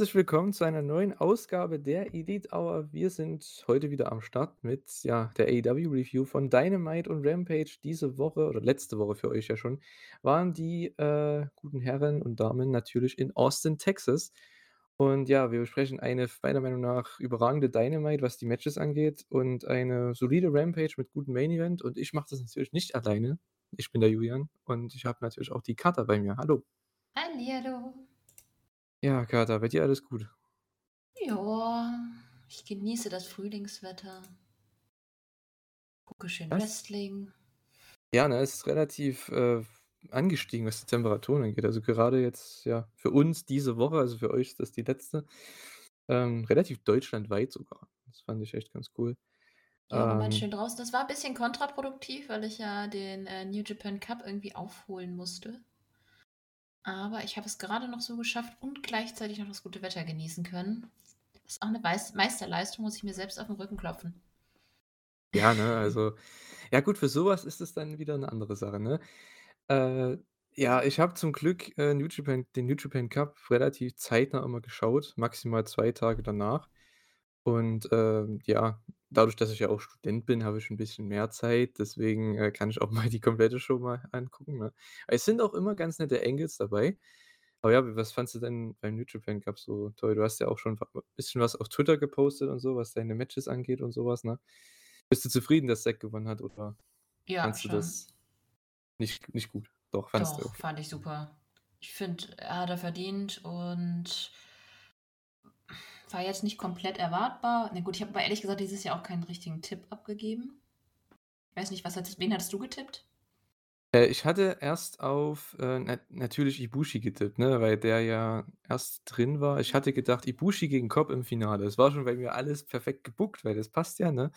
Herzlich willkommen zu einer neuen Ausgabe der Elite Hour. Wir sind heute wieder am Start mit ja, der AEW Review von Dynamite und Rampage. Diese Woche oder letzte Woche für euch ja schon waren die äh, guten Herren und Damen natürlich in Austin, Texas. Und ja, wir besprechen eine meiner Meinung nach überragende Dynamite, was die Matches angeht, und eine solide Rampage mit gutem Main Event. Und ich mache das natürlich nicht alleine. Ich bin der Julian und ich habe natürlich auch die Kata bei mir. Hallo. Hallihallo. Ja, Kata, bei dir alles gut? Ja, ich genieße das Frühlingswetter. Gucke schön Was? Wrestling. Ja, ne, es ist relativ äh, angestiegen, was die Temperaturen angeht. Also gerade jetzt, ja, für uns diese Woche, also für euch ist das die letzte, ähm, relativ deutschlandweit sogar. Das fand ich echt ganz cool. Ja, war Ähm, schön draußen. Das war ein bisschen kontraproduktiv, weil ich ja den äh, New Japan Cup irgendwie aufholen musste. Aber ich habe es gerade noch so geschafft und gleichzeitig noch das gute Wetter genießen können. Das ist auch eine Meisterleistung, muss ich mir selbst auf den Rücken klopfen. ja, ne, also, ja gut, für sowas ist es dann wieder eine andere Sache, ne? Äh, ja, ich habe zum Glück äh, New Japan, den New Japan Cup relativ zeitnah immer geschaut, maximal zwei Tage danach. Und ähm, ja, dadurch, dass ich ja auch Student bin, habe ich ein bisschen mehr Zeit. Deswegen äh, kann ich auch mal die komplette Show mal angucken. Ne? Es sind auch immer ganz nette Angles dabei. Aber ja, was fandst du denn beim New Japan Cup so toll? Du hast ja auch schon ein bisschen was auf Twitter gepostet und so, was deine Matches angeht und sowas, ne? Bist du zufrieden, dass Zack gewonnen hat oder Ja, fandst du schon. das nicht, nicht gut? Doch, fandst du. Doch, Okay. fand ich super. Ich finde, er hat er verdient und war jetzt nicht komplett erwartbar. Na gut, ich habe aber ehrlich gesagt dieses Jahr auch keinen richtigen Tipp abgegeben. Ich weiß nicht, was hattest, wen hattest du getippt? Äh, ich hatte erst auf äh, na natürlich Ibushi getippt, ne, weil der ja erst drin war. Ich hatte gedacht, Ibushi gegen Cobb im Finale. Es war schon bei mir alles perfekt gebuckt, weil das passt ja, ne?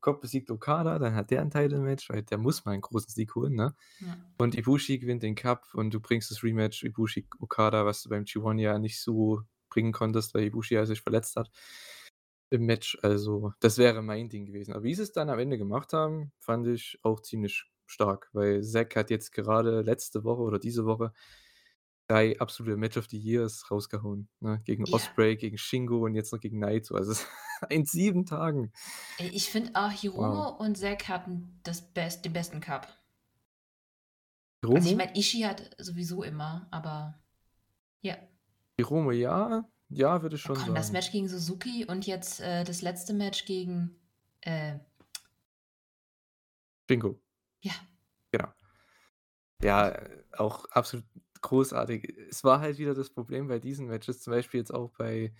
Cobb besiegt Okada, dann hat der ein Title-Match, weil der muss mal einen großen Sieg holen, ne? Ja. Und Ibushi gewinnt den Cup und du bringst das Rematch Ibushi-Okada, was du beim G1 ja nicht so bringen konntest, weil Ibushi ja sich verletzt hat im Match. Also, das wäre mein Ding gewesen. Aber wie sie es dann am Ende gemacht haben, fand ich auch ziemlich stark, weil Zack hat jetzt gerade letzte Woche oder diese Woche drei absolute Match of the Years rausgehauen. Ne? Gegen Ja. Osprey, gegen Shingo und jetzt noch gegen Naito. Also in sieben Tagen. Ich finde auch Hiromo Wow. und Zack hatten das Best, den besten Cup. Hiromo, Also ich meine, Ishii hat sowieso immer, aber ja. Hiromo ja, ja, würde ich Oh schon Gott, das sagen. Match gegen Suzuki und jetzt äh, das letzte Match gegen äh, Shingo, ja, genau. Ja, auch absolut großartig. Es war halt wieder das Problem bei diesen Matches, zum Beispiel jetzt auch bei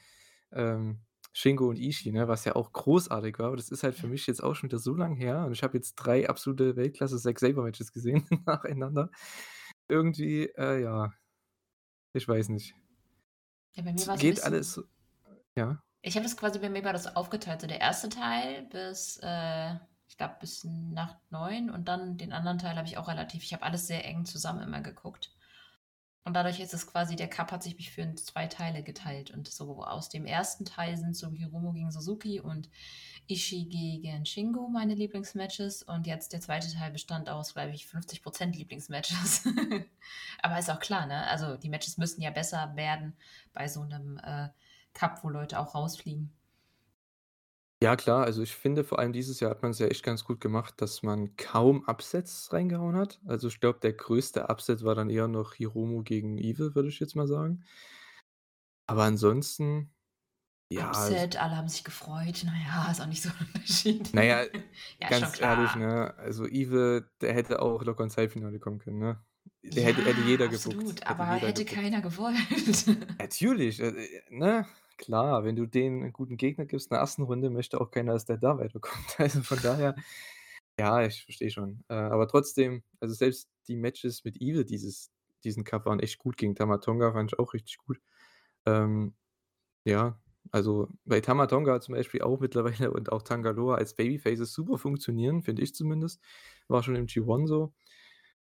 ähm, Shingo und Ishii, ne, was ja auch großartig war. Aber das ist halt für mich jetzt auch schon wieder so lang her und ich habe jetzt drei absolute Weltklasse Zack Saber Matches gesehen nacheinander. Irgendwie, äh, ja, ich weiß nicht. Ja, bei mir war es geht bisschen. alles ja. Ich habe das quasi bei mir war das aufgeteilt. So der erste Teil bis, äh, ich glaube, bis Nacht neun und dann den anderen Teil habe ich auch relativ. Ich habe alles sehr eng zusammen immer geguckt. Und dadurch ist es quasi, der Cup hat sich mich für zwei Teile geteilt. Und so aus dem ersten Teil sind so Hiromo gegen Suzuki und Ishii gegen Shingo meine Lieblingsmatches. Und jetzt der zweite Teil bestand aus, glaube ich, 50% Lieblingsmatches. Aber ist auch klar, ne? Also die Matches müssen ja besser werden bei so einem äh, Cup, wo Leute auch rausfliegen. Ja, klar, also ich finde, vor allem dieses Jahr hat man es ja echt ganz gut gemacht, dass man kaum Upsets reingehauen hat. Also ich glaube, der größte Upset war dann eher noch Hiromo gegen Evil, würde ich jetzt mal sagen. Aber ansonsten, ja, also, Upset, alle haben sich gefreut. Naja, ist auch nicht so ein Unterschied. naja, ja, ist schon ganz klar. ehrlich, ne, also Evil, der hätte auch locker ins Halbfinale kommen können, ne? Der hätte, hätte jeder absolut, gebuckt. aber jeder hätte gebuckt. keiner gewollt. Natürlich, äh, ne? Klar, wenn du denen einen guten Gegner gibst in der ersten Runde, möchte auch keiner, dass der da weiterkommt. Also von daher, ja, ich verstehe schon. Äh, aber trotzdem, also selbst die Matches mit Evil dieses, diesen Cup waren echt gut. Gegen Tamatonga fand ich auch richtig gut. Ähm, ja, also bei Tamatonga zum Beispiel auch mittlerweile und auch Tangaloa als Babyfaces super funktionieren, finde ich zumindest. War schon im G1 so.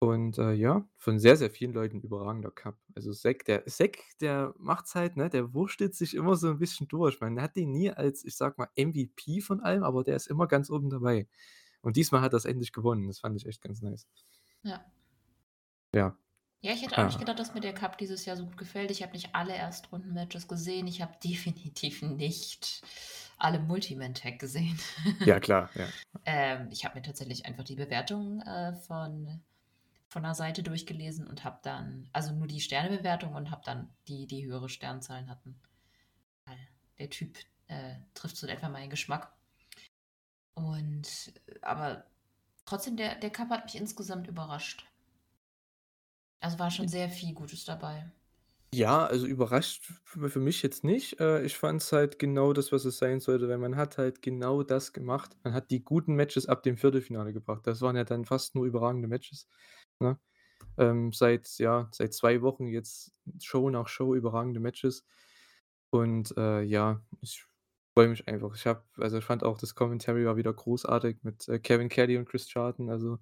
Und äh, ja, von sehr, sehr vielen Leuten überragender Cup. Also Zack, der Zack, der macht's halt, ne? Der wurschtelt sich immer so ein bisschen durch. Man hat den nie als, ich sag mal, MVP von allem, aber der ist immer ganz oben dabei. Und diesmal hat er's endlich gewonnen. Das fand ich echt ganz nice. ja. Ja. Ja, ich hätte auch nicht Ah. gedacht, dass mir der Cup dieses Jahr so gut gefällt. Ich habe nicht alle Erstrunden-Matches gesehen. Ich habe definitiv nicht alle Multiman-Tag gesehen. Ja, klar, ja. Ähm, ich habe mir tatsächlich einfach die Bewertungen äh, von, von der Seite durchgelesen und habe dann, also nur die Sternebewertung und habe dann die, die höhere Sternzahlen hatten. Der Typ äh, trifft so etwa meinen Geschmack. Und, aber trotzdem, der, der Cup hat mich insgesamt überrascht. Also war schon sehr viel Gutes dabei. Ja, also überrascht für mich jetzt nicht. Äh, ich fand's halt genau das, was es sein sollte, weil man hat halt genau das gemacht. Man hat die guten Matches ab dem Viertelfinale gebracht. Das waren ja dann fast nur überragende Matches, ne? Ähm, seit ja, seit 2 Wochen jetzt Show nach Show überragende Matches. Und, äh, ja, ich freue mich einfach. Ich habe also, ich fand auch das Commentary war wieder großartig mit, äh, Kevin Kelly und Chris Charlton. Also,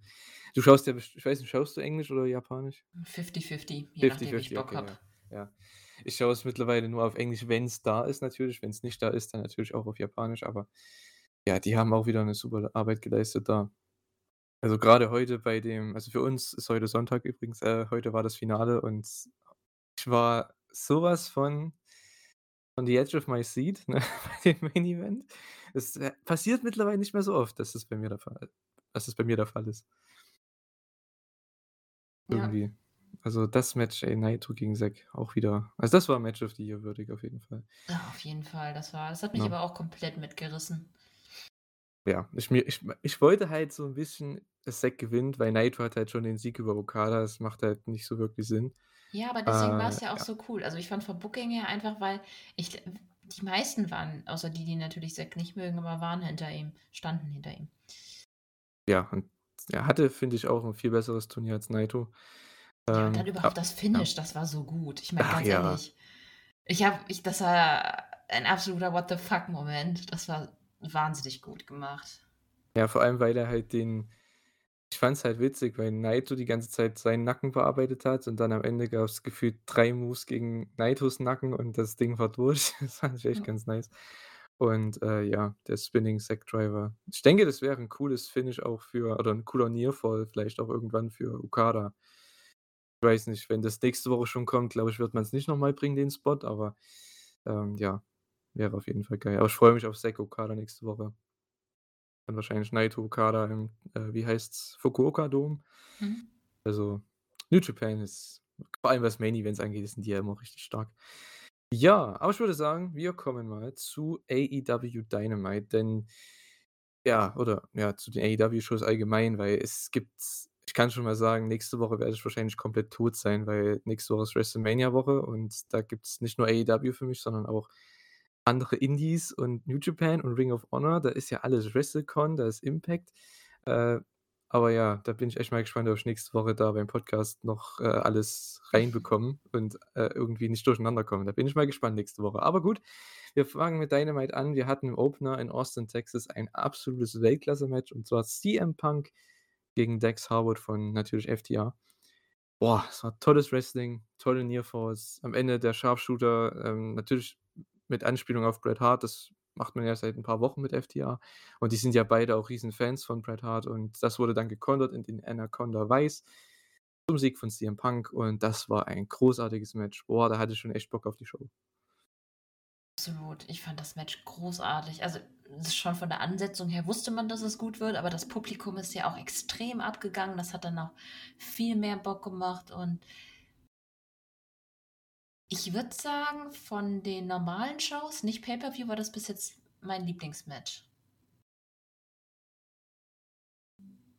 du schaust ja ich weiß nicht, schaust du Englisch oder Japanisch? 50-50, je nachdem, wie ich 50-50, Bock okay, habe. ja. Ja. Ich schaue es mittlerweile nur auf Englisch, wenn's da ist natürlich. Wenn's nicht da ist, dann natürlich auch auf Japanisch, aber ja, die haben auch wieder 'ne super Arbeit geleistet da. Also, grade heute bei dem also, für uns ist heute Sonntag übrigens, äh, heute war das Finale und ich war so was von on the edge of my seat, ne, bei dem Main Event. Es, äh, passiert mittlerweile nicht mehr so oft, dass das bei mir der Fall dass das bei mir der Fall ist. Ja. Irgendwie. Also, das Match, ey, Naito gegen Zack auch wieder also, das war Match of the Year würdig auf jeden Fall. Ah, auf jeden Fall, das war das hat mich Ne? aber auch komplett mitgerissen. Ja, ich mir ich ich wollte halt so 'n bisschen, dass Zack gewinnt, weil Naito hat halt schon den Sieg über Okada. Das macht halt nicht so wirklich Sinn. Ja, aber Äh, deswegen war's ja auch ja. so cool. Also, ich fand vom Booking her einfach, weil ich die meisten waren, außer die, die natürlich Zack nicht mögen, aber waren hinter ihm, standen hinter ihm. Ja, und er hatte, finde ich, auch 'n viel besseres Turnier als Naito. Ja, und dann Ähm, überhaupt a das ja. Finish, das war so gut. Ich meine, ganz ja. ehrlich, ich habe ich das war ein absoluter What the fuck Moment. Das war wahnsinnig gut gemacht. Ja, vor allem, weil er halt den ich fand's halt witzig, weil Naito die ganze Zeit seinen Nacken bearbeitet hat und dann am Ende gab's gefühlt 3 Moves gegen Naitos Nacken und das Ding war durch. Das fand ich echt Ja. ganz nice. Und, äh, ja, der Spinning Zack Driver. Ich denke, das wäre 'n cooles Finish auch für oder 'n cooler Nearfall vielleicht auch irgendwann für Okada. Ich weiß nicht, wenn das nächste Woche schon kommt, glaube ich, wird man's nicht noch mal bringen, den Spot, aber, ähm, ja, wäre auf jeden Fall geil. Aber ich freue mich auf Zack Okada nächste Woche. Dann wahrscheinlich Naito, Okada im, äh, wie heißt's, Fukuoka Dome. Mhm. Also, New Japan ist vor allem was Main Events angeht, sind die ja immer richtig stark. Ja, aber ich würde sagen, wir kommen mal zu AEW Dynamite, denn ja oder ja, zu den AEW-Shows allgemein, weil es gibt ich kann schon mal sagen, nächste Woche werde ich wahrscheinlich komplett tot sein, weil nächste Woche ist WrestleMania-Woche und da gibt's nicht nur AEW für mich, sondern auch andere Indies und New Japan und Ring of Honor. Da ist ja alles WrestleCon, da ist Impact. Äh, aber ja, da bin ich echt mal gespannt, ob ich nächste Woche da beim Podcast noch, äh, alles reinbekomme und, äh, irgendwie nicht durcheinander komme. Da bin ich mal gespannt nächste Woche. Aber gut, wir fangen mit Dynamite an. Wir hatten im Opener in Austin, Texas ein absolutes Weltklasse-Match und zwar CM Punk gegen Dax Harwood von natürlich FTR. Boah, es war tolles Wrestling, tolle Nearfalls. Am Ende der Sharpshooter, ähm, natürlich mit Anspielung auf Bret Hart. Das macht man ja seit 'n paar Wochen mit FTR. Und die sind ja beide auch Riesenfans von Bret Hart und das wurde dann gekontert in den Anaconda Vice zum Sieg von CM Punk und das war ein großartiges Match. Boah, da hatte ich schon echt Bock auf die Show. Absolut. Ich fand das Match großartig. Also, schon von der Ansetzung her wusste man, dass es gut wird, aber das Publikum ist ja auch extrem abgegangen. Das hat dann auch viel mehr Bock gemacht und ich würde sagen, von den normalen Shows, nicht Pay-per-View, war das bis jetzt mein Lieblingsmatch.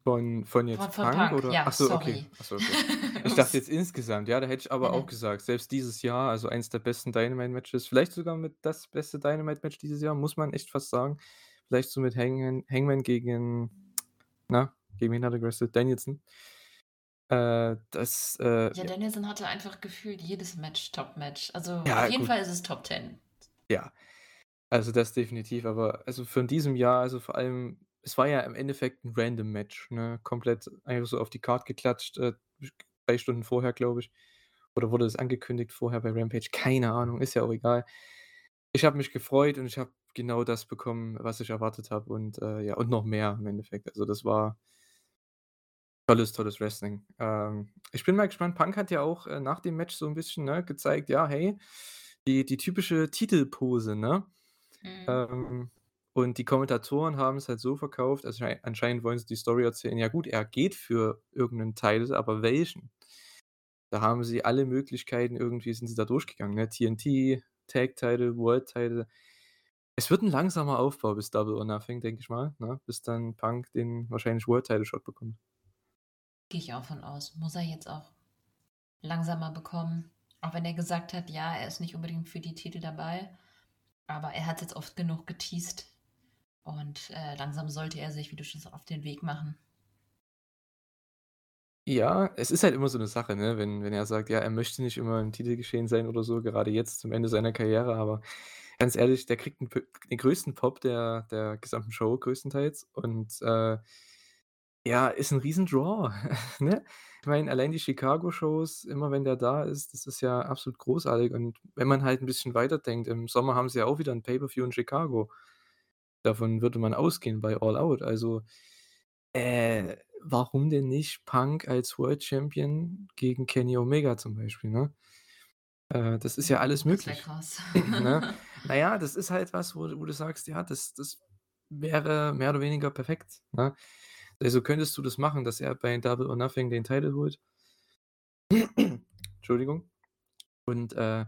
Von von jetzt Von von Punk Punk, oder? ja, Ach so, okay. sorry. Ach so, okay. Ich dachte jetzt insgesamt, ja, da hätte ich aber Ne, auch gesagt, selbst dieses Jahr, also eins der besten Dynamite-Matches, vielleicht sogar mit das beste Dynamite-Match dieses Jahr, muss man echt fast sagen. Vielleicht so mit Hangman Hangman gegen na, gegen wen hat er? Danielson. Äh, das, äh, Ja. Danielson hatte einfach gefühlt jedes Match Top-Match. Also, Ja, auf jeden gut. Fall ist es Top 10. Ja, also das definitiv, aber also von diesem Jahr, also vor allem es war ja im Endeffekt 'n random Match, ne? Komplett einfach so auf die Card geklatscht, äh, 3 Stunden vorher, glaube ich. Oder wurde das angekündigt vorher bei Rampage? Keine Ahnung, ist ja auch egal. Ich habe mich gefreut und ich habe genau das bekommen, was ich erwartet habe und, äh, ja und noch mehr im Endeffekt. Also das war Tolles, tolles Wrestling. Ähm, ich bin mal gespannt, Punk hat ja auch, äh, nach dem Match so 'n bisschen, ne, gezeigt, ja, hey, die die typische Titelpose, ne? Mhm. Ähm, und die Kommentatoren haben's halt so verkauft also schei anscheinend wollen sie die Story erzählen, ja gut, er geht für irgend 'nen Title, aber welchen? Da haben sie alle Möglichkeiten irgendwie sind sie da durchgegangen, ne? TNT, Tag Title, World Title. Es wird 'n langsamer Aufbau bis Double or Nothing, denke ich mal, ne, bis dann Punk den wahrscheinlich World Title Shot bekommt. Gehe ich auch von aus. Muss er jetzt auch langsamer bekommen. Auch wenn er gesagt hat, ja, er ist nicht unbedingt für die Titel dabei, aber er hat's jetzt oft genug geteased und, äh, langsam sollte er sich, wie du schon sagst, auf den Weg machen. Ja, es ist halt immer so 'ne Sache, ne, wenn wenn er sagt, ja, er möchte nicht immer im Titelgeschehen sein oder so, gerade jetzt zum Ende seiner Karriere, aber ganz ehrlich, der kriegt 'n p den größten Pop der der gesamten Show größtenteils und, äh ja, ist 'n Riesen-Draw, ne? Ich meine, allein die Chicago-Shows, immer wenn der da ist, das ist ja absolut großartig und wenn man halt 'n bisschen weiterdenkt, im Sommer haben sie ja auch wieder 'n Pay-per-View in Chicago. Davon würde man ausgehen bei All Out. Also, äh, warum denn nicht Punk als World Champion gegen Kenny Omega zum Beispiel, ne? Äh, das ist ja alles Uh, das wäre möglich, krass. ne? Na ja, das ist halt was, wo du wo du sagst, ja, das das wäre mehr oder weniger perfekt, ne? Also, könntest du das machen, dass er bei Double or Nothing den Title holt. Entschuldigung. Und, äh,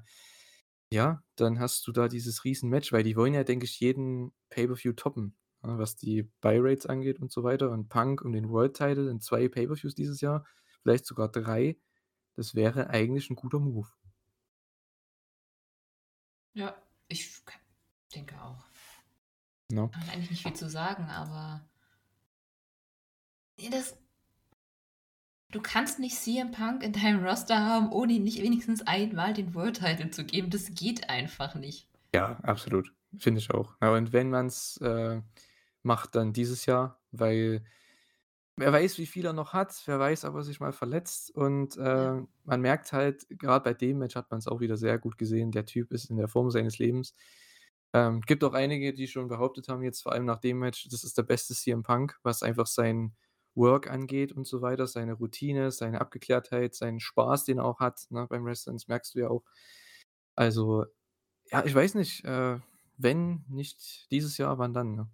ja, dann hast du da dieses Riesen-Match, weil die wollen ja, denke ich, jeden Pay-per-View toppen, ne, was die Buy-Rates angeht und so weiter und Punk um den World Title in 2 Pay-per-Views dieses Jahr, vielleicht sogar 3. Das wäre eigentlich 'n guter Move. Ja, ich denke auch. Ne? Kann man eigentlich nicht viel zu sagen, aber das Du kannst nicht CM Punk in deinem Roster haben, ohne ihm nicht wenigstens einmal den World Title zu geben. Das geht einfach nicht. Ja, absolut. Finde ich auch. Ja, und wenn man's, äh, macht, dann dieses Jahr, weil wer weiß, wie viel er noch hat, wer weiß, ob er sich mal verletzt und, Ja. äh, man merkt halt, grad bei dem Match hat man's auch wieder sehr gut gesehen, der Typ ist in der Form seines Lebens. Ähm, gibt auch einige, die schon behauptet haben, jetzt vor allem nach dem Match, das ist der beste CM Punk, was einfach sein Work angeht und so weiter, seine Routine, seine Abgeklärtheit, seinen Spaß, den er auch hat, ne, beim Wrestlen, das merkst du ja auch. Also, ja, ich weiß nicht, äh, wenn nicht dieses Jahr, wann dann, ne?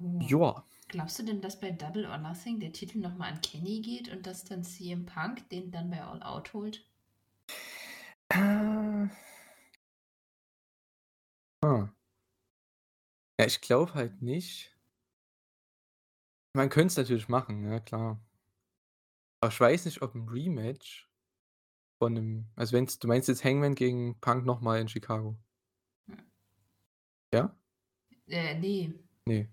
Oh. Ja. Glaubst du denn, dass bei Double or Nothing der Titel noch mal an Kenny geht und dass dann CM Punk den dann bei All Out holt? Äh Ah. Ja, ich glaube halt nicht. Man könnt's natürlich machen, ja klar. Aber ich weiß nicht, ob 'n Rematch von 'nem also, wenn's du meinst jetzt Hangman gegen Punk noch mal in Chicago? Hm. Ja? Äh, ne. Ne.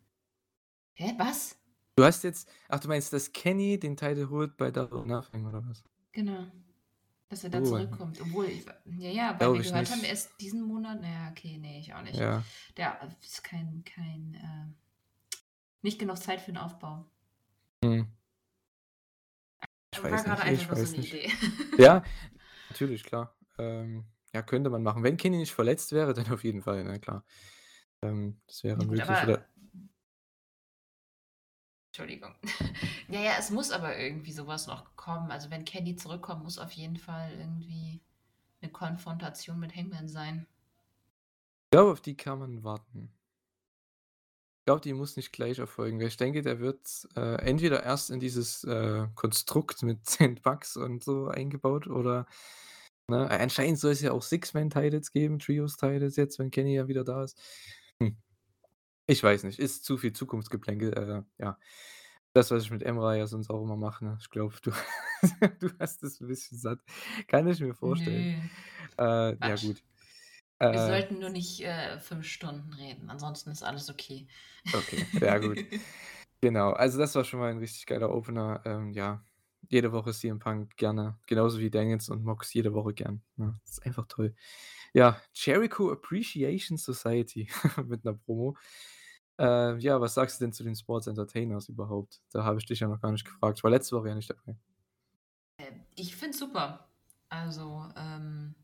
Hä, was? Du hast jetzt ach, du meinst, dass Kenny den Title holt bei Double Nothing oder was? Genau. Dass er da Oh. zurückkommt, obwohl ich ja, ja, weil wir gehört haben, nicht. er ist diesen Monat na ja, okay, ne, ich auch nicht. Ja. Der ist kein kein, äh nicht genug Zeit für 'n Aufbau. Mhm. Ich War weiß grade nicht, einfach ich nur so weiß 'ne nicht. Idee. Ja, natürlich, klar. Ähm, ja, könnte man machen. Wenn Kenny nicht verletzt wäre, dann auf jeden Fall, ne, klar. Ähm, das wäre Ja gut, möglich, oder Entschuldigung. Ja, ja, es muss aber irgendwie so was noch kommen. Also, wenn Kenny zurückkommt, muss auf jeden Fall irgendwie 'ne Konfrontation mit Hangman sein. Ich glaube, auf die kann man warten. Ich glaube, die muss nicht gleich erfolgen, weil ich denke, der wird, äh, entweder erst in dieses, äh, Konstrukt mit St. Bucks und so eingebaut oder ne, anscheinend soll es ja auch Six-Man-Titles geben, Trios-Titles jetzt, wenn Kenny ja wieder da ist. Hm. Ich weiß nicht, ist zu viel Zukunftsgeplänkel, äh, ja. Das, was ich mit Emra ja sonst auch immer mache, ne? Ich glaube, du du hast es 'n bisschen satt. Kann ich mir vorstellen. Ne. Äh, ja gut. Wir Äh sollten nur nicht, äh, 5 Stunden reden, ansonsten ist alles okay. Okay, ja gut. Genau, also, das war schon mal 'n richtig geiler Opener. Ähm, ja, jede Woche CM Punk gerne, genauso wie Daniels und Mox jede Woche gern, ne? Ist einfach toll. Ja, Jericho Appreciation Society mit 'ner Promo. Äh, ja, was sagst du denn zu den Sports Entertainers überhaupt? Da habe ich dich ja noch gar nicht gefragt. Ich war letzte Woche ja nicht dabei. Ähm, ich finde es super. Also, ähm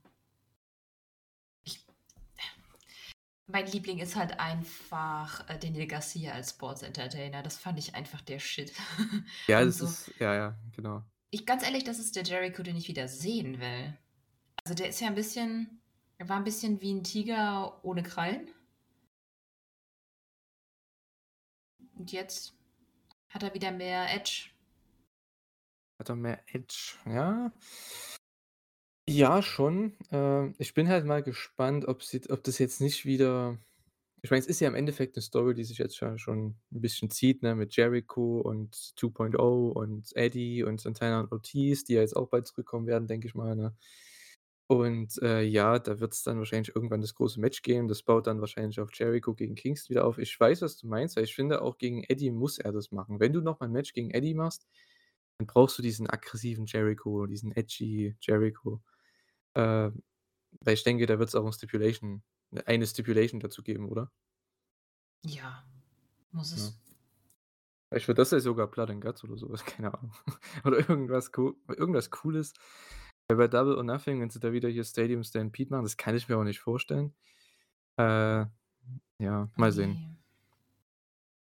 Mein Liebling ist halt einfach, äh, Daniel Garcia als Sports Entertainer. Das fand ich einfach der Shit. Ja, das so ist ja, ja, genau. ich ganz ehrlich, das ist der Jericho, den ich wieder sehen will. Also, der ist ja 'n bisschen er war 'n bisschen wie 'n Tiger ohne Krallen. Und jetzt hat er wieder mehr Edge. Hat er mehr Edge, ja? Ja, schon. Äh, ich bin halt mal gespannt, ob sie ob das jetzt nicht wieder ich meine, es ist ja im Endeffekt 'ne Story, die sich jetzt ja schon 'n bisschen zieht, ne, mit Jericho und 2.0 und Eddie und Santana und Ortiz, die ja jetzt auch bald zurückkommen werden, denke ich mal, ne? Und, äh, ja, da wird's dann wahrscheinlich irgendwann das große Match geben. Das baut dann wahrscheinlich auf Jericho gegen Kingston wieder auf. Ich weiß, was du meinst, weil ich finde, auch gegen Eddie muss er das machen. Wenn du noch mal 'n Match gegen Eddie machst, dann brauchst du diesen aggressiven Jericho, diesen edgy Jericho. Äh, weil ich denke, da wird's auch 'n Stipulation eine Stipulation dazu geben, oder? Ja, muss Ja. es. Vielleicht wird das ja sogar Blood and Guts oder so was, keine Ahnung. Oder irgendwas co irgendwas Cooles. Weil bei Double or Nothing, wenn sie da wieder hier Stadium Stampede machen, das kann ich mir auch nicht vorstellen. Äh, ja, mal sehen. Ne.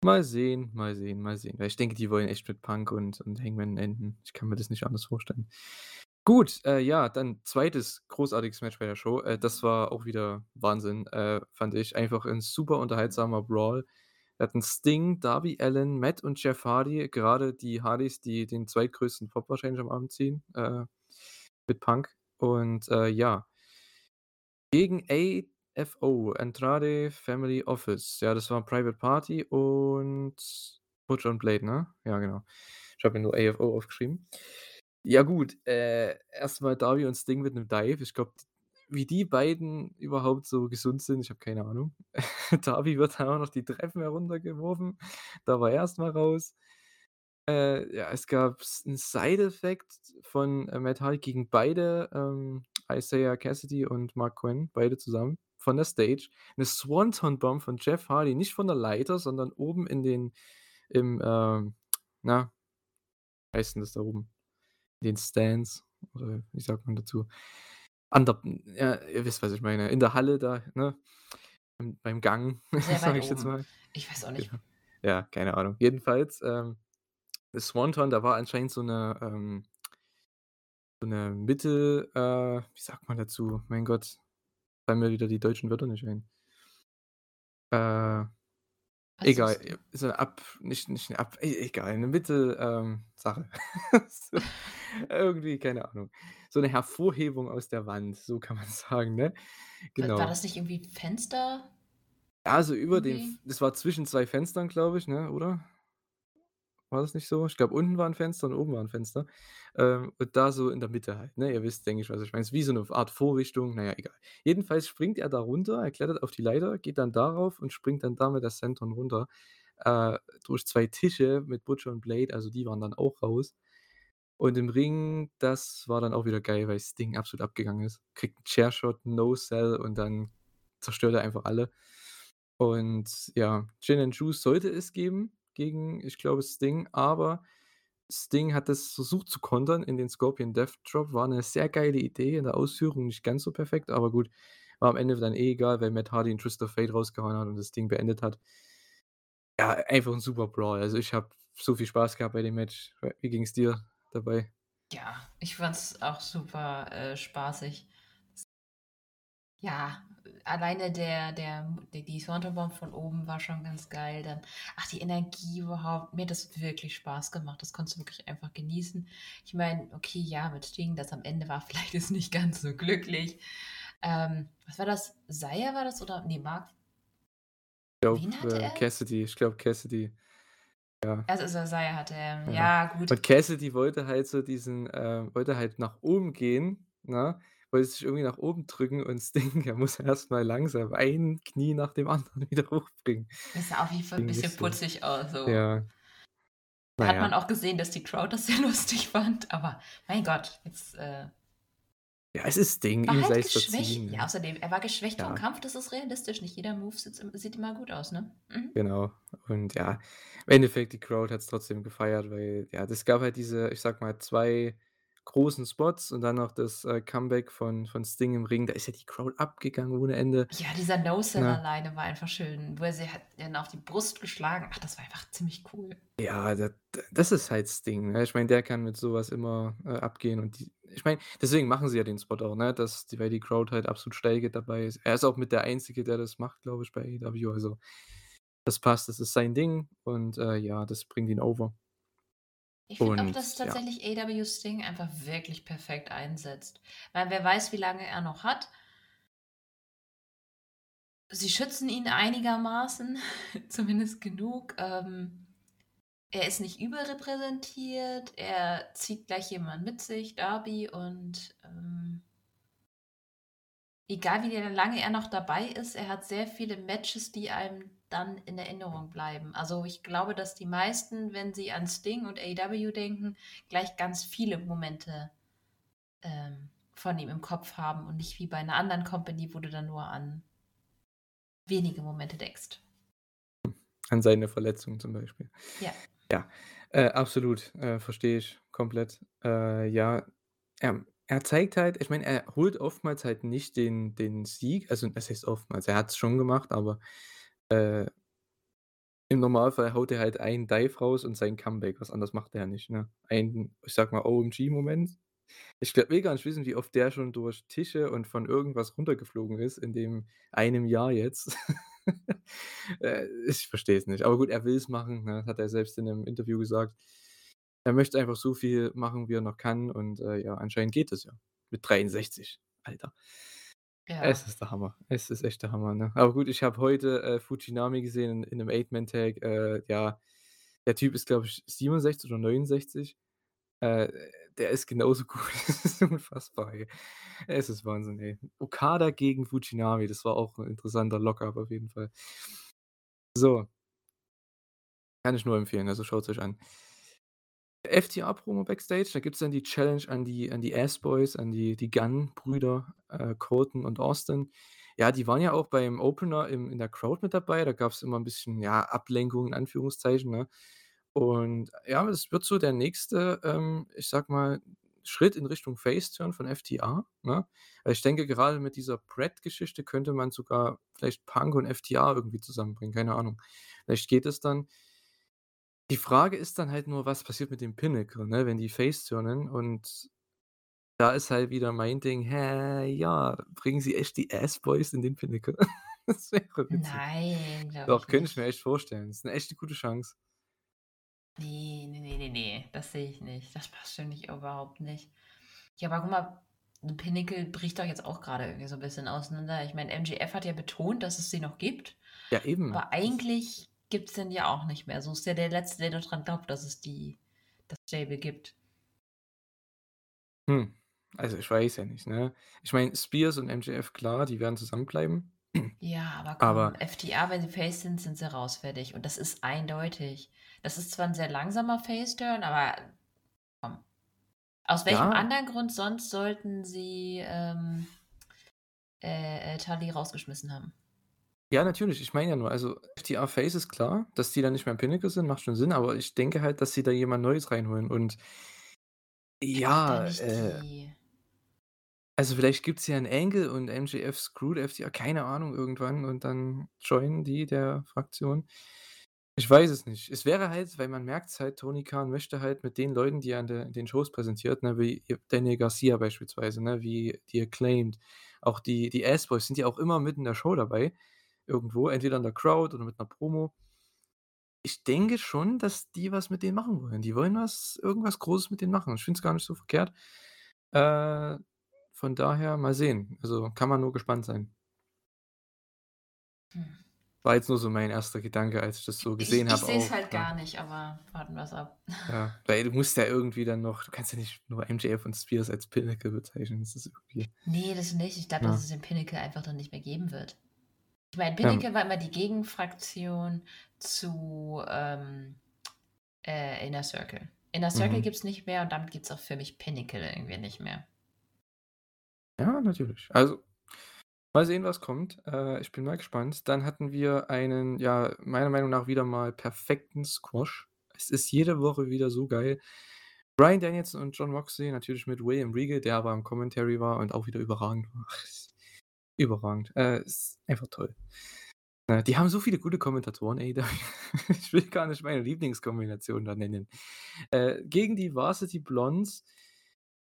Mal sehen, mal sehen, mal sehen. Weil ich denke, die wollen echt mit Punk und und Hangman enden. Ich kann mir das nicht anders vorstellen. Gut, äh, ja, dann 2. großartiges Match bei der Show. Äh, das war auch wieder Wahnsinn, äh, fand ich. Einfach 'n super unterhaltsamer Brawl. Wir hatten Sting, Darby Allin, Matt und Jeff Hardy, gerade die Hardys, die den zweitgrößten Pop wahrscheinlich am Abend ziehen, äh, mit Punk. Und, äh, ja gegen AFO, Andrade Family Office. Ja, das war Private Party und Butcher und Blade, ne? Ja, genau. Ich habe mir nur AFO aufgeschrieben. Ja gut, äh, erst mal Darby und Sting mit 'nem Dive. Ich glaube, wie die beiden überhaupt so gesund sind, ich habe keine Ahnung. Darby wird dann auch noch die Treppen heruntergeworfen. Da war er erst mal raus. Äh, ja, es gab s 'n Side Effect von, äh, Matt Hardy gegen beide, ähm, Isaiah Cassidy und Marq Quen, beide zusammen von der Stage. 'Ne Swanton Bomb von Jeff Hardy, nicht von der Leiter, sondern oben in den im, ähm, na, heißt 'n das da oben? Den Stands oder wie sagt man dazu? An der ja, ihr wisst, was ich meine. In der Halle da, ne? Beim Gang, sage weit ich jetzt mal. Ich weiß auch nicht. Genau. Ja, keine Ahnung. Jedenfalls, ähm, Swanton, da war anscheinend so 'ne, ähm so 'ne Mitte äh, wie sagt man dazu? Mein Gott, fallen mir wieder die deutschen Wörter nicht ein. Äh, Was egal, suchst e du? so 'ne ab nicht nicht 'ne ab e egal, 'ne Mittel ähm, irgendwie, keine Ahnung. So 'ne Hervorhebung aus der Wand, so kann man sagen, ne? Wa war Genau. das nicht irgendwie Fenster? Ja, so über F Irgendwie? das war zwischen 2 Fenstern, glaube ich, ne, oder? War das nicht so? Ich glaube, unten war 'n Fenster und oben war 'n Fenster. Ähm, und da so in der Mitte halt, ne? Ihr wisst, denke ich, was ich meine. Ist wie so 'ne Art Vorrichtung, na ja, egal. Jedenfalls springt er da runter, er klettert auf die Leiter, geht dann darauf und springt dann da mit der Senton runter, äh, durch 2 Tische mit Butcher und Blade, also die waren dann auch raus. Und im Ring, das war dann auch wieder geil, weil Sting absolut abgegangen ist. Kriegt 'n Chairshot, No Sell und dann zerstört er einfach alle. Und ja, Gin and Juice sollte es geben gegen, ich glaube, Sting, aber Sting hat das versucht zu kontern in den Scorpion Death Drop. War 'ne sehr geile Idee, in der Ausführung nicht ganz so perfekt, aber gut, war am Ende dann eh egal, weil Matt Hardy 'n Twist of Fate rausgehauen hat und das Ding beendet hat. Ja, einfach 'n super Brawl. Also, ich habe so viel Spaß gehabt bei dem Match. Wie ging's dir dabei? Ja, ich fand's auch super, äh, spaßig. Ja, alleine der der die Swanton Bomb von oben war schon ganz geil. Dann ach, die Energie überhaupt. Mir hat das wirklich Spaß gemacht. Das konntest du wirklich einfach genießen. Ich meine, okay, ja, mit Sting, das am Ende war vielleicht jetzt nicht ganz so glücklich. Ähm, was war das? Xia war das oder ne, Mark Glaube, Wen hatte äh? Cassidy. Ich glaube, Cassidy. Ja. Also, Xa Xia hatte er. Ja. Ja, gut. Und Cassidy wollte halt so diesen äh, wollte halt nach oben gehen, ne? Wollte sich irgendwie nach oben drücken und Sting, der muss erst mal langsam ein Knie nach dem anderen wieder hochbringen. Das sah auf jeden Fall 'n Ging bisschen putzig aus, so. Ja. Da Na hat man auch gesehen, dass die Crowd das sehr lustig fand, aber mein Gott, jetzt, äh Ja, es ist war ihm halt sei's geschwächt. verziehen, Ja, ne? außerdem, er war geschwächt vom Ja. Kampf, das ist realistisch. Nicht jeder Move im sieht immer gut aus, ne? Mhm. Genau. Und ja, im Endeffekt, die Crowd hat's trotzdem gefeiert, weil ja, das gab halt diese, ich sage mal, 2 großen Spots und dann noch das, äh, Comeback von von Sting im Ring. Da ist ja die Crowd abgegangen ohne Ende, Ja, dieser No-Sell ne? alleine war einfach schön, wo er sie hat dann auf die Brust geschlagen. Ach, das war einfach ziemlich cool. Ja, da d das ist halt Sting, ne? Ich meine, der kann mit so was immer, äh, abgehen und die ich meine, deswegen machen sie ja den Spot auch, ne, dass die weil die Crowd halt absolut steil geht dabei ist. Er ist auch mit der Einzige, der das macht, glaube ich, bei AEW, also das passt, das ist sein Ding und, äh, ja, das bringt ihn over. Ich finde auch, dass Und ja. tatsächlich AEW Sting einfach wirklich perfekt einsetzt. Weil wer weiß, wie lange er noch hat. Sie schützen ihn einigermaßen, zumindest genug. Ähm, er ist nicht überrepräsentiert, er zieht gleich jemanden mit sich, Darby, und ähm, egal wie lange er noch dabei ist, er hat sehr viele Matches, die einem dann in Erinnerung bleiben. Also ich glaube, dass die meisten, wenn sie an Sting und AEW denken, gleich ganz viele Momente ähm, von ihm im Kopf haben und nicht wie bei einer anderen Company, wo du dann nur an wenige Momente denkst. An seine Verletzung zum Beispiel. Ja. Ja, äh, absolut, äh, verstehe ich komplett. Äh, ja, er er zeigt halt ich meine, er holt oftmals halt nicht den den Sieg, also was heißt oftmals, er hat's schon gemacht, aber, äh im Normalfall haut er halt einen Dive raus und sein Comeback, was anderes macht er ja nicht, ne? Ein, ich sage mal, OMG-Moment. Ich gl will gar nicht wissen, wie oft der schon durch Tische und von irgendwas runtergeflogen ist in dem einem Jahr jetzt. Äh, ich verstehe es nicht. Aber gut, er will's machen, ne? Hat er selbst in 'nem Interview gesagt. Er möchte einfach so viel machen, wie er noch kann und, äh, ja, anscheinend geht es ja. Mit 63, Alter. Ja. Es ist der Hammer. Es ist echt der Hammer, ne? Aber gut, ich habe heute, äh, Fujinami gesehen in in 'nem Eight-Man-Tag. Äh, ja, der Typ ist, glaube ich, 67 oder 69. Äh, der ist genauso gut. Das ist unfassbar, ey. Es ist Wahnsinn, ey. Okada gegen Fujinami, das war auch 'n interessanter Lock-up auf jeden Fall. So. Kann ich nur empfehlen, also schaut's euch an. FTA-Promo Backstage, da gibt's dann die Challenge an die an die Ass-Boys, an die die Gunn-Brüder, äh, Colten und Austin. Ja, die waren ja auch beim Opener im in der Crowd mit dabei. Da gab's immer 'n bisschen, ja, Ablenkung in Anführungszeichen, ne? Und ja, es wird so der nächste, ähm, ich sage mal, Schritt in Richtung Face-Turn von FTA, ne? Ich denke, gerade mit dieser Bret-Geschichte könnte man sogar vielleicht Punk und FTA irgendwie zusammenbringen, keine Ahnung. Vielleicht geht es dann. Die Frage ist dann halt nur, was passiert mit dem Pinnacle, ne, wenn die Face-turnen und da ist halt wieder mein Ding: „Hä, ja, bringen sie echt die Ass-Boys in den Pinnacle?“ Das wäre witzig. Nein, glaube Doch, ich könnte ich mir echt vorstellen. Ist 'ne echt 'ne gute Chance. Ne, ne, ne, ne, ne, das sehe ich nicht. Das passt für mich überhaupt nicht. Ja, aber guck mal, Pinnacle bricht doch jetzt auch grade irgendwie so 'n bisschen auseinander. Ich meine, MJF hat ja betont, dass es sie noch gibt, Ja, eben. aber eigentlich gibt's den ja auch nicht mehr. So ist der der Letzte, der dran glaubt, dass es die das Stable gibt. Hm, also ich weiß ja nicht, ne? Ich meine, Spears und MJF, klar, die werden zusammenbleiben. Ja, aber komm, Aber FTA, wenn sie Face sind, sind sie raus, fertig. Und das ist eindeutig. Das ist zwar 'n sehr langsamer Face-Turn, aber komm. Aus welchem Ja. anderen Grund sonst sollten sie, ähm, äh, äh, Tully rausgeschmissen haben? Ja, natürlich. Ich meine ja nur, also FTA Face ist klar, dass die dann nicht mehr im Pinnacle sind, macht schon Sinn, aber ich denke halt, dass sie da jemand Neues reinholen und Ja, äh die also vielleicht gibt's ja 'n Angle und MJF screwt FTA, keine Ahnung, irgendwann und dann joinen die der Fraktion. Ich weiß es nicht. Es wäre halt weil man merkt's halt, Tony Khan möchte halt mit den Leuten, die er an der den Shows präsentiert, ne, wie Daniel Garcia beispielsweise, ne, wie die Acclaimed, auch die die Ass-Boys sind ja auch immer mit in der Show dabei irgendwo, entweder in der Crowd oder mit 'ner Promo. Ich denke schon, dass die was mit denen machen wollen. Die wollen was irgendwas Großes mit denen machen. Ich finde es gar nicht so verkehrt. Äh, von daher mal sehen. Also, kann man nur gespannt sein. Hm. War jetzt nur so mein 1. Gedanke, als ich das so Ich gesehen ich habe sehe es halt ne? gar nicht, aber warten wir's ab. Ja, weil du musst ja irgendwie dann noch du kannst ja nicht nur MJF und Spears als Pinnacle bezeichnen. Das ist irgendwie Ne, das nicht. Ich glaube, Ja. dass es den Pinnacle einfach dann nicht mehr geben wird. Ich meine, Ja. Pinnacle war immer die Gegenfraktion zu, ähm, äh, Inner Circle. Inner Circle Mhm. gibt's nicht mehr und damit gibt's auch für mich Pinnacle irgendwie nicht mehr. Ja, natürlich. Also, mal sehen, was kommt. Äh, ich bin mal gespannt. Dann hatten wir einen, ja, meiner Meinung nach wieder mal perfekten Squash. Es ist jede Woche wieder so geil. Bryan Danielson und Jon Moxley, natürlich mit William Regal, der aber im Commentary war und auch wieder überragend war. Überragend. Äh, ist einfach toll. Äh, die haben so viele gute Kommentatoren, ey. ich will gar nicht meine Lieblingskombination da nennen. Äh, gegen die Varsity Blondes,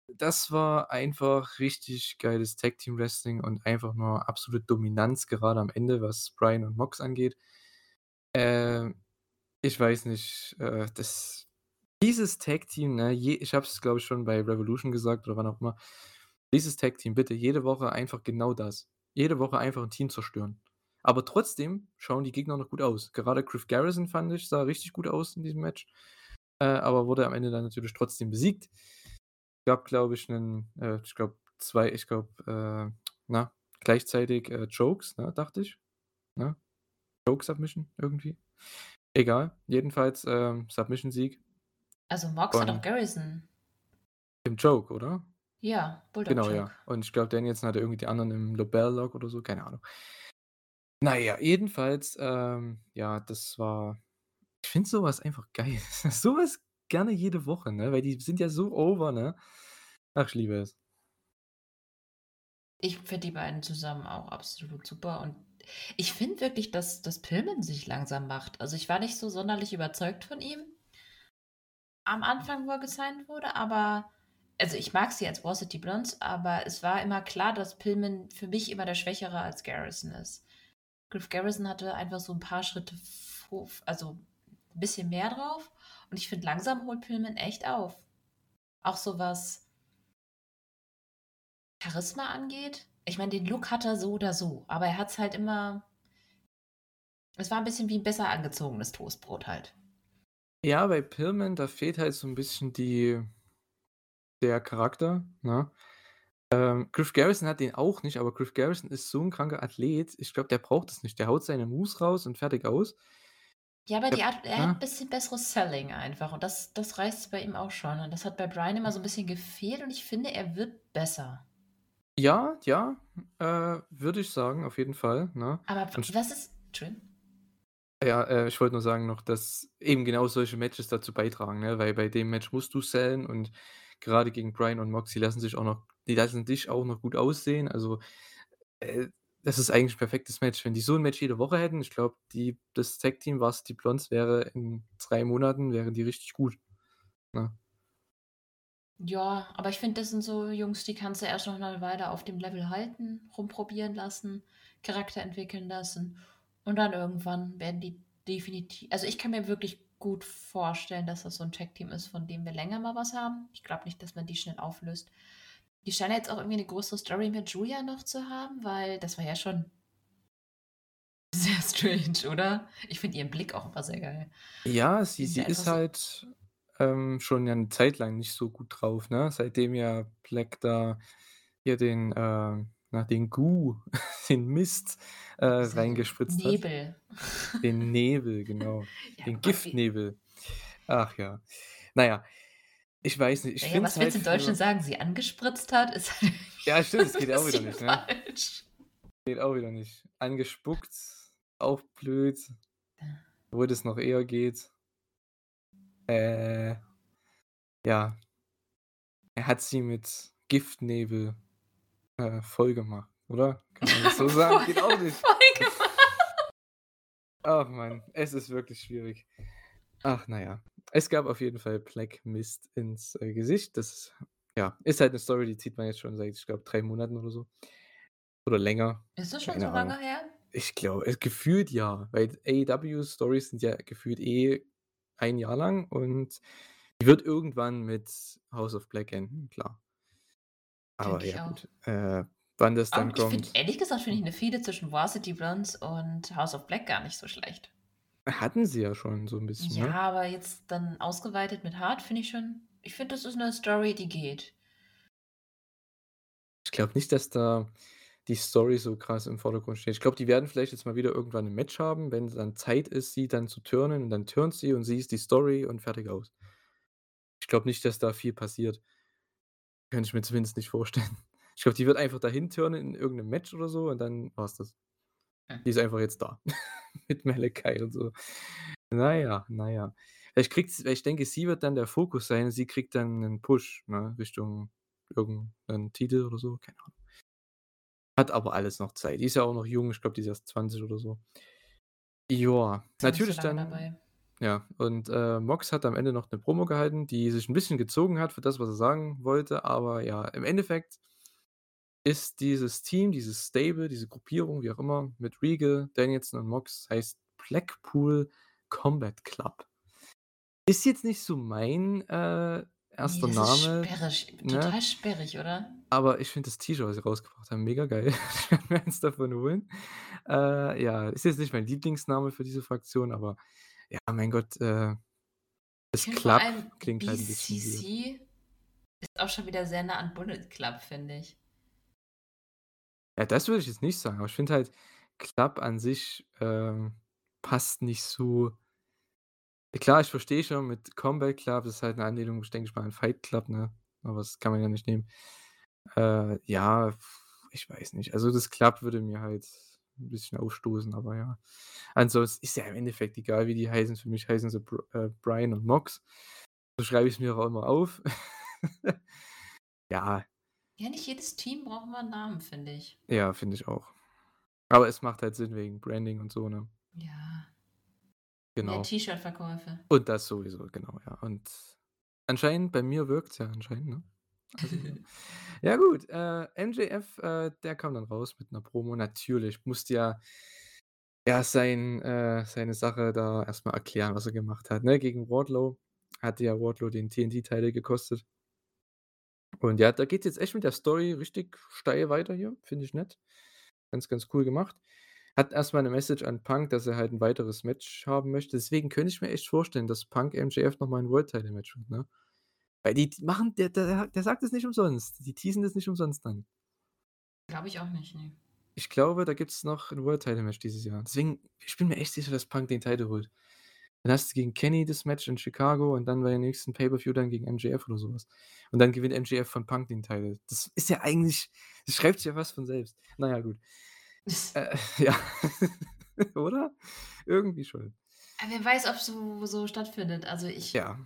das war einfach richtig geiles Tag Team Wrestling und einfach nur absolute Dominanz, gerade am Ende, was Bryan und Mox angeht. Äh, ich weiß nicht, äh, das dieses Tag-Team, ne, je ich habe es, glaube ich, schon bei Revolution gesagt oder wann auch immer. Dieses Tag-Team, bitte jede Woche einfach genau das. Jede Woche einfach ein Team zerstören. Aber trotzdem schauen die Gegner noch gut aus. Gerade Griff Garrison, fand ich, sah richtig gut aus in diesem Match. Äh, aber wurde am Ende dann natürlich trotzdem besiegt. Gab, glaube ich, einen, äh, ich glaube, zwei, ich glaube, äh, na, gleichzeitig äh, Jokes, ne, dachte ich. Ne? Joke-Submission irgendwie. Egal. Jedenfalls ähm, Submission-Sieg. Also Mox hat auch Garrison. Im Joke, oder? Ja, Bulldog Genau, ja. Und ich glaube, Danielson hatte irgendwie die anderen im Lobel-Log oder so, keine Ahnung. Naja, jedenfalls, ähm, ja, das war. Ich finde sowas einfach geil. sowas gerne jede Woche, ne? Weil die sind ja so over, ne? Ach, ich liebe es. Ich finde die beiden zusammen auch absolut super und ich finde wirklich, dass das Pillman sich langsam macht. Also ich war nicht so sonderlich überzeugt von ihm am Anfang, wo er gesigned wurde, aber also ich mag sie als Varsity Blondes, aber es war immer klar, dass Pillman für mich immer der Schwächere als Garrison ist. Griff Garrison hatte einfach so ein paar Schritte, also ein bisschen mehr drauf und ich finde, langsam holt Pillman echt auf. Auch so was Charisma angeht. Ich meine, den Look hat er so oder so, aber er hat es halt immer. Es war ein bisschen wie ein besser angezogenes Toastbrot halt. Ja, bei Pillman, da fehlt halt so ein bisschen die der Charakter, ne? Ähm, Griff Garrison hat den auch nicht, aber Griff Garrison ist so ein kranker Athlet. Ich glaube, der braucht es nicht. Der haut seine Moves raus und fertig aus. Ja, aber die Art, er hat ein bisschen besseres Selling einfach und das, das reißt bei ihm auch schon. Und das hat bei Brian immer so ein bisschen gefehlt und ich finde, er wird besser. Ja, ja, äh, würde ich sagen, auf jeden Fall, ne? Aber Und was ist. Entschuldigung. Ja, äh, ich wollte nur sagen noch, dass eben genau solche Matches dazu beitragen, ne? Weil bei dem Match musst du sellen und gerade gegen Brian und Moxie lassen sich auch noch die lassen dich auch noch gut aussehen. Also, äh, das ist eigentlich ein perfektes Match. Wenn die so ein Match jede Woche hätten, ich glaube, das Tag-Team, was die Blondes wäre in drei Monaten, wären die richtig gut, ne? Ja, aber ich finde, das sind so Jungs, die kannst du erst noch mal weiter auf dem Level halten, rumprobieren lassen, Charakter entwickeln lassen und dann irgendwann werden die definitiv. Also ich kann mir wirklich gut vorstellen, dass das so ein Tech-Team ist, von dem wir länger mal was haben. Ich glaube nicht, dass man die schnell auflöst. Die scheinen jetzt auch irgendwie eine größere Story mit Julia noch zu haben, weil das war ja schon sehr strange, oder? Ich finde ihren Blick auch immer sehr geil. Ja, sie, sie ist halt ähm, schon ja eine Zeit lang nicht so gut drauf, ne? Seitdem ja Black da hier den, äh, na, den Gu, den Mist äh, reingespritzt Nebel. hat. Den Nebel, genau. ja, den Giftnebel. Ach ja. Naja, ich weiß nicht. Ich ja, was willst du halt in Deutschland sagen? Sie angespritzt hat? Ist halt ja, stimmt, das geht auch wieder nicht. Ne? Geht auch wieder nicht. Angespuckt, blöd. Wo das noch eher geht. Äh, ja. Er hat sie mit Giftnebel äh, voll gemacht, oder? Kann man das so sagen? Geht auch nicht. Voll gemacht. Ach man, es ist wirklich schwierig. Ach naja. Es gab auf jeden Fall Black Mist ins äh, Gesicht. Das ja, ist halt eine Story, die zieht man jetzt schon seit, ich glaube, drei Monaten oder so. Oder länger. Ist das schon Keine so lange Ahnung. her? Ich glaube, gefühlt ja. Weil AEW-Stories sind ja gefühlt eh ein Jahr lang und die wird irgendwann mit House of Black enden, klar. Aber Denke ja, gut. Äh, wann das dann Aber ich find, kommt. ehrlich gesagt, finde ich eine Fehde zwischen Varsity Blondes und House of Black gar nicht so schlecht. Hatten sie ja schon so ein bisschen, Ja, ne? aber jetzt dann ausgeweitet mit Hart finde ich schon. Ich finde, das ist eine Story, die geht. Ich glaube nicht, dass da die Story so krass im Vordergrund steht. Ich glaube, die werden vielleicht jetzt mal wieder irgendwann ein Match haben, wenn dann Zeit ist, sie dann zu turnen und dann turnt sie und sie ist die Story und fertig aus. Ich glaube nicht, dass da viel passiert. Kann ich mir zumindest nicht vorstellen. Ich glaube, die wird einfach dahin turnen in irgendeinem Match oder so und dann war's das. Die ist einfach jetzt da. Mit Malakai und so. Naja, naja. Vielleicht kriegt's ich denke, sie wird dann der Fokus sein. Sie kriegt dann 'nen Push, ne, Richtung irgend 'n Titel oder so, keine Ahnung. Hat aber alles noch Zeit. Die ist ja auch noch jung, ich glaube, die ist erst 20 oder so. Ja, so natürlich dann dabei. Ja, und, äh, Mox hat am Ende noch 'ne Promo gehalten, die sich 'n bisschen gezogen hat für das, was er sagen wollte, aber ja, im Endeffekt ist dieses Team, dieses Stable, diese Gruppierung, wie auch immer, mit Regal, Danielson und Mox heißt Blackpool Combat Club. Ist jetzt nicht so mein, äh, erster das ist Name, sperrig, ne? total sperrig, oder? Aber ich finde das T-Shirt, was sie rausgebracht haben, mega geil. Ich werde mir eins davon holen. Äh, ja, ist jetzt nicht mein Lieblingsname für diese Fraktion, aber ja, mein Gott, äh, das Club allem klingt halt 'n bisschen. BCC ist auch schon wieder sehr nah an Bullet Club, finde ich. Ja, das würde ich jetzt nicht sagen, aber ich finde halt, Club an sich, ähm, passt nicht so klar, ich verstehe schon mit Combat Club, das ist halt 'ne Anlehnung, denke ich mal, an Fight Club, ne? Aber das kann man ja nicht nehmen. Äh, ja, ich weiß nicht. Also, das Club würde mir halt 'n bisschen aufstoßen, aber ja. Ansonsten ist ja im Endeffekt egal, wie die heißen. Für mich heißen sie äh, Bryan und Mox. So schreibe ich's mir auch immer auf. Ja. Ja, nicht jedes Team braucht immer 'n Namen, finde ich. Ja, finde ich auch. Aber es macht halt Sinn wegen Branding und so, ne? Ja. Genau. T-Shirt-Verkäufe. Und das sowieso, genau, ja. Und anscheinend bei mir wirkt's ja anscheinend, ne? Also, ja gut, äh, MJF, äh, der kam dann raus mit 'ner Promo. Natürlich musste ja er sein äh, seine Sache da erst mal erklären, was er gemacht hat, ne? Gegen Wardlow hatte ja Wardlow den TNT-Title gekostet. Und ja, da geht's jetzt echt mit der Story richtig steil weiter hier, finde ich nett. Ganz, ganz cool gemacht. Hat erst mal 'ne Message an Punk, dass er halt 'n weiteres Match haben möchte. Deswegen könnte ich mir echt vorstellen, dass Punk MJF noch mal 'n World Title Match wird, ne? Weil die machen der der der sagt das nicht umsonst. Die teasen das nicht umsonst an. Glaube ich auch nicht, ne. Ich glaube, da gibt's noch 'n World Title Match dieses Jahr. Deswegen ich bin mir echt sicher, dass Punk den Title holt. Dann hast du gegen Kenny das Match in Chicago und dann bei der nächsten Pay-per-View dann gegen MJF oder so was. Und dann gewinnt MJF von Punk den Title. Das ist ja eigentlich das schreibt sich ja fast von selbst. Na ja, gut. Äh, ja. Oder? Irgendwie schon. Aber wer weiß, ob's so so stattfindet. Also, ich Ja.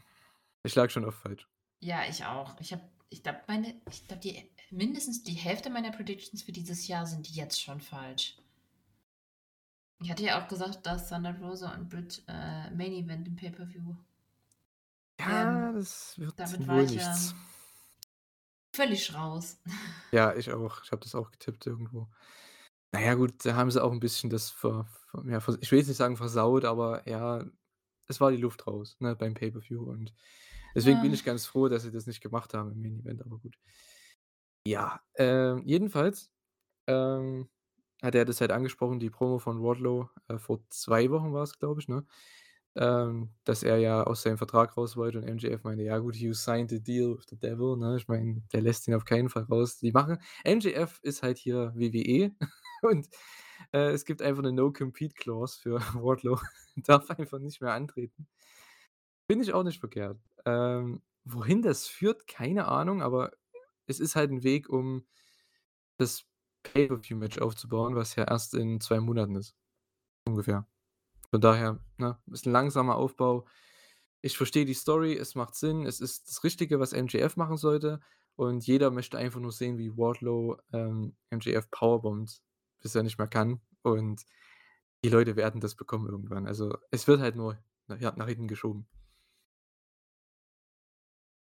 Ich lag schon oft falsch. Ja, ich auch. Ich habe ich glaube, meine ich glaube, die mindestens die Hälfte meiner Predictions für dieses Jahr sind jetzt schon falsch. Ich hatte ja auch gesagt, dass Thunder Rosa und Britt, äh, Main Event im Pay-per-View Ja, werden. das wird Damit wohl ich ja nichts. völlig raus. Ja, ich auch. Ich habe das auch getippt irgendwo. Na ja, gut, da haben sie auch 'n bisschen das ver ver ja, ich will jetzt nicht sagen versaut, aber ja, es war die Luft raus, ne, beim Pay-per-View und deswegen bin Ja. ich ganz froh, dass sie das nicht gemacht haben im Main Event, aber gut. Ja, ähm, jedenfalls, ähm, hat er das halt angesprochen, die Promo von Wardlow, äh, vor 2 Wochen war's, glaube ich, ne? Ähm, dass er ja aus seinem Vertrag raus wollte und MJF meinte: „Ja gut, you signed the deal with the devil“, ne? Ich meine, der lässt ihn auf keinen Fall raus. Die machen MJF ist halt hier WWE und, äh, es gibt einfach 'ne No-Compete Clause für Wardlow. Darf einfach nicht mehr antreten. Finde ich auch nicht verkehrt. Ähm, wohin das führt, keine Ahnung, aber es ist halt 'n Weg, um das Pay-per-View-Match aufzubauen, was ja erst in 2 Monaten ist, ungefähr. Von daher, ne, ist 'n langsamer Aufbau. Ich verstehe die Story, es macht Sinn, es ist das Richtige, was MJF machen sollte und jeder möchte einfach nur sehen, wie Wardlow, ähm, MJF powerbombt, bis er nicht mehr kann und die Leute werden das bekommen irgendwann. Also, es wird halt nur, na ja, nach hinten geschoben.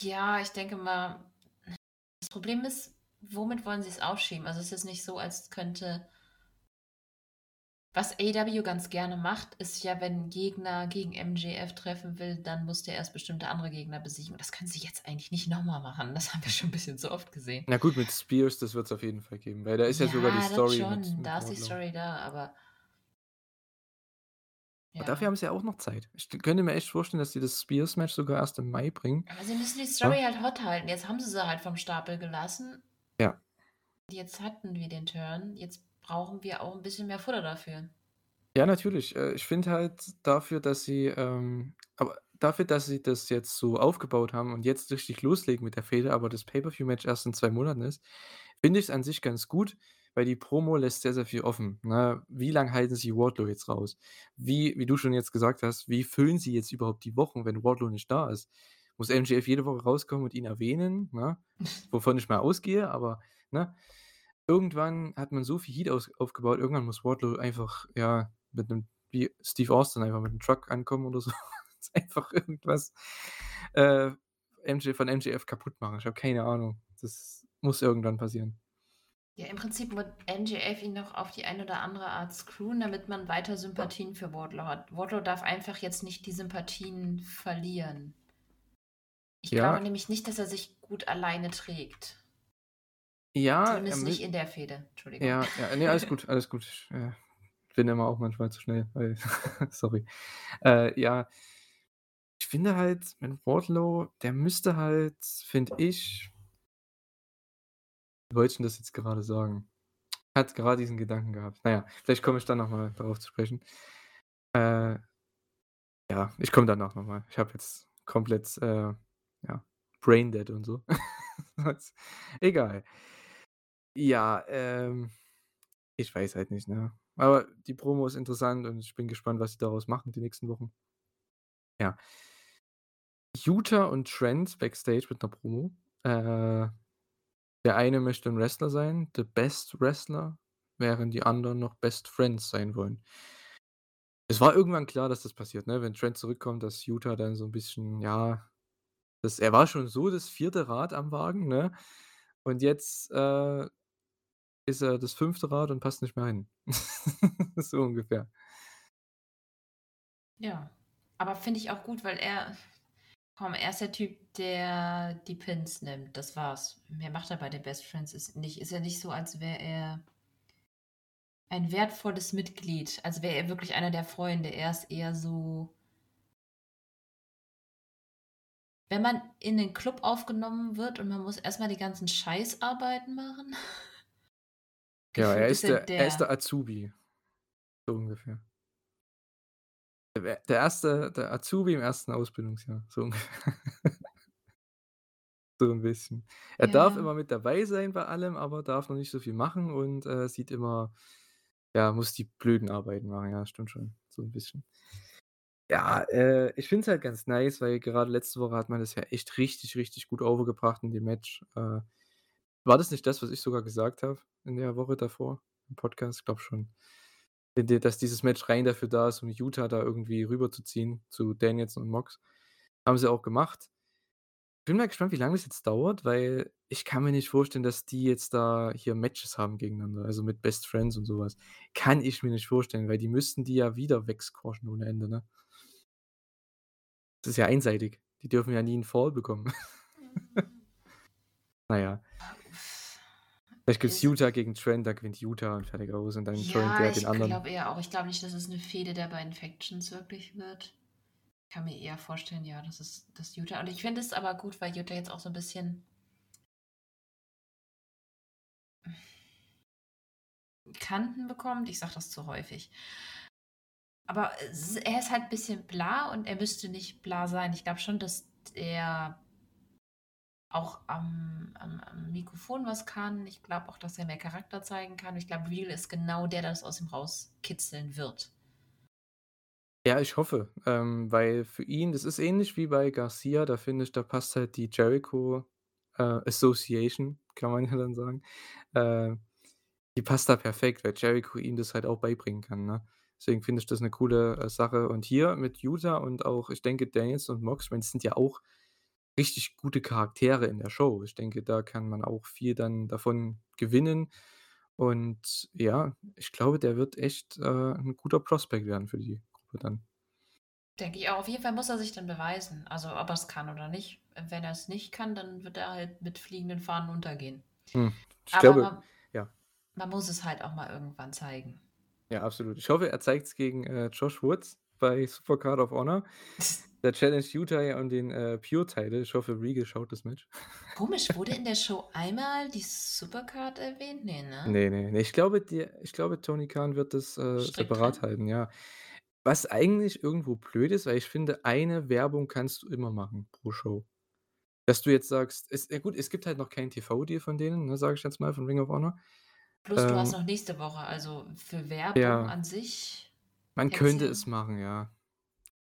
Ja, ich denke mal, das Problem ist, womit wollen sie's aufschieben? Also, es ist jetzt nicht so, als könnte was AEW ganz gerne macht, ist ja, wenn Gegner gegen MJF treffen will, dann muss der erst bestimmte andere Gegner besiegen und das können sie jetzt eigentlich nicht noch mal machen. Das haben wir schon 'n bisschen zu oft gesehen. Na gut, mit Spears, das wird's auf jeden Fall geben, weil da ist ja sogar die Ja, das Story schon, mit mit da ist die. Story da, aber Aber dafür Ja. haben sie ja auch noch Zeit. Ich könnte mir echt vorstellen, dass sie das Spears-Match sogar erst im Mai bringen. Aber sie müssen die Ja. Story halt hot halten. Jetzt haben sie sie halt vom Stapel gelassen. Ja. Jetzt hatten wir den Turn. Jetzt brauchen wir auch 'n bisschen mehr Futter dafür. Ja, natürlich. Äh, ich finde halt dafür, dass sie, ähm aber dafür, dass sie das jetzt so aufgebaut haben und jetzt richtig loslegen mit der Fehde, aber das Pay-per-View-Match erst in 2 Monaten ist, finde ich's an sich ganz gut, weil die Promo lässt sehr, sehr viel offen, ne? Wie lang halten sie Wardlow jetzt raus? Wie wie du schon jetzt gesagt hast, wie füllen sie jetzt überhaupt die Wochen, wenn Wardlow nicht da ist? Muss MJF jede Woche rauskommen und ihn erwähnen, ne? Wovon ich mal ausgehe, aber, ne? Irgendwann hat man so viel Heat aus aufgebaut, irgendwann muss Wardlow einfach, ja, mit 'nem wie Steve Austin einfach mit 'nem Truck ankommen oder so. Einfach irgendwas, äh, MJ von MJF kaputt machen. Ich habe keine Ahnung. Das muss irgendwann passieren. Ja, im Prinzip wird MJF ihn noch auf die eine oder andere Art screwen, damit man weiter Sympathien für Wardlow hat. Wardlow darf einfach jetzt nicht die Sympathien verlieren. Ich Ja. glaube nämlich nicht, dass er sich gut alleine trägt. Ja, Zumindest nicht in der Fehde. Entschuldigung. Ja, ja, ne, alles gut, alles gut. Ich, äh, bin immer auch manchmal zu schnell, weil sorry. Äh, ja. Ich finde halt, mit Wardlow, der müsste halt, finde ich wollte ich 'n das jetzt gerade sagen? Hatte grad diesen Gedanken gehabt. Na ja, vielleicht komme ich dann noch mal darauf zu sprechen. Äh, ja, ich komme danach noch mal. Ich habe jetzt komplett, äh, ja, braindead und so. Egal. Ja, ähm, ich weiß halt nicht, ne? Aber die Promo ist interessant und ich bin gespannt, was sie daraus machen die nächsten Wochen. Ja. Yuta und Trent backstage mit 'ner Promo. Äh, der eine möchte 'n Wrestler sein, the best Wrestler, während die anderen noch Best Friends sein wollen. Es war irgendwann klar, dass das passiert, ne? Wenn Trent zurückkommt, dass Yuta dann so 'n bisschen, ja das er war schon so das 4. Rad am Wagen, ne? Und jetzt, äh, ist er das 5. Rad und passt nicht mehr hin. So ungefähr. Ja, aber finde ich auch gut, weil er komm, er ist der Typ, der die Pins nimmt. Das war's. Mehr macht er bei den Best Friends ist nicht. Ist ja nicht so, als wäre er ein wertvolles Mitglied, als wäre er wirklich einer der Freunde. Er ist eher so wenn man in den Club aufgenommen wird und man muss erst mal die ganzen Scheißarbeiten machen. Ja, er ist ist er der er ist der der Azubi. So ungefähr. Der erste der Azubi im 1. Ausbildungsjahr, so ungefähr. So 'n bisschen. Er darf Ja. immer mit dabei sein bei allem, aber darf noch nicht so viel machen und, äh, sieht immer ja, muss die blöden Arbeiten machen. Ja, stimmt schon, so 'n bisschen. Ja, äh, ich finde es halt ganz nice, weil gerade letzte Woche hat man das ja echt richtig, richtig gut overgebracht in dem Match. Äh, war das nicht das, was ich sogar gesagt habe in der Woche davor im Podcast? Ich glaube schon. Dass dieses Match rein dafür da ist, um Yuta da irgendwie rüberzuziehen zu Danielson und Mox. Haben sie auch gemacht. Bin mal gespannt, wie lange das jetzt dauert, weil ich kann mir nicht vorstellen, dass die jetzt da hier Matches haben gegeneinander, also mit Best Friends und so was. Kann ich mir nicht vorstellen, weil die müssten die ja wieder wegsquashen ohne Ende, ne? Das ist ja einseitig. Die dürfen ja nie 'n Fall bekommen. Na ja. Vielleicht gibt's Ist Yuta gegen Trent, da gewinnt Yuta und fertig aus und dann Ja, der ich den anderen. glaube eher auch. Ich glaube nicht, dass es 'ne Fehde der beiden Factions wirklich wird. Ich kann mir eher vorstellen, ja, dass es dass Yuta und ich finde es aber gut, weil Yuta jetzt auch so 'n bisschen Kanten bekommt. Ich sage das zu häufig. Aber er ist halt bisschen bla und er müsste nicht bla sein. Ich glaube schon, dass er auch am am am Mikrofon was kann. Ich glaube auch, dass er mehr Charakter zeigen kann. Ich glaube, Real ist genau der, der das aus ihm rauskitzeln wird. Ja, ich hoffe, ähm, weil für ihn das ist ähnlich wie bei Garcia, da finde ich, da passt halt die Jericho, äh, Association, kann man ja dann sagen. Äh, die passt da perfekt, weil Jericho ihm das halt auch beibringen kann, ne? Deswegen finde ich das 'ne coole, äh, Sache. Und hier mit Yuta und auch ich denke, Danielson und Mox, ich meine, das sind ja auch richtig gute Charaktere in der Show. Ich denke, da kann man auch viel dann davon gewinnen. Und ja, ich glaube, der wird echt, äh, 'n guter Prospect werden für die Gruppe dann. Denke ich auch. Auf jeden Fall muss er sich dann beweisen, also ob er's kann oder nicht. Wenn er's nicht kann, dann wird er halt mit fliegenden Fahnen untergehen. Hm, ich Aber glaube man ja. man muss es halt auch mal irgendwann zeigen. Ja, absolut. Ich hoffe, er zeigt's gegen, äh, Josh Woods bei Supercard of Honor. Der challenged Yuta ja um den, äh, Pure-Title. Ich hoffe, Regal schaut das Match. Komisch, wurde in der Show einmal die Supercard erwähnt? Ne, ne? Ne, ne, ne. Ich glaube, der ich glaube, Tony Khan wird das, äh, Strikt separat halten, ja. Was eigentlich irgendwo blöd ist, weil ich finde, eine Werbung kannst du immer machen pro Show. Dass du jetzt sagst es ja gut, es gibt halt noch keinen TV-Deal von denen, ne, sage ich jetzt mal, von Ring of Honor. Plus du hast Ähm noch nächste Woche, also für Werbung Ja. an sich Man könnte es machen, ja.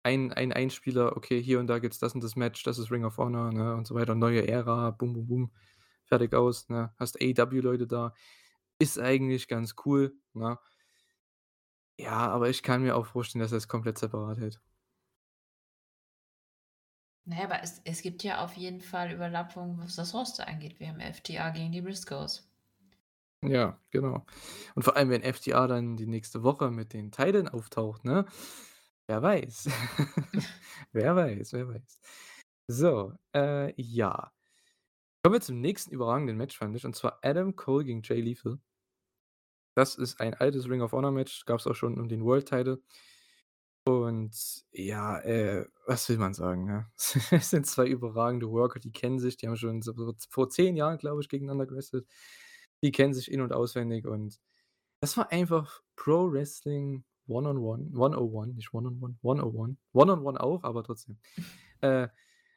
Ein ein Einspieler, okay, hier und da gibt's das und das Match, das ist Ring of Honor, ne, und so weiter. Neue Ära, bum, bum, bum, fertig aus, ne? Hast AEW-Leute da. Ist eigentlich ganz cool, ne? Ja, aber ich kann mir auch vorstellen, dass er's komplett separat hält. Na ja, aber es es gibt ja auf jeden Fall Überlappungen, was das Roster angeht. Wir haben FTR gegen die Briscoes. Ja, genau. Und vor allem, wenn FTR dann die nächste Woche mit den Titeln auftaucht, ne? Wer weiß? Wer weiß, wer weiß. So, äh, ja. Kommen wir zum nächsten überragenden Match, fand ich, und zwar Adam Cole gegen Jay Lethal. Das ist ein altes Ring of Honor Match, gab's auch schon um den World Title. Und ja, äh, was will man sagen, ne? Es sind 2 überragende Worker, die kennen sich, die haben schon so vor 10 Jahren, glaube ich, gegeneinander gewrestelt. Die kennen sich in und auswendig und das war einfach Pro Wrestling One on One 101, nicht One on One, 101. One on One auch, aber trotzdem. Äh,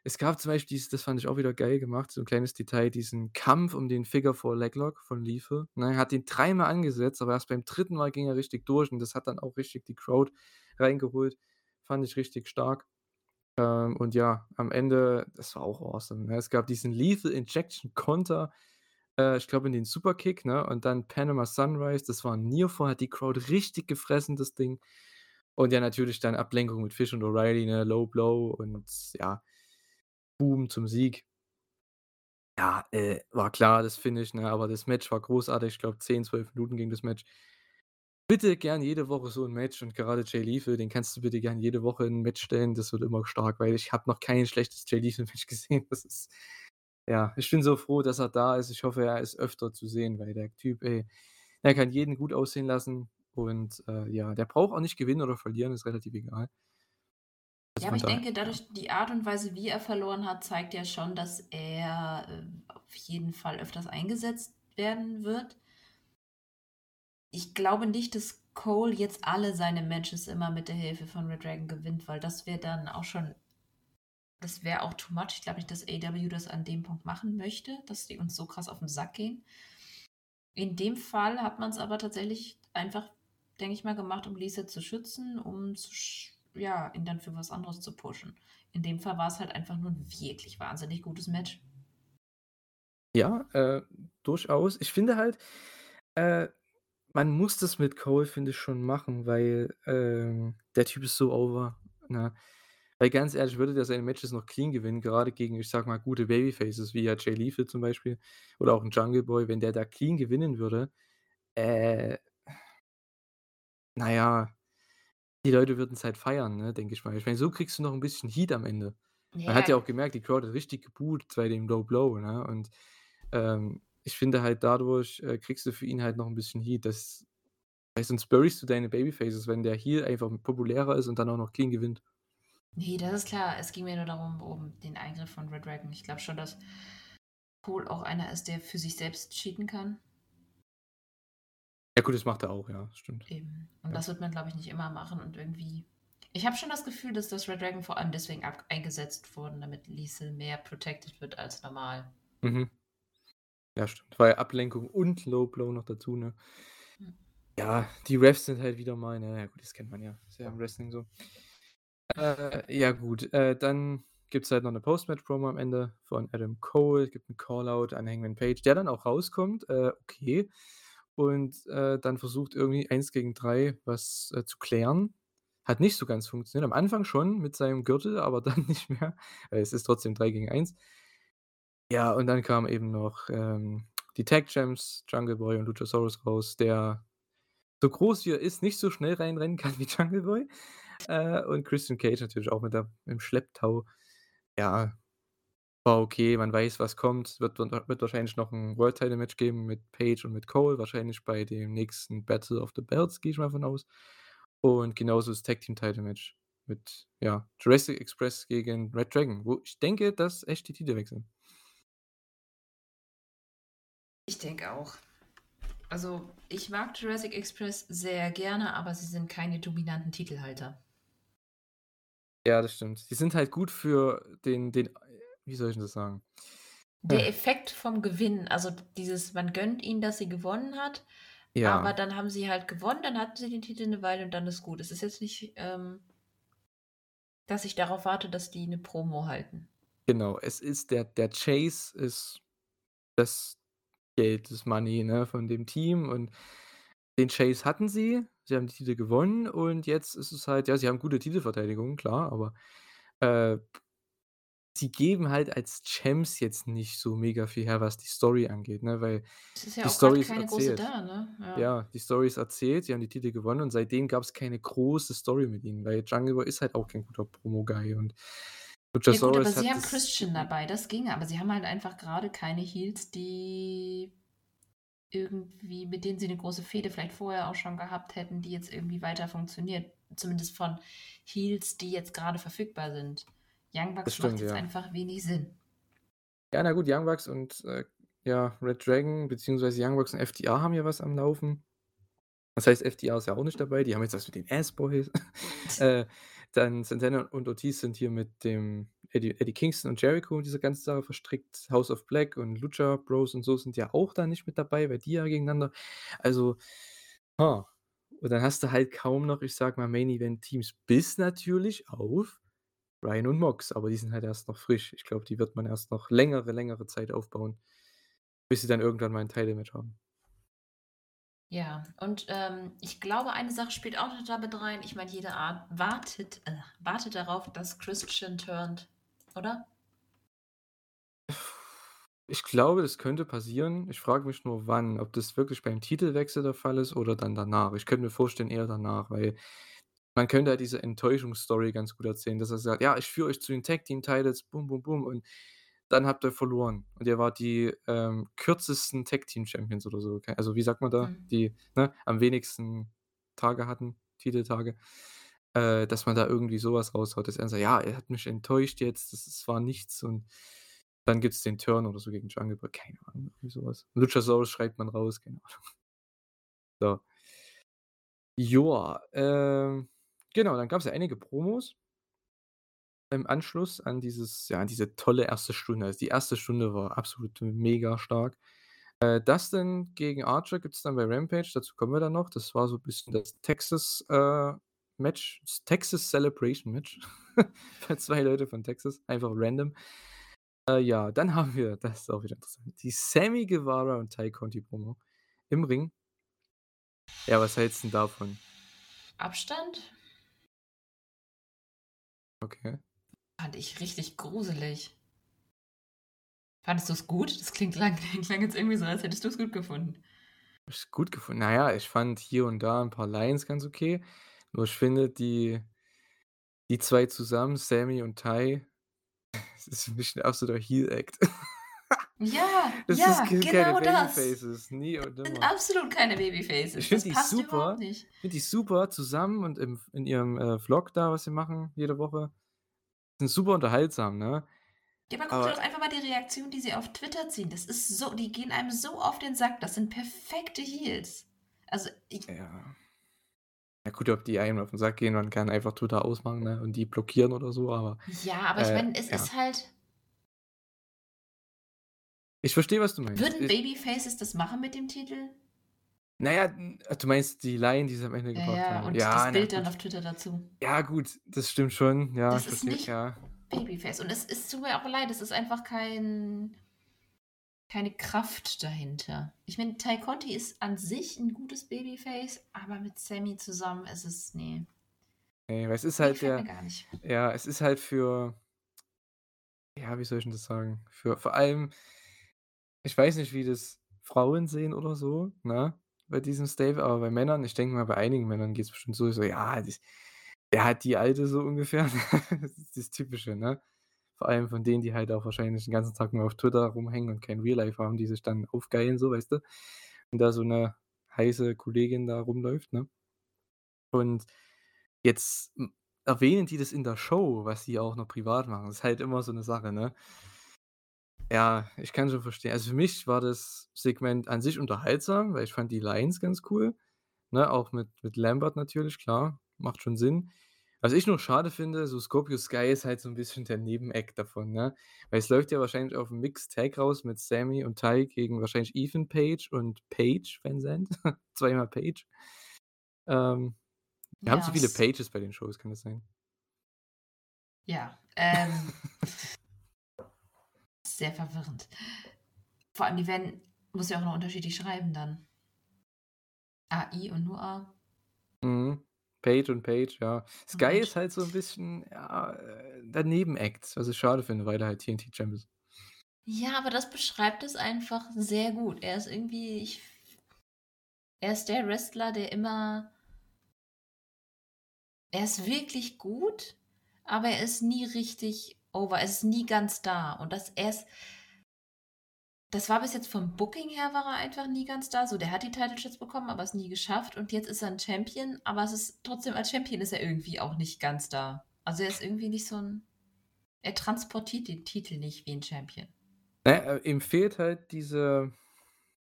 es gab zum Beispiel dieses das fand ich auch wieder geil gemacht, so 'n kleines Detail, diesen Kampf um den Figure 4 Leglock von Lethal, ne? Er hat den dreimal angesetzt, aber erst beim 3. Mal ging er richtig durch und das hat dann auch richtig die Crowd reingeholt. Fand ich richtig stark. Ähm, und ja, am Ende das war auch awesome, ne? Es gab diesen Lethal Injection Konter, äh, ich glaube in den Superkick, ne, und dann Panama Sunrise, das war 'n Nearfall, hat die Crowd richtig gefressen, das Ding. Und ja, natürlich dann Ablenkung mit Fish und O'Reilly, ne, Low Blow und ja, Boom zum Sieg. Ja, äh, war klar, das Finish, ne, aber das Match war großartig. Ich glaube, 10, 12 Minuten ging das Match. Bitte gern jede Woche so 'n Match und gerade Jay Lethal, den kannst du bitte gern jede Woche in 'n Match stellen. Das wird immer stark, weil ich habe noch kein schlechtes Jay Lethal Match gesehen. Das ist ja, ich bin so froh, dass er da ist. Ich hoffe, er ist öfter zu sehen, weil der Typ, ey, der kann jeden gut aussehen lassen und, äh, ja, der braucht auch nicht gewinnen oder verlieren, ist relativ egal. Ja, Also, aber von ich daher, denke, ja. dadurch die Art und Weise, wie er verloren hat, zeigt ja schon, dass er, äh, auf jeden Fall öfters eingesetzt werden wird. Ich glaube nicht, dass Cole jetzt alle seine Matches immer mit der Hilfe von Red Dragon gewinnt, weil das wäre dann auch schon das wäre auch too much. Ich glaube nicht, dass AEW das an dem Punkt machen möchte, dass die uns so krass auf 'n Sack gehen. In dem Fall hat man's aber tatsächlich einfach, denke ich mal, gemacht, um Lethal zu schützen, um zu sch ja, ihn dann für was anderes zu pushen. In dem Fall war's halt einfach nur 'n wirklich wahnsinnig gutes Match. Ja, äh, durchaus. Ich finde halt, äh, man muss das mit Cole, finde ich, schon machen, weil, ähm, der Typ ist so over, ne? Weil ganz ehrlich, würde der seine Matches noch clean gewinnen, gerade gegen, ich sage mal, gute Babyfaces wie ja Jay Lethal zum Beispiel oder auch 'n Jungle Boy, wenn der da clean gewinnen würde, äh na ja, die Leute würden's halt feiern, ne, denke ich mal. Ich meine, so kriegst du noch 'n bisschen Heat am Ende. Man hat ja Ja. auch gemerkt, die Crowd hat richtig geboot bei dem Low Blow, ne? Und, ähm, ich finde halt, dadurch, äh, kriegst du für ihn halt noch 'n bisschen Heat. Das weil sonst buryst du deine Babyfaces, wenn der Heel einfach populärer ist und dann auch noch clean gewinnt. Ne, das ist klar. Es ging mir nur darum um den Eingriff von Red Dragon. Ich glaube schon, dass Cole auch einer ist, der für sich selbst cheaten kann. Ja gut, das macht er auch, ja, stimmt. Eben. Und Ja. das wird man, glaube ich, nicht immer machen und irgendwie ich habe schon das Gefühl, dass das Red Dragon vor allem deswegen ab eingesetzt wurden, damit Lethal mehr protected wird als normal. Mhm. Ja, stimmt. Ja Ablenkung und Low Blow noch dazu, ne? Hm. Ja, die Refs sind halt wieder mal na ja gut, das kennt man ja. Ist ja im Wrestling so. Äh, ja gut, äh, dann gibt's halt noch 'ne Post-Match-Promo am Ende von Adam Cole, gibt 'n Call-out an Hangman Page, der dann auch rauskommt, äh, okay. Und, äh, dann versucht irgendwie 1 gegen 3 was, äh, zu klären. Hat nicht so ganz funktioniert. Am Anfang schon mit seinem Gürtel, aber dann nicht mehr. Äh, es ist trotzdem 3 gegen 1. Ja, und dann kamen eben noch, ähm, die Tag Champs, Jungle Boy und Luchasaurus raus, der so groß wie er ist, nicht so schnell reinrennen kann wie Jungle Boy. Äh, und Christian Cage natürlich auch mit da im Schlepptau. Ja, war okay. Man weiß, was kommt. Wird wird wahrscheinlich noch 'n World Title Match geben mit Page und mit Cole, wahrscheinlich bei dem nächsten Battle of the Belts, gehe ich mal von aus. Und genauso das Tag Team Title Match mit, ja, Jurassic Express gegen Red Dragon, wo ich denke, dass echt die Titel wechseln. Ich denke auch. Also, ich mag Jurassic Express sehr gerne, aber sie sind keine dominanten Titelhalter. Ja, das stimmt. Die sind halt gut für den den wie soll ich das sagen? Der Effekt vom Gewinnen, also dieses, man gönnt ihnen, dass sie gewonnen hat, aber Ja. dann haben sie halt gewonnen, dann hatten sie den Titel eine Weile und dann ist gut. Es ist jetzt nicht, ähm, dass ich darauf warte, dass die eine Promo halten. Genau, es ist der der Chase ist das Geld, das Money, ne, von dem Team und den Chase hatten sie. Sie haben die Titel gewonnen und jetzt ist es halt ja, sie haben gute Titelverteidigung, klar, aber, äh, sie geben halt als Champs jetzt nicht so mega viel her, was die Story angeht, ne, weil Es ist ja die Story ist keine große erzählt. da, ne? Ja. Ja, die Story ist erzählt, sie haben die Titel gewonnen und seitdem gab's keine große Story mit ihnen, weil Jungle Boy ist halt auch kein guter Promo-Guy und Ja gut, aber sie haben Christian dabei, das ging, aber sie haben halt einfach gerade keine Heels, die irgendwie, mit denen sie eine große Fehde vielleicht vorher auch schon gehabt hätten, die jetzt irgendwie weiter funktioniert. Zumindest von Heels, die jetzt gerade verfügbar sind. Young Bucks stimmt, macht jetzt ja. einfach wenig Sinn. Ja, na gut, Young Bucks und, äh, ja, Red Dragon beziehungsweise Young Bucks und FTR haben ja was am Laufen. Das heißt, FTR ist ja auch nicht dabei, die haben jetzt was mit den Ass-Boys. Äh, dann Santana und Ortiz sind hier mit dem Eddie Eddie Kingston und Jericho in dieser ganzen Sache verstrickt. House of Black und Lucha Bros und so sind ja auch da nicht mit dabei, weil die ja gegeneinander also, ha. Und dann hast du halt kaum noch, ich sage mal, Main-Event-Teams, bis natürlich auf Ryan und Mox, aber die sind halt erst noch frisch. Ich glaube, die wird man erst noch längere, längere Zeit aufbauen, bis sie dann irgendwann mal 'n Title-Match haben. Ja, und, ähm, ich glaube, eine Sache spielt auch noch da mit rein. Ich meine, jede Art wartet äh, wartet darauf, dass Christian turnt, oder? Ich glaube, das könnte passieren. Ich frage mich nur, wann. Ob das wirklich beim Titelwechsel der Fall ist oder dann danach. Ich könnte mir vorstellen, eher danach, weil man könnte halt diese Enttäuschungsstory ganz gut erzählen, dass er sagt: „Ja, ich führe euch zu den Tag Team Titles, bum, bum, bum, und dann habt ihr verloren. Und ihr wart die, ähm, kürzesten Tag Team Champions oder so.“ Ke also, wie sagt man da? Mhm. Die, ne, am wenigsten Tage hatten, Titeltage. Äh, dass man da irgendwie so was raushaut, dass er sagt: „Ja, er hat mich enttäuscht jetzt, das es war nichts“ und dann gibt's den Turn oder so gegen Jungle Boy, keine Ahnung, irgendwie so was. Luchasaurus schreibt man raus, keine Ahnung. So. Joa, ähm, genau, dann gab's ja einige Promos im Anschluss an dieses ja, an diese tolle 1. Stunde. Also, die 1. Stunde war absolut mega stark. Äh, Dustin gegen Archer gibt's dann bei Rampage, dazu kommen wir dann noch. Das war so bisschen das Texas, äh, Match, das Texas Celebration Match für 2 Leute von Texas, einfach random. Äh, ja, dann haben wir das ist auch wieder interessant, die Sammy Guevara und Tay Conti Promo im Ring. Ja, was hältst 'n davon? Abstand? Okay. Fand ich richtig gruselig. Fandest du's gut? Das klingt lang klang jetzt irgendwie so, als hättest du's gut gefunden. Ich's gut gefunden. Na ja, ich fand hier und da 'n paar Lines ganz okay. Nur ich finde, die die 2 zusammen, Sammy und Tay, das ist für mich 'n absoluter Heel-Act. Ja, Das ja, ist sind keine genau das. Babyfaces, nie und Sind nimmer. absolut keine Ich Babyfaces. finde Das die super nicht. finde die super zusammen und im in ihrem, äh, Vlog da, was sie machen jede Woche. Sind super unterhaltsam, ne? Ja, aber guck dir doch einfach mal die Reaktion, die sie auf Twitter ziehen. Das ist so die gehen einem so auf den Sack. Das sind perfekte Heels. Also, ich Ja. Ja gut, ob die einem auf 'n Sack gehen, man kann einfach Twitter ausmachen, ne, und die blockieren oder so, aber, Ja, aber ich äh, meine, es ja. ist halt Ich verstehe, was du meinst. Würden Ich Babyfaces das machen mit dem Titel? Na ja, n du meinst die Line, die sie am Ende Ja, gebracht ja, haben? und das na Bild dann gut. auf Twitter dazu. Ja gut, das stimmt schon. Ja, Das ich ist verstehe nicht ja. Babyface. Und es es tut mir auch leid, es ist einfach kein keine Kraft dahinter. Ich meine, Tay Conti ist an sich 'n gutes Babyface, aber mit Sammy zusammen ist es ne. Ne, weil es ist halt gefällt der mir gar nicht. ja, es ist halt für ja, wie soll ich 'n das sagen? Für vor allem ich weiß nicht, wie das Frauen sehen oder so, ne, bei diesem Stable, aber bei Männern ich denke mal, bei einigen Männern geht's bestimmt so so: „Ja, das der hat die Alte so ungefähr.“ Das ist das Typische, ne? Vor allem von denen, die halt auch wahrscheinlich den ganzen Tag nur auf Twitter rumhängen und kein Real Life haben, die sich dann aufgeilen so, weißt du? Und da so 'ne heiße Kollegin da rumläuft, ne? Und jetzt, erwähnen die das in der Show, was sie auch noch privat machen. Das ist halt immer so 'ne Sache, ne? Ja, ich kann schon verstehen. Also, für mich war das Segment an sich unterhaltsam, weil ich fand die Lines ganz cool, ne, auch mit mit Lambert natürlich, klar, macht schon Sinn. Was ich noch schade finde, so Scorpio Sky ist halt so 'n bisschen der Nebeneck davon, ne? Weil es läuft ja wahrscheinlich auf'm Mixed Tag raus mit Sammy und Ty gegen wahrscheinlich Ethan Page und Paige Van Zandt, zweimal Page. Ähm, wir haben zu viele Pages bei den Shows, kann das sein? Ja, ähm sehr verwirrend. Vor allem, die werden muss ja auch noch unterschiedlich schreiben dann. AI und nur A. Mhm. Page und Page, ja. Sky Page. ist halt so 'n bisschen, ja, äh, der Nebenact, was ich schade finde, weil er halt TNT Champ ist. Ja, aber das beschreibt es einfach sehr gut. Er ist irgendwie ich er ist der Wrestler, der immer er ist wirklich gut, aber er ist nie richtig over. Er ist nie ganz da und das er ist das war bis jetzt vom Booking her war er einfach nie ganz da. So, der hat die Title Shots bekommen, aber es nie geschafft und jetzt ist er 'n Champion, aber es ist trotzdem als Champion ist er irgendwie auch nicht ganz da. Also, er ist irgendwie nicht so 'n er transportiert den Titel nicht wie 'n Champion. Na ja, äh, ihm fehlt halt diese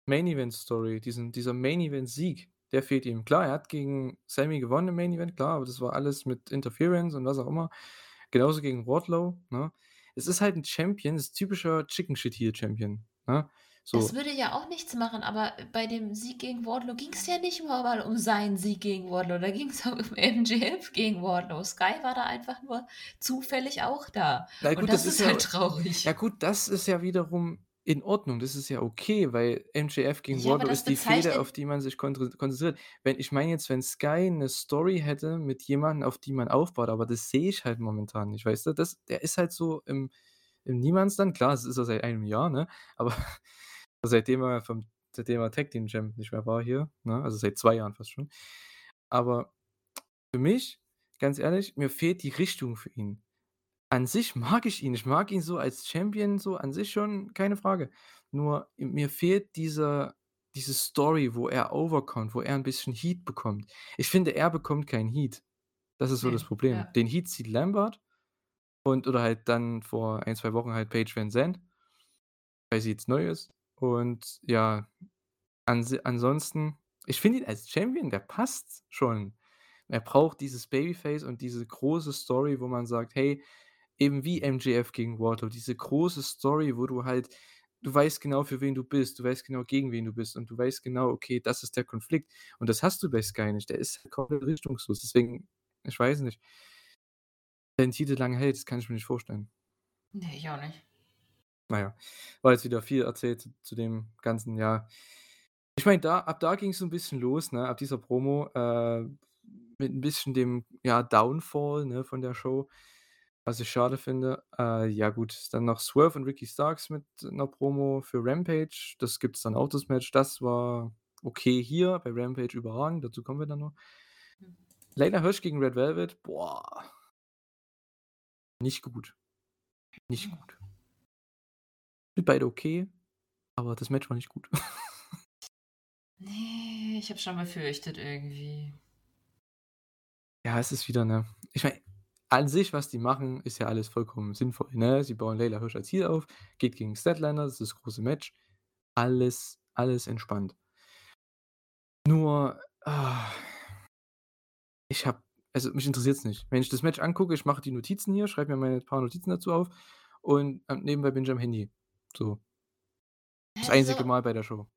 Main Event Story, diesen dieser Main Event Sieg, der fehlt ihm. Klar, er hat gegen Sammy gewonnen im Main Event, klar, aber das war alles mit Interference und was auch immer. Genauso gegen Wardlow, ne? Es ist halt 'n Champion, ist typischer Chicken Shit Heel Champion, ne? Das So. würde ja auch nichts machen, aber bei dem Sieg gegen Wardlow ging's ja nicht mal mal um seinen Sieg gegen Wardlow, da ging's ja um MJF gegen Wardlow. Sky war da einfach nur zufällig auch da Na und gut, das das ist ist ja halt traurig. ja gut, das ist ja wiederum in Ordnung. Das ist ja okay, weil MJF gegen Ja, Wardlow ist die Fehde, bezeichnet auf die man sich konzentriert. Wenn ich meine jetzt, wenn Sky 'ne Story hätte mit jemandem, auf die man aufbaut, aber das sehe ich halt momentan nicht, weißt du? Das der ist halt so im im Niemandsland. Klar, das ist er seit einem Jahr, ne? Aber seitdem er vom seitdem er Tag Team Champ nicht mehr war hier, ne? Also, seit 2 Jahren fast schon. Aber für mich, ganz ehrlich, mir fehlt die Richtung für ihn. An sich mag ich ihn. Ich mag ihn so als Champion so an sich schon, keine Frage. Nur mir fehlt dieser diese Story, wo er overkommt, wo er 'n bisschen Heat bekommt. Ich finde, er bekommt keinen Heat. Das ist so das Ne, Problem. ja. Den Heat zieht Lambert und oder halt dann vor 1, 2 Wochen halt Paige Van Zandt weil sie jetzt neu ist. Und ja, ansi ansonsten ich finde ihn als Champion, der passt schon. Er braucht dieses Babyface und diese große Story, wo man sagt: „Hey“ eben wie MJF gegen Wardlow, diese große Story, wo du halt du weißt genau, für wen du bist, du weißt genau, gegen wen du bist und du weißt genau: „Okay, das ist der Konflikt.“ Und das hast du bei Sky nicht. Der ist komplett richtungslos. Deswegen, ich weiß nicht den Titel lange hält, das kann ich mir nicht vorstellen. Ne, ich auch nicht. Na ja, war jetzt wieder viel erzählt zu zu dem Ganzen, ja. Ich meine, da ab da ging's so 'n bisschen los, ne, ab dieser Promo, äh, mit 'n bisschen dem, ja, Downfall, ne, von der Show, was ich schade finde. Äh, ja gut, dann noch Swerve und Ricky Starks mit 'ner Promo für Rampage. Das gibt's dann auch das Match. Das war okay hier, bei Rampage überragend, dazu kommen wir dann noch. Mhm. Leyla Hirsch gegen Red Velvet, boah. Nicht gut. Nicht gut. Sind beide okay, aber das Match war nicht gut. Ne, ich habe schon befürchtet irgendwie. Ja, es ist wieder, ne ich meine, an sich, was die machen, ist ja alles vollkommen sinnvoll, ne? Sie bauen Leyla Hirsch als Heel auf, geht gegen Statlander, das ist das große Match. Alles alles entspannt. Nur, ah ich habe also, mich interessiert's nicht. Wenn ich das Match angucke, ich mache die Notizen hier, schreibe mir meine paar Notizen dazu auf und, ähm, nebenbei bin ich am Handy. So. Das einzige Also Mal bei der Show.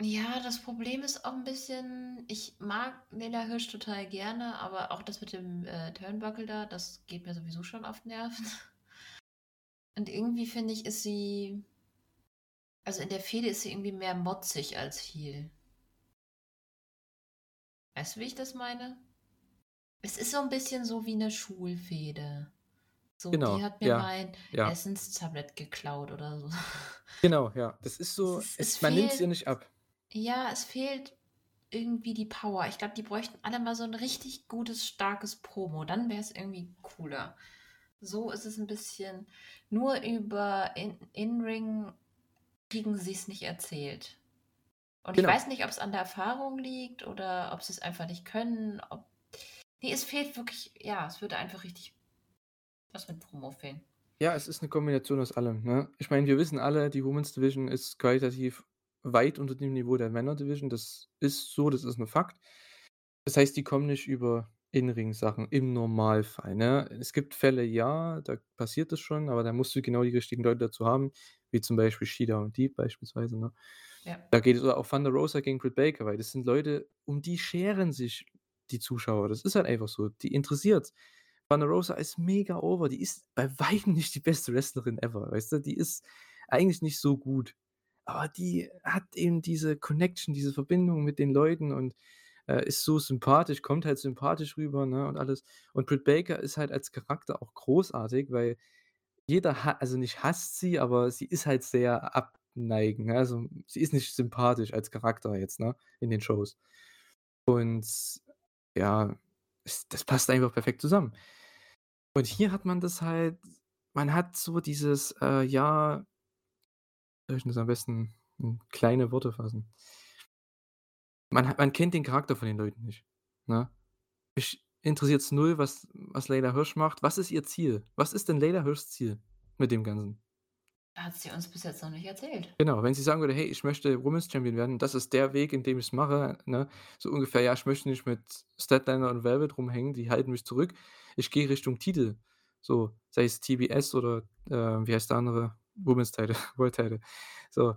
Ja, das Problem ist auch 'n bisschen ich mag Leyla Hirsch total gerne, aber auch das mit dem, äh, Turnbuckle da, das geht mir sowieso schon auf Nerven. Und irgendwie finde ich, ist sie also, in der Fehde ist sie irgendwie mehr motzig als Heel. Weißt du, wie ich das meine? Es ist so 'n bisschen so wie 'ne Schulfehde. So: „Die Genau, hat mir ja, mein ja. Essenstablett geklaut“ oder so. Genau, ja. Das ist Es so ist es es man nimmt's ihr fehlt nicht ab. Ja, es fehlt irgendwie die Power. Ich glaube, die bräuchten alle mal so 'n richtig gutes, starkes Promo, dann wär's irgendwie cooler. So ist es 'n bisschen nur über In In-Ring kriegen sie's nicht erzählt. Und ich Genau. weiß nicht, ob's an der Erfahrung liegt oder ob sie's einfach nicht können, ob ne, es fehlt wirklich ja, es würde einfach richtig was mit Promo fehlen. Ja, es ist 'ne Kombination aus allem, ne? Ich meine, wir wissen alle, die Women's Division ist qualitativ weit unter dem Niveau der Männer Division. Das ist so, das ist 'n Fakt. Das heißt, die kommen nicht über In-Ring-Sachen im Normalfall, ne? Es gibt Fälle, ja, da passiert das schon, aber da musst du genau die richtigen Leute dazu haben, wie zum Beispiel Shida und Deeb beispielsweise, ne? Ja. Da geht es oder auch Thunder Rosa gegen Britt Baker, weil das sind Leute, um die scheren sich die Zuschauer. Das ist halt einfach so. Die interessiert's. Thunder Rosa ist mega over. Die ist bei Weitem nicht die beste Wrestlerin ever, weißt du? Die ist eigentlich nicht so gut. Aber die hat eben diese Connection, diese Verbindung mit den Leuten und, äh, ist so sympathisch, kommt halt sympathisch rüber, ne, und alles. Und Britt Baker ist halt als Charakter auch großartig, weil jeder also nicht hasst sie, aber sie ist halt sehr abneigend, ne? Also, sie ist nicht sympathisch als Charakter jetzt, ne, in den Shows. Und ja, es das passt einfach perfekt zusammen. Und hier hat man das halt man hat so dieses, äh, ja soll ich das am besten in kleine Worte fassen? Man man kennt den Charakter von den Leuten nicht, ne? Mich interessiert's null, was was Leyla Hirsch macht. Was ist ihr Ziel? Was ist denn Leyla Hirschs Ziel mit dem Ganzen? Hat sie uns bis jetzt noch nicht erzählt. Genau, wenn sie sagen würde: „Hey, ich möchte Women's Champion werden, das ist der Weg, in dem ich's mache“, ne? So ungefähr: „Ja, ich möchte nicht mit Statlander und Velvet rumhängen, die halten mich zurück. Ich gehe Richtung Titel.“ So, sei es TBS oder, äh, wie heißt der andere? Women's Title, World Title. So,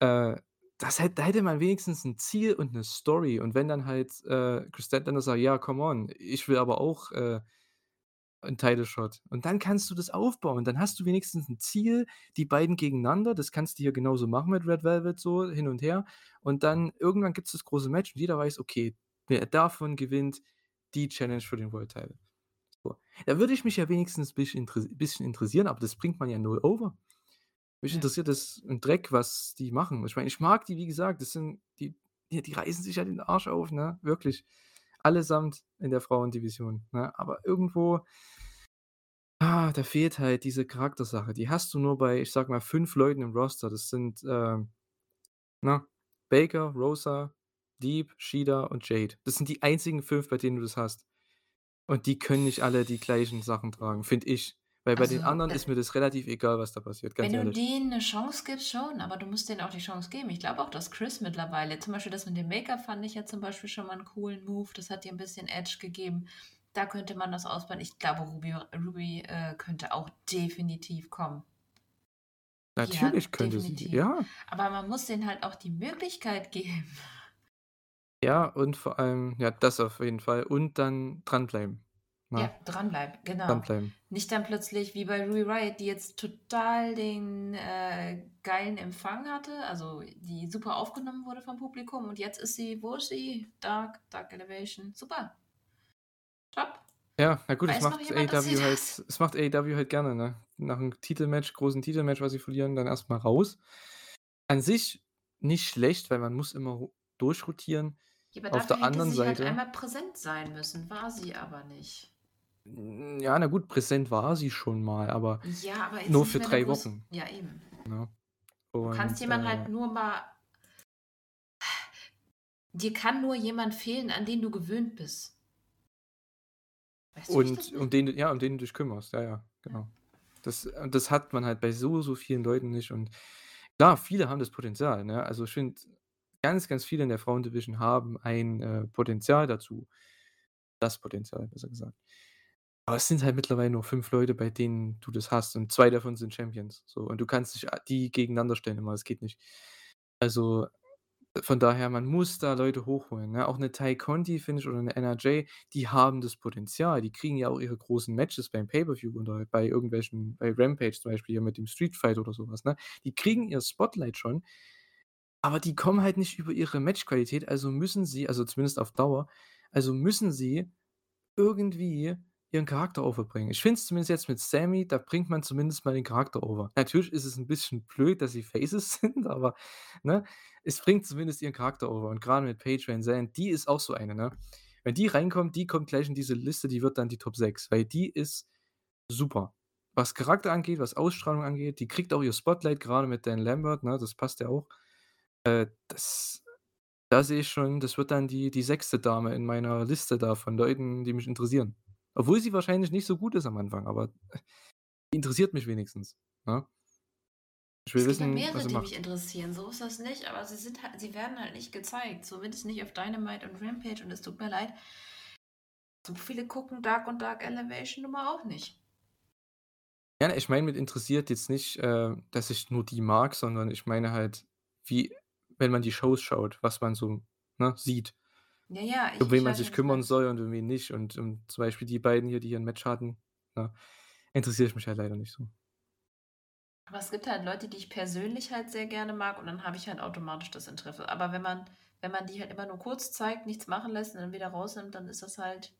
äh, das hätt da hätte man wenigstens 'n Ziel und 'ne Story. Und wenn dann halt, äh, Kris Statlander sagt: „Ja, come on, ich will aber auch, äh, 'n Title Shot.“ Und dann kannst du das aufbauen. Dann hast du wenigstens 'n Ziel, die beiden gegeneinander. Das kannst du hier genauso machen mit Red Velvet so hin und her. Und dann irgendwann gibt's das große Match und jeder weiß: „Okay, wer davon gewinnt die Challenge für den World Title.“ So. Da würde ich mich ja wenigstens interess bisschen interessieren, aber das bringt man ja null over. Mich Ja. interessiert das 'n Dreck, was die machen. Ich meine, ich mag die, wie gesagt, das sind die die die reißen sich ja den Arsch auf, ne, wirklich. Allesamt in der Frauendivision, ne? Aber irgendwo ah, da fehlt halt diese Charaktersache. Die hast du nur bei, ich sage mal, 5 Leuten im Roster. Das sind, ähm, na, Baker, Rosa, Deeb, Shida und Jade. Das sind die einzigen 5, bei denen du das hast. Und die können nicht alle die gleichen Sachen tragen, finde ich. Weil bei den Also, anderen ist mir das relativ egal, was da passiert, Wenn du ehrlich. denen 'ne Chance gibst, schon, aber du musst denen auch die Chance geben. Ich glaube auch, dass Chris mittlerweile zum Beispiel das mit dem Make-up fand ich ja zum Beispiel schon mal 'n coolen Move. Das hat ihr 'n bisschen Edge gegeben. Da könnte man das ausbauen. Ich glaube, Ruby Ruby, äh, könnte auch definitiv kommen. Ja, Natürlich könnte sie, definitiv. ja. Aber man muss denen halt auch die Möglichkeit geben. Ja, und vor allem ja, das auf jeden Fall. Und dann dranbleiben, Ja, ne? dranbleiben, genau. Dranbleiben. Nicht dann plötzlich wie bei Ruby Riott, die jetzt total den, äh, geilen Empfang hatte, also die super aufgenommen wurde vom Publikum und jetzt ist sie wo ist sie? Dark Dark Elevation. Super. Top. Ja, na gut, das Weiß noch macht jemand, AEW halt das macht AEW halt gerne, ne? Nach 'm Titelmatch großen Titelmatch, was sie verlieren, dann erst mal raus. An sich nicht schlecht, weil man muss immer ro durchrotieren. Ja, aber Auf der hätte anderen sie halt Seite einmal präsent sein müssen, war sie aber nicht. Ja, na gut, präsent war sie schon mal, aber Ja, aber nur für mehr 3 groß Wochen, ja, eben. ne? Du kannst Und, jemanden halt äh nur mal dir kann nur jemand fehlen, an den du gewöhnt bist. Weißt du, Und um den du ja, um den du dich kümmerst. Ja, ja, genau. Ja. Das und das hat man halt bei so, so vielen Leuten nicht. Und klar, viele haben das Potenzial, ne? Also, ich finde, ganz, ganz viele in der Frauendivision haben ein, äh, Potenzial dazu. Das Potenzial, besser gesagt. Aber es sind halt mittlerweile nur 5 Leute, bei denen du das hast und 2 davon sind Champions, so. Und du kannst nicht a die gegeneinander stellen immer, das geht nicht. Also, von daher, man muss da Leute hochholen, ne? Auch 'ne Tay Conti, finde ich, oder 'ne NRJ, die haben das Potenzial. Die kriegen ja auch ihre großen Matches beim Pay-per-View oder bei irgendwelchen bei Rampage zum Beispiel hier mit dem Street Fight oder so was, ne? Die kriegen ihr Spotlight schon, aber die kommen halt nicht über ihre Matchqualität, also müssen sie also zumindest auf Dauer also müssen sie irgendwie ihren Charakter overbringen. Ich finde es zumindest jetzt mit Sammy, da bringt man zumindest mal den Charakter over. Natürlich ist es 'n bisschen blöd, dass sie Faces sind, aber, ne, es bringt zumindest ihren Charakter over. Und grade mit Paige VanZant, die ist auch so eine, ne? Wenn die reinkommt, die kommt gleich in diese Liste, die wird dann die Top 6, weil die ist super. Was Charakter angeht, was Ausstrahlung angeht, die kriegt auch ihr Spotlight, grade mit Dan Lambert, ne? Das passt ja auch. Äh, das da sehe ich schon, das wird dann die die 6. Dame in meiner Liste da von Leuten, die mich interessieren. Obwohl sie wahrscheinlich nicht so gut ist am Anfang, aber interessiert mich wenigstens, ne? Ich will Es gibt wissen, was mehrere, die macht. mich interessieren, so ist das nicht, aber sie sind halt sie werden halt nicht gezeigt, zumindest nicht auf Dynamite und Rampage und es tut mir leid. so viele gucken Dark und Dark Elevation Nummer auch nicht. Ja, ich meine mit interessiert jetzt nicht, äh, dass ich nur die mag, sondern ich meine halt, wie wenn man die Shows schaut, was man so, ne, sieht. Ja, ja, Um ich wen ich man sich du kümmern soll und um wen nicht. Und, ähm, zum Beispiel die beiden hier, die hier 'n Match hatten, ne, interessiere ich mich halt leider nicht so. Aber es gibt halt Leute, die ich persönlich halt sehr gerne mag und dann habe ich halt automatisch das Interesse. Aber wenn man wenn man die halt immer nur kurz zeigt, nichts machen lässt und dann wieder rausnimmt, dann ist das halt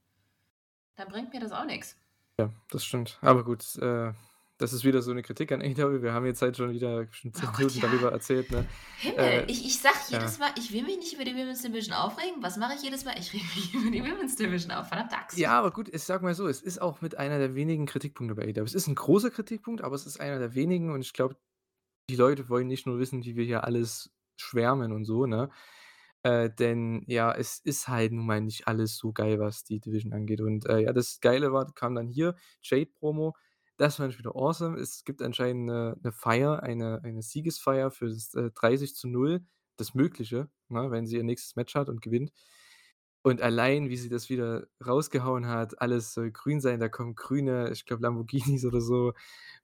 dann bringt mir das auch nix. Ja, das stimmt. Aber gut, äh, das ist wieder so 'ne Kritik an AEW. Wir haben jetzt halt schon wieder Oh 10 Gott, Minuten ja. darüber erzählt, ne? Himmel, Äh, ich ich sage ja. jedes Mal, ich will mich nicht über die Women's Division aufregen. Was mache ich jedes Mal? Ich rege mich über die Women's Division auf. Verdammte Axt. Ja, aber gut, ich sage mal so, es ist auch mit einer der wenigen Kritikpunkte bei AEW. Es ist 'n großer Kritikpunkt, aber es ist einer der wenigen und ich glaube, die Leute wollen nicht nur wissen, wie wir hier alles schwärmen und so, ne? Äh, denn ja, es ist halt nun mal nicht alles so geil, was die Division angeht. Und, äh, ja, das Geile war kam dann hier, Jade-Promo. Das fand ich wieder awesome. Es gibt anscheinend 'ne 'ne Feier, eine eine Siegesfeier für das, äh, 30:0, das Mögliche, ne, wenn sie ihr nächstes Match hat und gewinnt. Und allein, wie sie das wieder rausgehauen hat, alles soll grün sein, da kommen grüne, ich glaube, Lamborghinis oder so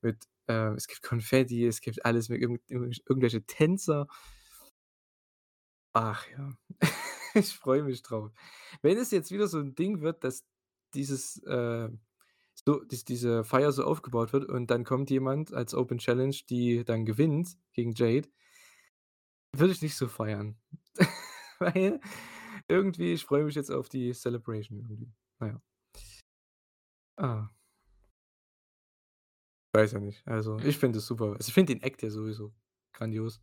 mit äh, es gibt Konfetti, es gibt alles mit irgend irgendwelche Tänzer. Ach ja, ich freue mich drauf. Wenn es jetzt wieder so 'n Ding wird, dass dieses, äh so dies diese Feier so aufgebaut wird und dann kommt jemand als Open Challenge, die dann gewinnt gegen Jade würde ich nicht so feiern. Weil irgendwie ich freue mich jetzt auf die Celebration irgendwie. Na ja. Ah. Weiß ja nicht. Also, ich finde es super. Also, ich finde den Act ja sowieso grandios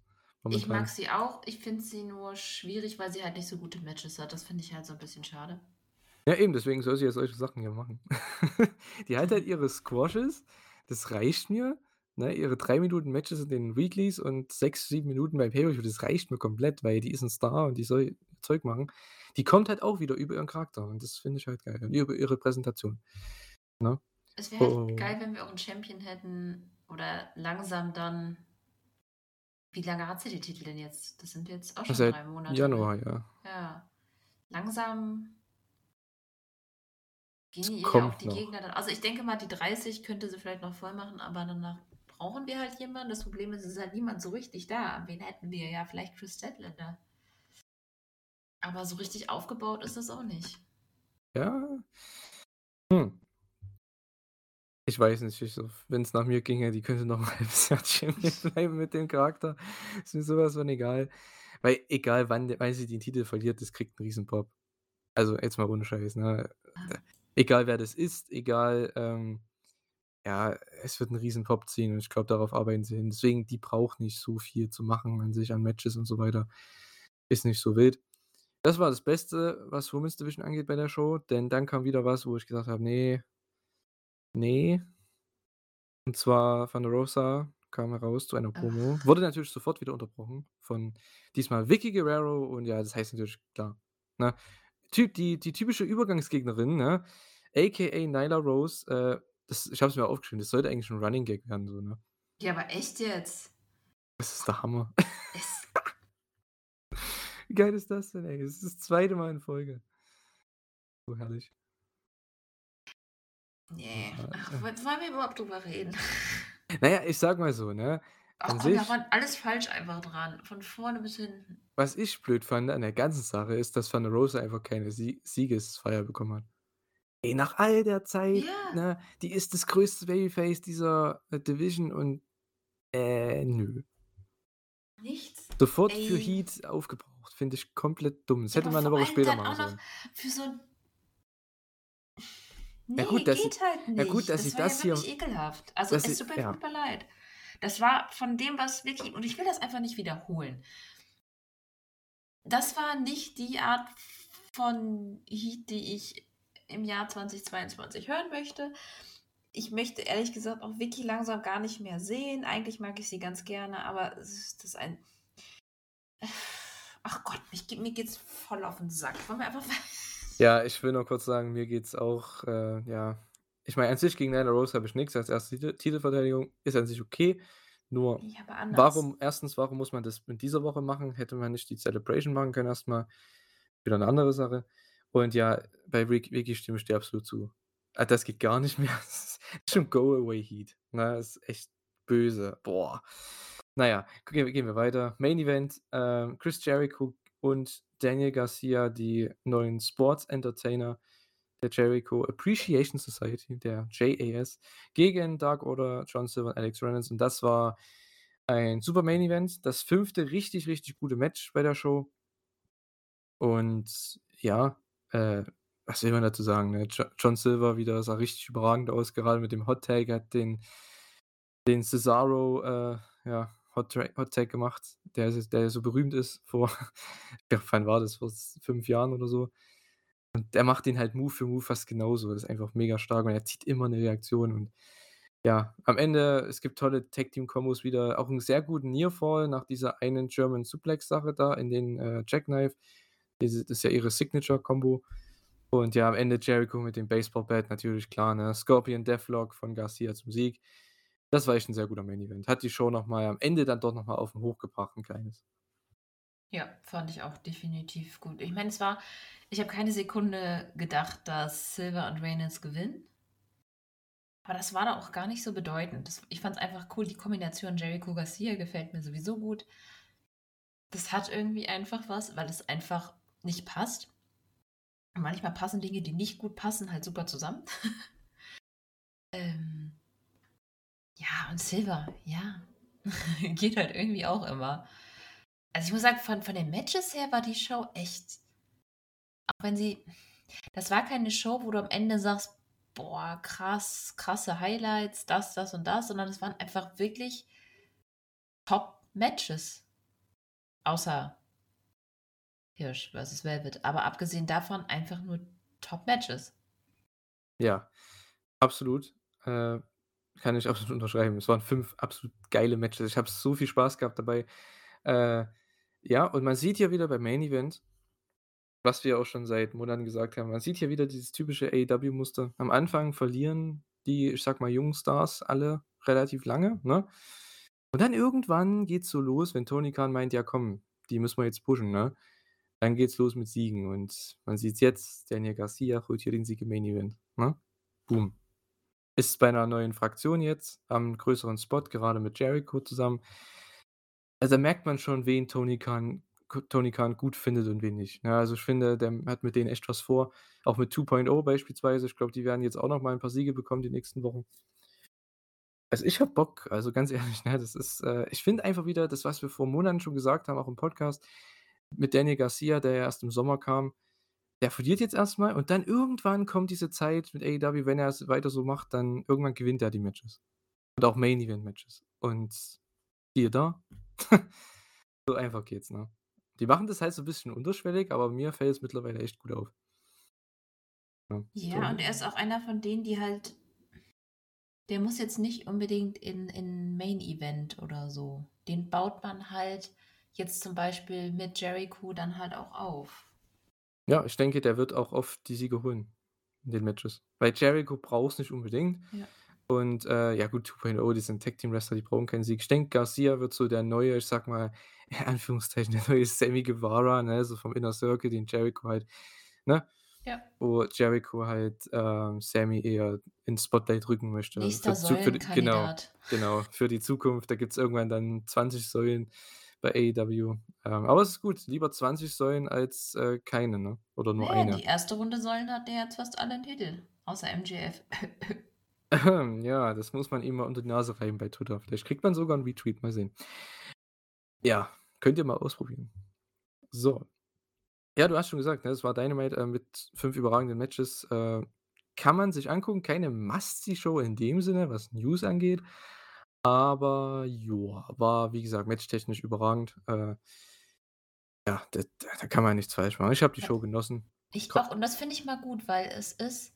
Ich mag momentan. sie auch. Ich finde sie nur schwierig, weil sie halt nicht so gute Matches hat. Das finde ich halt so 'n bisschen schade. Ja, eben, deswegen soll sie ja solche Sachen hier machen. Die hat halt ihre Squashes, das reicht mir, ne? Ihre 3 Minuten Matches in den Weeklies und 6, 7 Minuten beim Pay-per-View, das reicht mir komplett, weil die ist 'n Star und die soll Zeug machen. Die kommt halt auch wieder über ihren Charakter und das finde ich halt geil und über ihre Präsentation, ne? Es wäre halt Oh. geil, wenn wir auch 'n Champion hätten oder langsam dann wie lange hat sie die Titel denn jetzt? Das sind jetzt auch schon Seit 3 Monate, Januar, ne? ja. Ja. Langsam gehen Es ja auch kommt die noch. Gegner dann also, ich denke mal, die 30 könnte sie vielleicht noch voll machen, aber danach brauchen wir halt jemanden. Das Problem ist, es ist halt niemand so richtig da. Wen hätten wir? Ja, vielleicht Chris Statlander. Aber so richtig aufgebaut ist das auch nicht. Ja. Hm. Ich weiß nicht, ich so wenn's nach mir ginge, die könnte noch 'n halbes Jahr Champion bleiben mit dem Charakter. Ist mir so was von egal. Weil egal wann wann sie den Titel verliert, das kriegt 'n Riesen-Pop. Also, jetzt mal ohne Scheiß, ne? Ah. Egal wer das ist, egal, ähm ja, es wird 'n Riesen-Pop ziehen und ich glaube, darauf arbeiten sie hin. Deswegen, die braucht nicht so viel zu machen an sich, an Matches und so weiter. Ist nicht so wild. Das war das Beste, was Women's Division angeht bei der Show, denn dann kam wieder was, wo ich gesagt habe: „Ne“ „ne.“ Und zwar Thunder Rosa kam heraus zu einer Promo. Ach. Wurde natürlich sofort wieder unterbrochen von diesmal Vickie Guerrero und ja, das heißt natürlich klar, ne? Typ die die typische Übergangsgegnerin, ne, aka Nyla Rose, äh, das ich habe es mir aufgeschrieben, das sollte eigentlich 'n Running Gag werden so, ne? Ja, aber echt jetzt? Das ist der Hammer. Es Wie geil ist das denn, ey? Das ist das 2. Mal in Folge. So herrlich. Ne. Ja, Ach, äh. wollen wir überhaupt drüber reden? Na ja, ich sage mal so, ne, Ach an komm, da sich war alles falsch einfach dran, von vorne bis hinten. was ich blöd fand an der ganzen Sache ist, dass Thunder Rosa einfach keine Sie Siegesfeier bekommen hat. Ey, nach all der Zeit, Ja. ne, die ist das größte Babyface dieser, äh, Division und äh, nö. Nichts. Sofort für Ey. Heat aufgebraucht, finde ich komplett dumm. Das Ja, hätte man 'ne vor Woche später machen sollen. für so 'n Ja Ne, gut, dass geht halt ja gut, nicht. dass Das sie war das ja hier wirklich ekelhaft. Also, es tut mir ja. furchtbar leid. Das war von dem, was wirklich und ich will das einfach nicht wiederholen. Das war nicht die Art von Heat, die ich im Jahr 2022 hören möchte. Ich möchte ehrlich gesagt auch Vickie langsam gar nicht mehr sehen. Eigentlich mag ich sie ganz gerne, aber es ist das ein ach Gott, mich mir geht's voll auf 'n Sack. Wollen wir einfach Ja, ich will nur kurz sagen, mir geht's auch, äh, ja ich meine, an sich gegen Nyla Rose habe ich nix als 1. Titel Titelverteidigung, ist an sich okay. Nur Ja, warum 1., warum muss man das in dieser Woche machen? Hätte man nicht die Celebration machen können erst mal? Wieder 'ne andere Sache. Und ja, bei Vicky stimme ich dir absolut zu. Ah, das geht gar nicht mehr. Das ist schon Go-Away-Heat, ne? Das ist echt böse. Boah. Na ja, gehen wir gehen wir weiter. Main Event, ähm, Chris Jericho und Daniel Garcia, die neuen Sports Entertainer der Jericho Appreciation Society, der JAS, gegen Dark Order, John Silver und Alex Reynolds. Und das war ein super Main Event. Das fünfte richtig, richtig gute Match bei der Show. Und ja, äh, was will man dazu sagen, ne? Jo John Silver wieder sah richtig überragend aus, gerade mit dem Hot Tag, hat den den Cesaro, äh, ja, Hot Hot Tag gemacht, der der so berühmt ist vor ja, wann war das? Vor 5 Jahren oder so. Und der macht den halt Move für Move fast genauso. Das ist einfach mega stark und er zieht immer 'ne Reaktion und ja, am Ende es gibt tolle Tag-Team-Kombos wieder, auch 'n sehr guten Nearfall nach dieser einen German Suplex-Sache da in den, äh, Jackknife. Das ist ja ihre Signature-Kombo. Und ja, am Ende Jericho mit dem Baseball-Bat natürlich klar, ne? Scorpion Deathlock von Garcia zum Sieg. Das war echt 'n sehr guter Main Event. Hat die Show noch mal am Ende dann doch noch mal auf 'n Hoch gebracht, 'n kleines. Ja, fand ich auch definitiv gut. Ich meine, es war ich habe keine Sekunde gedacht, dass Silver und Reynolds gewinnen. Aber das war da auch gar nicht so bedeutend. Das ich fand's einfach cool, die Kombination Jericho Garcia gefällt mir sowieso gut. Das hat irgendwie einfach was, weil es einfach nicht passt. Und manchmal passen Dinge, die nicht gut passen, halt super zusammen. Ähm. Ja, und Silver, ja. Geht halt irgendwie auch immer. Also, ich muss sagen, von von den Matches her war die Show echt auch wenn sie das war keine Show, wo du am Ende sagst: „Boah, krass, krasse Highlights, das, das und das“, sondern es waren einfach wirklich Top-Matches. Außer Hirsch versus Velvet. Aber abgesehen davon einfach nur Top-Matches. Ja, absolut. Äh, kann ich absolut unterschreiben. Es waren 5 absolut geile Matches. Ich habe so viel Spaß gehabt dabei. Äh, ja, und man sieht hier wieder beim Main Event was wir auch schon seit Monaten gesagt haben, man sieht hier wieder dieses typische AEW-Muster. Am Anfang verlieren die, ich sage mal, jungen Stars alle relativ lange, ne? Und dann irgendwann geht's so los, wenn Tony Khan meint: „Ja komm, die müssen wir jetzt pushen“, ne? Dann geht's los mit Siegen und man sieht's jetzt, Daniel Garcia holt hier den Sieg im Main Event, ne? Boom. Ist bei 'ner neuen Fraktion jetzt am größeren Spot, gerade mit Jericho zusammen. Also, da merkt man schon, wen Tony Khan Tony Khan gut findet und wen nicht, ne? Also, ich finde, der hat mit denen echt was vor, auch mit 2.0 beispielsweise. Ich glaube, die werden jetzt auch noch mal 'n paar Siege bekommen die nächsten Wochen. Also, ich habe Bock, also, ganz ehrlich, ne? Das ist äh, ich finde einfach wieder das, was wir vor Monaten schon gesagt haben, auch im Podcast mit Daniel Garcia, der ja erst im Sommer kam, der verliert jetzt erst mal und dann irgendwann kommt diese Zeit mit AEW, wenn er es weiter so macht, dann irgendwann gewinnt er die Matches. Und auch Main Event Matches. Und siehe da, so einfach geht's, ne? Die machen das halt so 'n bisschen unterschwellig, aber mir fällt es mittlerweile echt gut auf. Ja, Ja, so. und er ist auch einer von denen, die halt der muss jetzt nicht unbedingt in in Main Event oder so. Den baut man halt jetzt zum Beispiel mit Jericho dann halt auch auf. Ja, ich denke, der wird auch oft die Siege holen in den Matches. Weil Jericho braucht's nicht unbedingt. Ja. Und, äh, ja gut, 2.0, die sind Tag-Team-Wrestler, die brauchen keinen Sieg. Ich denke, Garcia wird so der neue, ich sage mal, in Anführungszeichen, der neue Sammy Guevara, ne, so vom Inner Circle, den Jericho halt ne? Ja. Wo Jericho halt, ähm, Sammy eher ins Spotlight rücken möchte. Nächster Für für die genau, genau, für die Zukunft. Da gibt's irgendwann dann 20 Säulen bei AEW. Ähm, aber es ist gut, lieber 20 Säulen als, äh, keine, ne? Oder nur Na ja, eine. die erste Runde Säulen hat der jetzt fast alle 'n Titel, außer MJF. Ja, das muss man ihm mal unter die Nase reiben bei Twitter. Vielleicht kriegt man sogar 'n Retweet, mal sehen. Ja, könnt ihr mal ausprobieren. So. Ja, du hast schon gesagt, ne, es war Dynamite, äh, mit 5 überragenden Matches. Äh, kann man sich angucken, keine Must-See-Show in dem Sinne, was News angeht. Aber joa, war, wie gesagt, matchtechnisch überragend. Äh ja, da da kann man nichts falsch machen. Ich habe die. Show genossen. Ich auch und das finde ich mal gut, weil es ist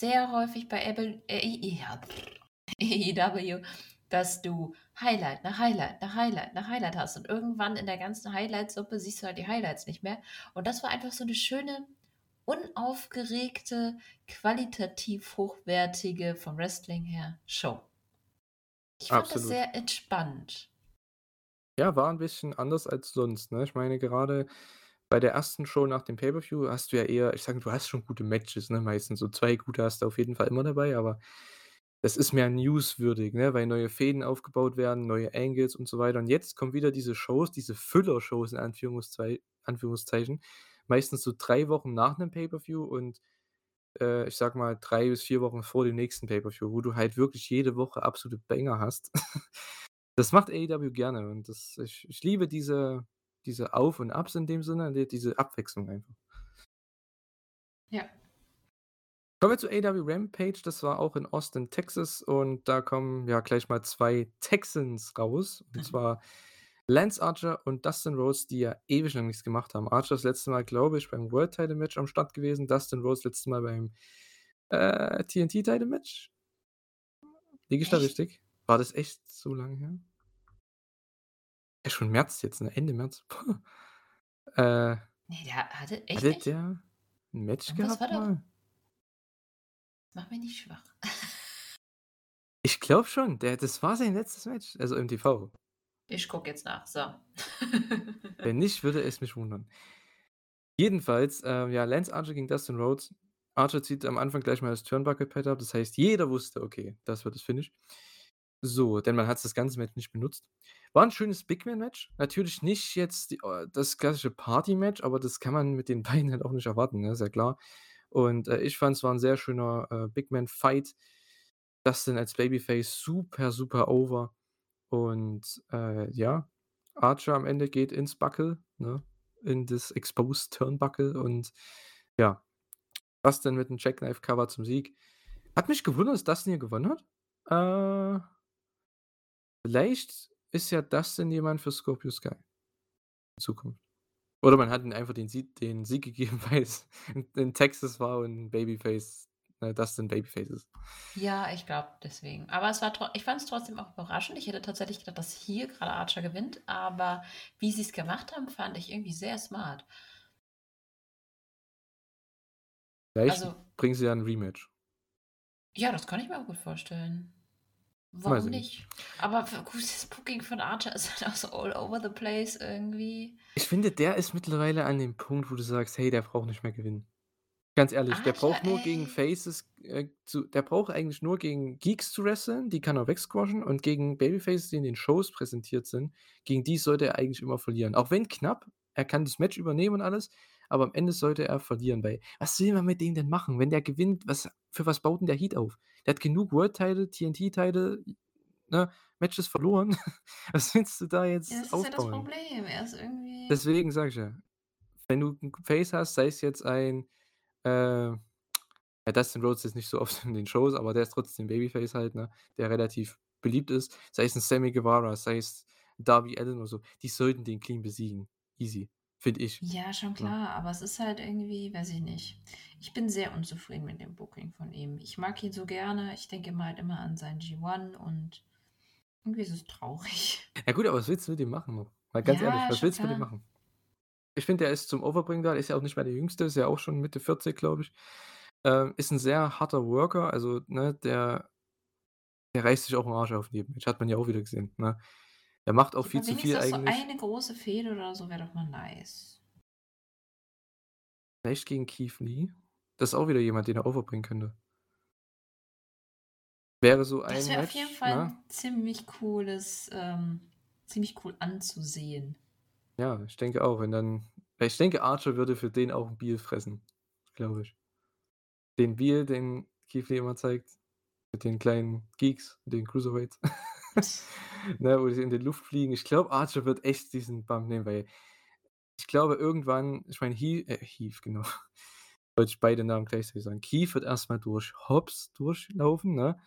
sehr häufig bei Able äh, AEW, dass du Highlight nach Highlight nach Highlight nach Highlight hast und irgendwann in der ganzen Highlight-Suppe siehst du halt die Highlights nicht mehr. Und das war einfach so 'ne schöne, unaufgeregte, qualitativ hochwertige vom Wrestling her Show. Ich fand das Absolut. sehr entspannt. Ja, war 'n bisschen anders als sonst, ne? Ich meine, gerade Bei der ersten Show nach dem Pay-per-View hast du ja eher ich sage, du hast schon gute Matches, ne, meistens so 2 gute hast du auf jeden Fall immer dabei, aber das ist mehr newswürdig, ne, weil neue Fäden aufgebaut werden, neue Angles und so weiter. Und jetzt kommen wieder diese Shows, diese Füller-Shows in Anführungszei Anführungszeichen, meistens so 3 Wochen nach 'nem Pay-per-View und, äh, ich sage mal, 3 bis 4 Wochen vor dem nächsten Pay-per-View, wo du halt wirklich jede Woche absolute Banger hast. Das macht AEW gerne und das ich ich liebe diese diese Auf und Abs in dem Sinne, die diese Abwechslung einfach. Ja. Kommen wir zu AEW Rampage, das war auch in Austin, Texas und da kommen ja gleich mal 2 Texans raus, und Mhm. zwar Lance Archer und Dustin Rhodes, die ja ewig lang nichts gemacht haben. Archer das letzte Mal, glaube ich, beim World Title Match am Start gewesen, Dustin Rhodes letztes Mal beim, äh, TNT Title Match. Liege ich da richtig? War das echt so lange her? Ja, schon März jetzt, ne? Ende März. Puh. Äh, Ne, der hatte echt hatte der 'n Match Irgendwas war gehabt doch. mal? Mach mich nicht schwach. Ich glaube schon, der das war sein letztes Match, also im TV. Ich gucke jetzt nach, so. Wenn nicht, würde es mich wundern. Jedenfalls, äh, ja, Lance Archer gegen Dustin Rhodes. Archer zieht am Anfang gleich mal das Turnbuckle-Pad ab. Das heißt, jeder wusste: „Okay, das wird das Finish.“ So, denn man hat's das ganze Match nicht benutzt. War 'n schönes Big-Man-Match. Natürlich nicht jetzt die äh, das klassische Party-Match, aber das kann man mit den beiden halt auch nicht erwarten, ne, ja klar. Und, äh, ich fand, es war 'n sehr schöner, äh, Big-Man-Fight. Dustin als Babyface super, super over. Und, äh, ja, Archer am Ende geht ins Buckle, ne, in das Exposed Turnbuckle und ja, Dustin mit 'nem Jackknife Cover zum Sieg. Hat mich gewundert, dass Dustin hier gewonnen hat. Äh vielleicht ist ja Dustin jemand für Scorpio Sky in Zukunft. Oder man hat ihm einfach den Sieg den Sieg gegeben, weil es in Texas war und Babyface äh, Dustin Babyface ist. Ja, ich glaube deswegen. Aber es war ich fand's trotzdem auch überraschend. Ich hätte tatsächlich gedacht, dass hier grade Archer gewinnt, aber wie sie's gemacht haben, fand ich irgendwie sehr smart. Vielleicht Also bringen sie ja 'n Rematch. Ja, das kann ich mir auch gut vorstellen. Warum sehen. nicht? Aber das Booking von Archer ist halt auch so all over the place irgendwie. Ich finde, der ist mittlerweile an dem Punkt, wo du sagst: „Hey, der braucht nicht mehr gewinnen.“ Ganz ehrlich, der Archer, braucht nur gegen ey. Faces, äh, zu der braucht eigentlich nur gegen Geeks zu wresteln, die kann er wegsquashen und gegen Babyfaces, die in den Shows präsentiert sind, gegen die sollte er eigentlich immer verlieren. Auch wenn knapp, er kann das Match übernehmen und alles, aber am Ende sollte er verlieren, weil was will man mit dem denn machen? Wenn der gewinnt, was für was baut denn der Heat auf? Der hat genug World Title, TNT Title, ne, Matches verloren. Was willst du da Ja, jetzt das ist ja das aufbauen? Problem. Er ist irgendwie Deswegen sage ich ja, wenn du 'n Face hast, sei es jetzt ein, äh ja, Dustin Rhodes ist nicht so oft in den Shows, aber der ist trotzdem Babyface halt, ne, der relativ beliebt ist. Sei es 'n Sammy Guevara, sei es Darby Allin oder so, die sollten den clean besiegen. Easy, finde ich, Ja, schon klar, aber es ist halt irgendwie weiß ich nicht. Ich bin sehr unzufrieden mit dem Booking von ihm. Ich mag ihn so gerne. Ich denke immer halt immer an sein G1 und irgendwie ist es traurig. Ja gut, aber was willst du mit dem machen noch? Mal ganz ehrlich, Ja, was schon willst du mit klar. machen? Ich finde, der ist zum Overbringen da, ist ja auch nicht mehr der Jüngste, ist ja auch schon Mitte 40, glaube ich. Ähm, ist 'n sehr harter Worker, also, ne, der der reißt sich auch 'n Arsch auf Match, hat man ja auch wieder gesehen, ne? Der macht auch viel zu viel wenigstens so eigentlich. eine große Fehde oder so wäre doch mal nice. Vielleicht gegen Keith Lee? Das ist auch wieder jemand, den er overbringen könnte. Wäre so Das ein wäre auf jeden Fall ne? 'n ziemlich cooles ähm, ziemlich cool anzusehen. Ja, ich denke auch, wenn dann ich denke, Archer würde für den auch 'n Beal fressen, glaube ich. Den Beal, den Keith Lee immer zeigt, mit den kleinen Geeks, den Cruiserweights, ne, wo die in die Luft fliegen. Ich glaube, Archer wird echt diesen Bump nehmen, weil ich glaube irgendwann ich meine, Hea äh, Heath, genau. Wollte ich beide Namen gleichzeitig sagen. Keith wird erst mal durch Hobbs durchlaufen, ne?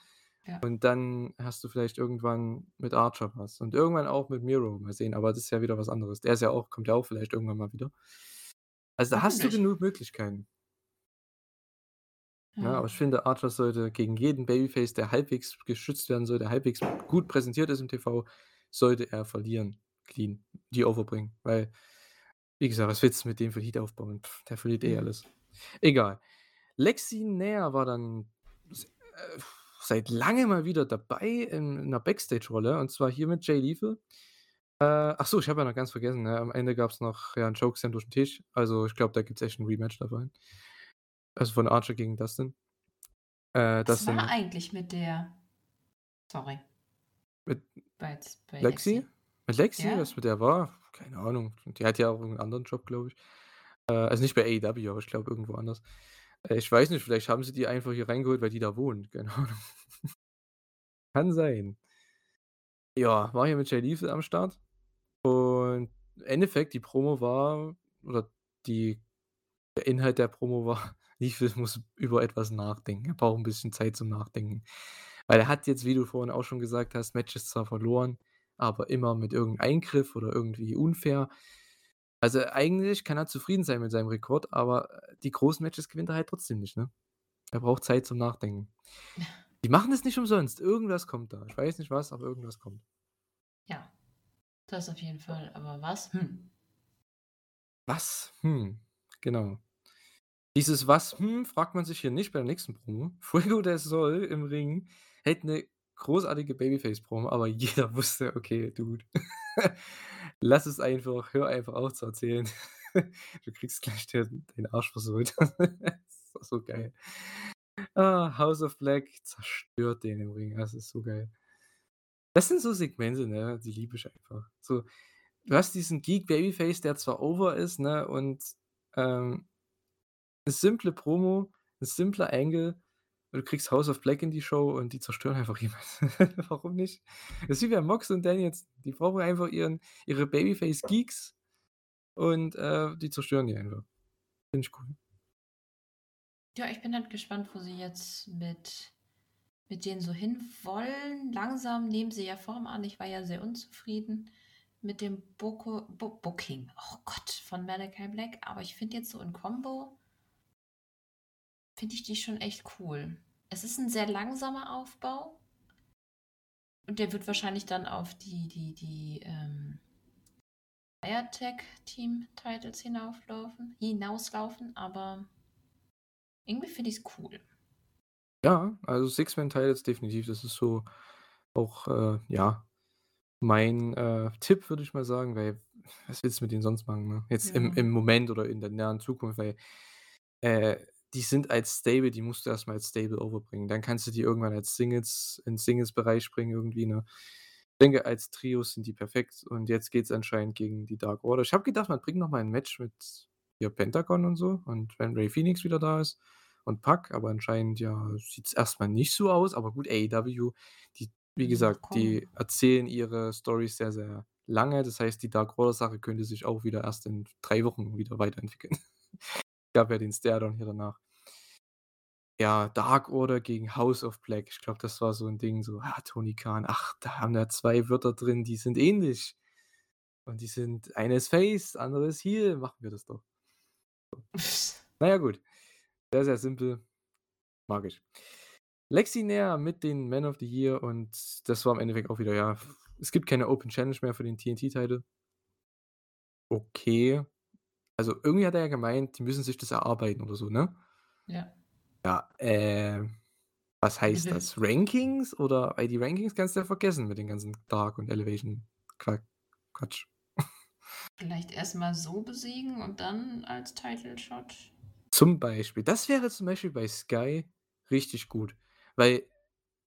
Ja. Und dann hast du vielleicht irgendwann mit Archer was und irgendwann auch mit Miro, mal sehen, aber das ist ja wieder was anderes. Der ist ja auch kommt ja auch vielleicht irgendwann mal wieder. Also, da hast du genug Möglichkeiten. Ne, Ja. aber ich finde, Archer sollte gegen jeden Babyface, der halbwegs geschützt werden soll, der halbwegs gut präsentiert ist im TV, sollte er verlieren, clean, die overbringen, weil, wie gesagt, was willst du mit dem für Heat aufbauen? Der verliert eh alles. Egal. Lexi Nair war dann äh, seit langem mal wieder dabei in 'ner Backstage-Rolle und zwar hier mit Jay Lethal. Äh, ach so, ich habe ja noch ganz vergessen, ne? Am Ende gab's noch, ja, 'n Chokeslam durch 'n Tisch. Also, ich glaube, da gibt's echt 'n Rematch dabei. Also, von Archer gegen Dustin. Äh, Was war Dustin eigentlich mit der sorry. Mit Bei bei Lexi? Lexi? Mit Lexi? Ja? Was mit der war? Keine Ahnung. Die hat ja auch irgend 'n anderen Job, glaube ich. Äh, also nicht bei AEW, aber ich glaube irgendwo anders. Äh, ich weiß nicht, vielleicht haben sie die einfach hier reingeholt, weil die da wohnt, keine Ahnung. Kann sein. Ja, war hier mit Jay Lethal am Start und im Endeffekt die Promo war oder die der Inhalt der Promo war, Lethal muss über etwas nachdenken. Er braucht 'n bisschen Zeit zum Nachdenken. Weil er hat jetzt, wie du vorhin auch schon gesagt hast, Matches zwar verloren, aber immer mit irgend 'nem Eingriff oder irgendwie unfair. Also, eigentlich kann er zufrieden sein mit seinem Rekord, aber, äh, die großen Matches gewinnt er halt trotzdem nicht, ne? Er braucht Zeit zum Nachdenken. Die machen das nicht umsonst. Irgendwas kommt da. Ich weiß nicht was, aber irgendwas kommt. Ja, das auf jeden Fall. Aber was? Hm. Was? Hm, genau. Dieses „Was, hm?“ fragt man sich hier nicht bei der nächsten Promo. Fuego del Sol im Ring hält 'ne großartige Babyface-Promo, aber jeder wusste: „Okay, Dude, lass es einfach. Hör einfach auf zu erzählen. Du kriegst gleich den Arsch versohlt.“ Das war so geil. Ah, House of Black zerstört den im Ring. Das ist so geil. Das sind so Segmente, ne, die liebe ich einfach. So, du hast diesen Geek Babyface, der zwar over ist, ne, und, ähm 'ne simple Promo, 'n simpler Angle und du kriegst House of Black in die Show und die zerstören einfach jemand. Warum nicht? Das ist wie bei Mox und Danielson. Die brauchen einfach ihren ihre Babyface-Geeks und, äh, die zerstören die einfach. Finde ich cool. Ja, ich bin halt gespannt, wo sie jetzt mit mit denen so hinwollen. Langsam nehmen sie ja Form an. Ich war ja sehr unzufrieden mit dem Boko Bo Booking, oh Gott, von Malachi Black, aber ich finde jetzt so in Kombo finde ich die schon echt cool. Es ist 'n sehr langsamer Aufbau. Und der wird wahrscheinlich dann auf die die die, ähm Fire Tag Team Titles hinauflaufen hinauslaufen, aber irgendwie finde ich's cool. Ja, also Six-Man-Titles definitiv. Das ist so auch, äh, ja, mein, äh, Tipp, würde ich mal sagen, weil was willst du mit denen sonst machen, ne? Jetzt im Ja. im Moment oder in der nahen Zukunft, weil, äh, die sind als Stable die musst du erst mal als Stable overbringen. Dann kannst du die irgendwann als Singles in Singles-Bereich bringen irgendwie, ne? Ich denke, als Trios sind die perfekt und jetzt geht's anscheinend gegen die Dark Order. Ich habe gedacht, man bringt noch mal 'n Match mit hier Pentagon und so und wenn Rey Fénix wieder da ist und Pac, aber anscheinend, ja, sieht's erst mal nicht so aus. Aber gut, AEW, die wie gesagt, die erzählen ihre Storys sehr, sehr lange. Das heißt, die Dark Order-Sache könnte sich auch wieder erst in 3 Wochen wieder weiterentwickeln. Gab ja den Stare-Down hier danach. Ja, Dark Order gegen House of Black. Ich glaube, das war so 'n Ding, so: „Ah, Tony Khan, ach, da haben wir 2 Wörter drin, die sind ähnlich. Und die sind einer ist Face, andere ist Heel, machen wir das doch.“ So. Na ja, gut. Sehr, sehr simpel. Mag ich. Lexi Nair mit den Man of the Year und das war im Endeffekt auch wieder, ja es gibt keine Open Challenge mehr für den TNT-Title. Okay. Also, irgendwie hat er ja gemeint, die müssen sich das erarbeiten oder so, ne? Ja. Ja, äh, was heißt das? Rankings oder weil die Rankings kannst du ja vergessen mit den ganzen Dark und Elevation Qua Quatsch. Vielleicht erst mal so besiegen und dann als Title Shot? Zum Beispiel. Das wäre zum Beispiel bei Sky richtig gut, weil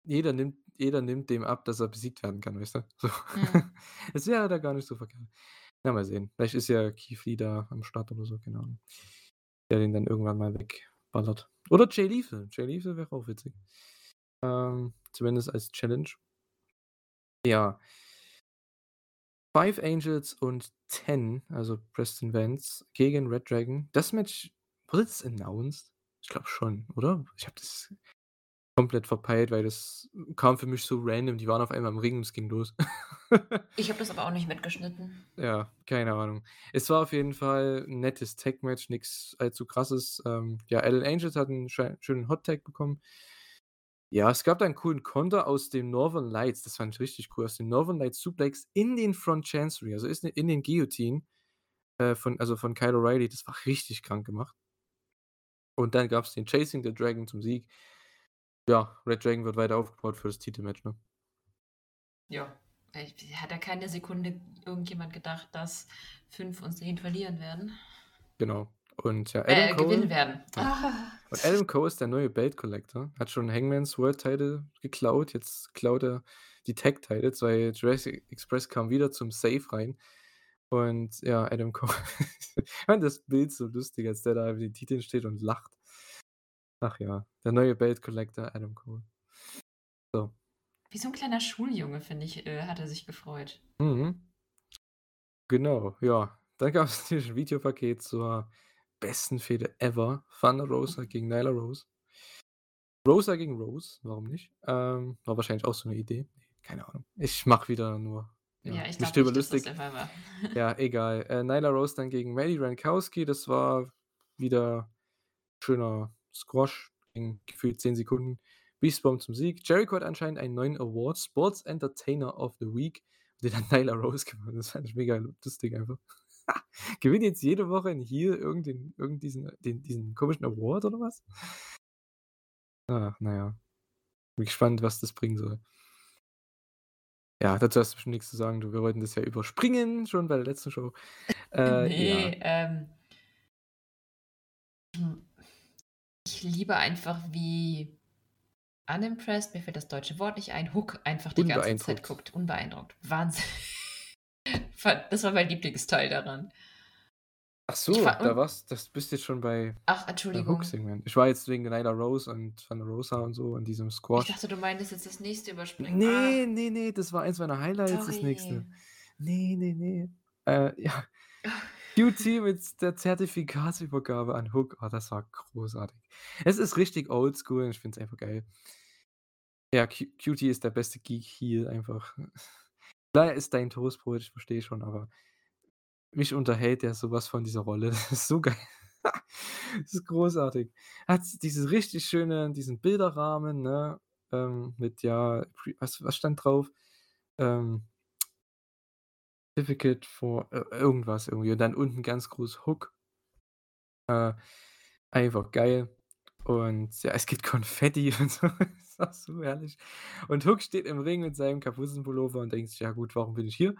jeder nimmt jeder nimmt dem ab, dass er besiegt werden kann, weißt du? So. Mhm. Das wäre da gar nicht so verkehrt. Ja, mal sehen. Vielleicht ist ja Keith Lee da am Start oder so, Ahnung. Der den dann irgendwann mal wegballert. Oder Jay Lethal. Jay Lethal wäre auch witzig. Ähm, zumindest als Challenge. Ja. Five Angels und Ten, also Preston Vance gegen Red Dragon. Das Match wurde das announced? Ich glaube schon, oder? Ich habe das komplett verpeilt, weil das kam für mich so random. Die waren auf einmal im Ring und es ging los. Ich habe das aber auch nicht mitgeschnitten. Ja, keine Ahnung. Es war auf jeden Fall 'n nettes Tag-Match, nix allzu Krasses. Ähm, ja, Alan Angels hat 'n schei schönen Hot Tag bekommen. Ja, es gab da 'n coolen Konter aus den Northern Lights, das fand ich richtig cool, aus den Northern Lights Suplex in den Front Chancery, also ist in den Guillotine, äh, von also von Kyle O'Reilly. Das war richtig krank gemacht. Und dann gab's den Chasing the Dragon zum Sieg. Ja, Red Dragon wird weiter aufgebaut für das Titelmatch, ne? Ja. Hat er keine Sekunde irgendjemand gedacht, dass fünf und zehn verlieren werden? Genau. Und ja, Äh, Adam Cole, gewinnen werden. ja. Und Adam Cole ist der neue Belt Collector. Hat schon Hangman's World Title geklaut. Jetzt klaut er die Tag Titles, weil Jurassic Express kam wieder zum Safe rein. Und ja, Adam Cole. ich fand das Bild so lustig, als der da über den Titeln steht und lacht. Ach ja, der neue Belt Collector Adam Cole. So. Wie so ein kleiner Schuljunge, finde ich, äh, hat er sich gefreut. Mhm. Genau, ja. Dann gab es natürlich ein Videopaket zur besten Fehde ever. Thunder Rosa gegen Nyla Rose. Rosa gegen Rose, warum nicht? Ähm, war wahrscheinlich auch so eine Idee. Keine Ahnung. Ich mach wieder nur. Ja, Ja, ich glaube nicht, dass das lustig. Fall war. Ja, egal. Äh, Nyla Rose dann gegen Maddie Rankowski. Das war wieder schöner Squash. Ging gefühlt 10 Sekunden. Beastbomb zum Sieg. Jericho hat anscheinend einen neuen Award. Sports Entertainer of the Week. Den hat Nyla Rose gewonnen. Das fand ich mega lustig einfach. Gewinnt jetzt jede Woche in hier irgendeinen, irgend diesen, den, diesen komischen Award oder was? Ach, naja. Bin gespannt, was das bringen soll. Ja, dazu hast du bestimmt nichts zu sagen. Du, wir wollten das ja überspringen, schon bei der letzten Show. Äh, nee, ja. ähm. Ich liebe einfach, wie unimpressed, mir fällt das deutsche Wort nicht ein, Hook einfach die ganze Zeit guckt. Unbeeindruckt. Wahnsinn. Das war mein Lieblingsteil daran. Ach so, Ich da und- war's, das bist jetzt schon bei Ach, Entschuldigung. Hook-Segment. Ich war jetzt wegen Nyla Rose und Van Rosa und so und diesem Ich Squash. dachte, du meintest jetzt das nächste überspringen. Nee, nee, nee, das war eins meiner Highlights, das sorry. nächste. Nee, nee, nee. Äh, ja. QT mit der Zertifikatsübergabe an Hook. Oh, das war großartig. Es ist richtig oldschool und ich finde es einfach geil. Ja, Q QT ist der beste Geek hier einfach. Klar, ist dein Toastbrot, ich verstehe schon, aber mich unterhält der sowas von dieser Rolle. Das ist so geil. Das ist großartig. Hat diese richtig schöne, diesen Bilderrahmen, ne? Ähm, mit ja, was, was stand drauf? Ähm, Certificate for äh, irgendwas irgendwie. Und dann unten ganz groß Hook. Äh, einfach geil. Und ja, es gibt Konfetti und so. Ist auch so herrlich. Und Hook steht im Ring mit seinem Kapuzenpullover und denkt sich, ja gut, warum bin ich hier?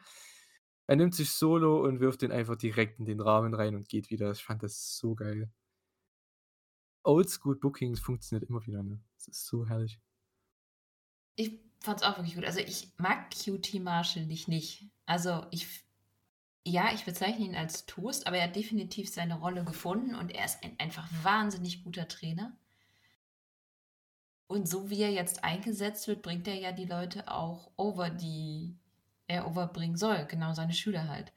Er nimmt sich Solo und wirft den einfach direkt in den Rahmen rein und geht wieder. Ich fand das so geil. Oldschool Bookings funktioniert immer wieder, ne? Das ist so herrlich. Ich fand's auch wirklich gut. Also ich mag QT Marshall nicht nicht. Also ich, ja, ich bezeichne ihn als Toast, aber er hat definitiv seine Rolle gefunden und er ist ein einfach wahnsinnig guter Trainer. Und so wie er jetzt eingesetzt wird, bringt er ja die Leute auch over, die er overbringen soll. Genau seine Schüler halt.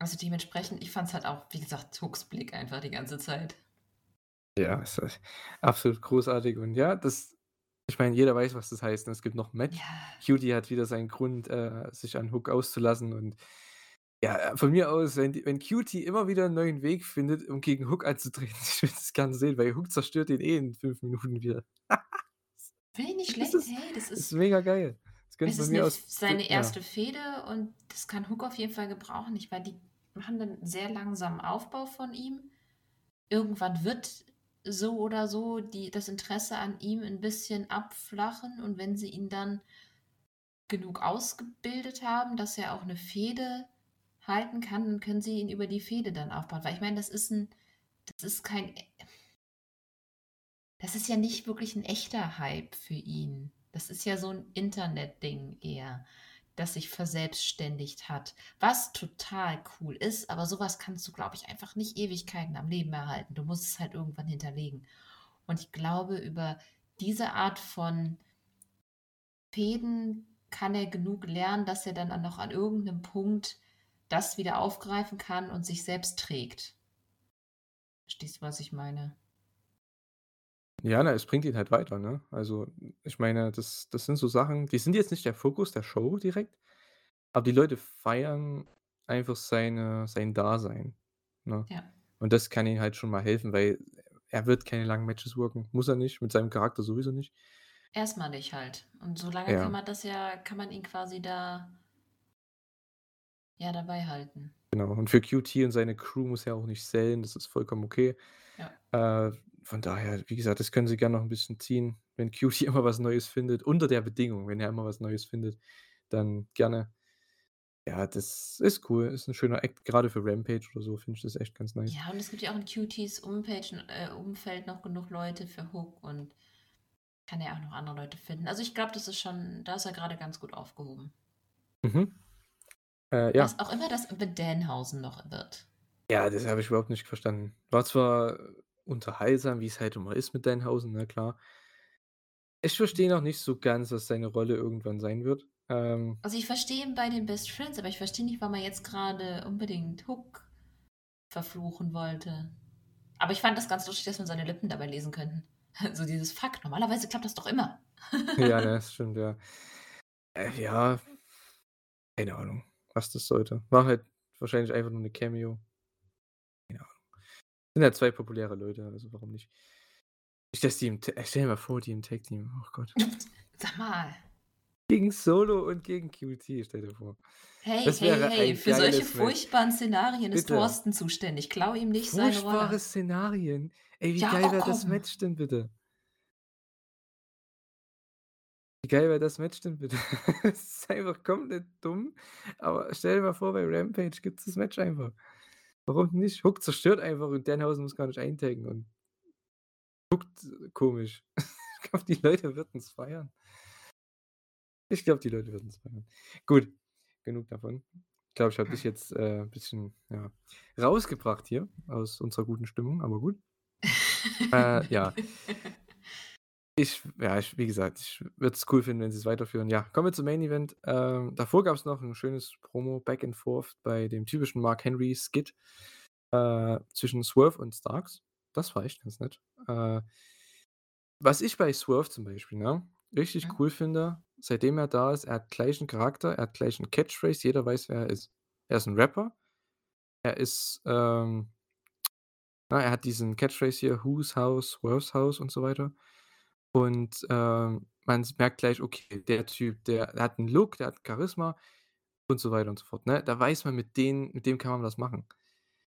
Also dementsprechend, ich fand's halt auch, wie gesagt, Hooks Blick einfach die ganze Zeit. Ja, es ist absolut großartig. Und ja, das, ich meine, jeder weiß, was das heißt. Und es gibt noch Match. Ja, Cutie hat wieder seinen Grund, äh, sich an Hook auszulassen. Und ja, von mir aus, wenn, wenn Cutie immer wieder einen neuen Weg findet, um gegen Hook anzutreten, ich will das gerne sehen, weil Hook zerstört ihn eh in fünf Minuten wieder. finde ich nicht Das schlecht. ist- hey, das Das ist ist mega geil. Das Es von ist eine, aus. seine ja. erste Fehde und das kann Hook auf jeden Fall gebrauchen. Ich meine, die machen einen sehr langsamen Aufbau von ihm. Irgendwann wird so oder so die, das Interesse an ihm ein bisschen abflachen und wenn sie ihn dann genug ausgebildet haben, dass er auch eine Fehde halten kann, dann können sie ihn über die Fehde dann aufbauen. Weil ich meine, das ist ein, das ist kein, das ist ja nicht wirklich ein echter Hype für ihn. Das ist ja so ein Internetding eher, das sich verselbstständigt hat. Was total cool ist, aber sowas kannst du, glaube ich, einfach nicht Ewigkeiten am Leben erhalten. Du musst es halt irgendwann hinterlegen. Und ich glaube, über diese Art von Fäden kann er genug lernen, dass er dann noch an irgendeinem Punkt das wieder aufgreifen kann und sich selbst trägt. Verstehst du, was ich meine? Ja, na, es bringt ihn halt weiter, ne? Also, ich meine, das, das sind so Sachen, die sind jetzt nicht der Fokus der Show direkt, aber die Leute feiern einfach seine, sein Dasein. Ne? Ja. Und das kann ihm halt schon mal helfen, weil er wird keine langen Matches worken. Muss er nicht, mit seinem Charakter sowieso nicht. Erstmalig halt. Und solange Ja. kann man das ja, kann man ihn quasi da ja dabei halten. Genau. Und für QT und seine Crew muss er auch nicht sellen, das ist vollkommen okay. Äh, von daher, wie gesagt, das können sie gerne noch ein bisschen ziehen. Wenn Cutie immer was Neues findet, unter der Bedingung, wenn er immer was Neues findet, dann gerne. Ja, das ist cool. Ist ein schöner Act, gerade für Rampage oder so finde ich das echt ganz nice. Ja, und es gibt ja auch in Cuties Umfeld, äh, Umfeld noch genug Leute für Hook und kann ja auch noch andere Leute finden. Also ich glaube, das ist schon, da ist er gerade ganz gut aufgehoben. Mhm. Äh, ja. Was auch immer das mit Danhausen noch wird. Ja, das habe ich überhaupt nicht verstanden. War zwar unterhaltsam, wie es halt immer ist mit Danhausen, na klar. Ich verstehe noch nicht so ganz, was seine Rolle irgendwann sein wird. Ähm, Also ich verstehe ihn bei den Best Friends, aber ich verstehe nicht, warum er jetzt gerade unbedingt Hook verfluchen wollte. Aber ich fand das ganz lustig, dass man seine Lippen dabei lesen könnten. So dieses Fuck, normalerweise klappt das doch immer. ja, ne, das stimmt, ja. Äh, ja, keine Ahnung, was das sollte. War halt wahrscheinlich einfach nur eine Cameo. Sind ja zwei populäre Leute, also warum nicht? Ich dass die im stell dir mal vor, die im Tag-Team, oh Gott. Sag mal. Gegen Solo und gegen QT, stell dir vor. Hey, Das hey, hey, für solche Match. furchtbaren Szenarien ist Bitte. Thorsten zuständig. Klau ihm nicht seine Furchtbare Rolle. Szenarien. Ey, wie Ja, geil oh, wäre das komm. Match denn bitte? Wie geil wäre das Match denn bitte? Es ist einfach komplett dumm, aber stell dir mal vor, bei Rampage gibt's das Match einfach. Warum nicht? Hook zerstört einfach und Danhausen muss gar nicht eintaggen und guckt komisch. Ich glaube, die Leute würden's feiern. Ich glaube, die Leute würden's feiern. Gut, genug davon. Ich glaube, ich habe dich jetzt, äh, 'n bisschen, ja, rausgebracht hier aus unserer guten Stimmung, aber gut. Äh, ja. Ich ja, ich wie gesagt, ich würde es cool finden, wenn sie es weiterführen. Ja, kommen wir zum Main Event. Ähm, davor gab es noch ein schönes Promo Back and Forth bei dem typischen Mark Henry Skit, äh, zwischen Swerve und Starks. Das war echt ganz nett. Äh, was ich bei Swerve zum Beispiel, ne, richtig Mhm. cool finde, seitdem er da ist, er hat gleichen Charakter, er hat gleichen Catchphrase, jeder weiß, wer er ist. Er ist 'n Rapper. Er ist, ähm na, er hat diesen Catchphrase hier: „Whose house? Swerve's house“ und so weiter. Und, ähm, man merkt gleich, okay, der Typ, der der hat 'n Look, der hat Charisma und so weiter und so fort, ne? Da weiß man, mit den mit dem kann man was machen.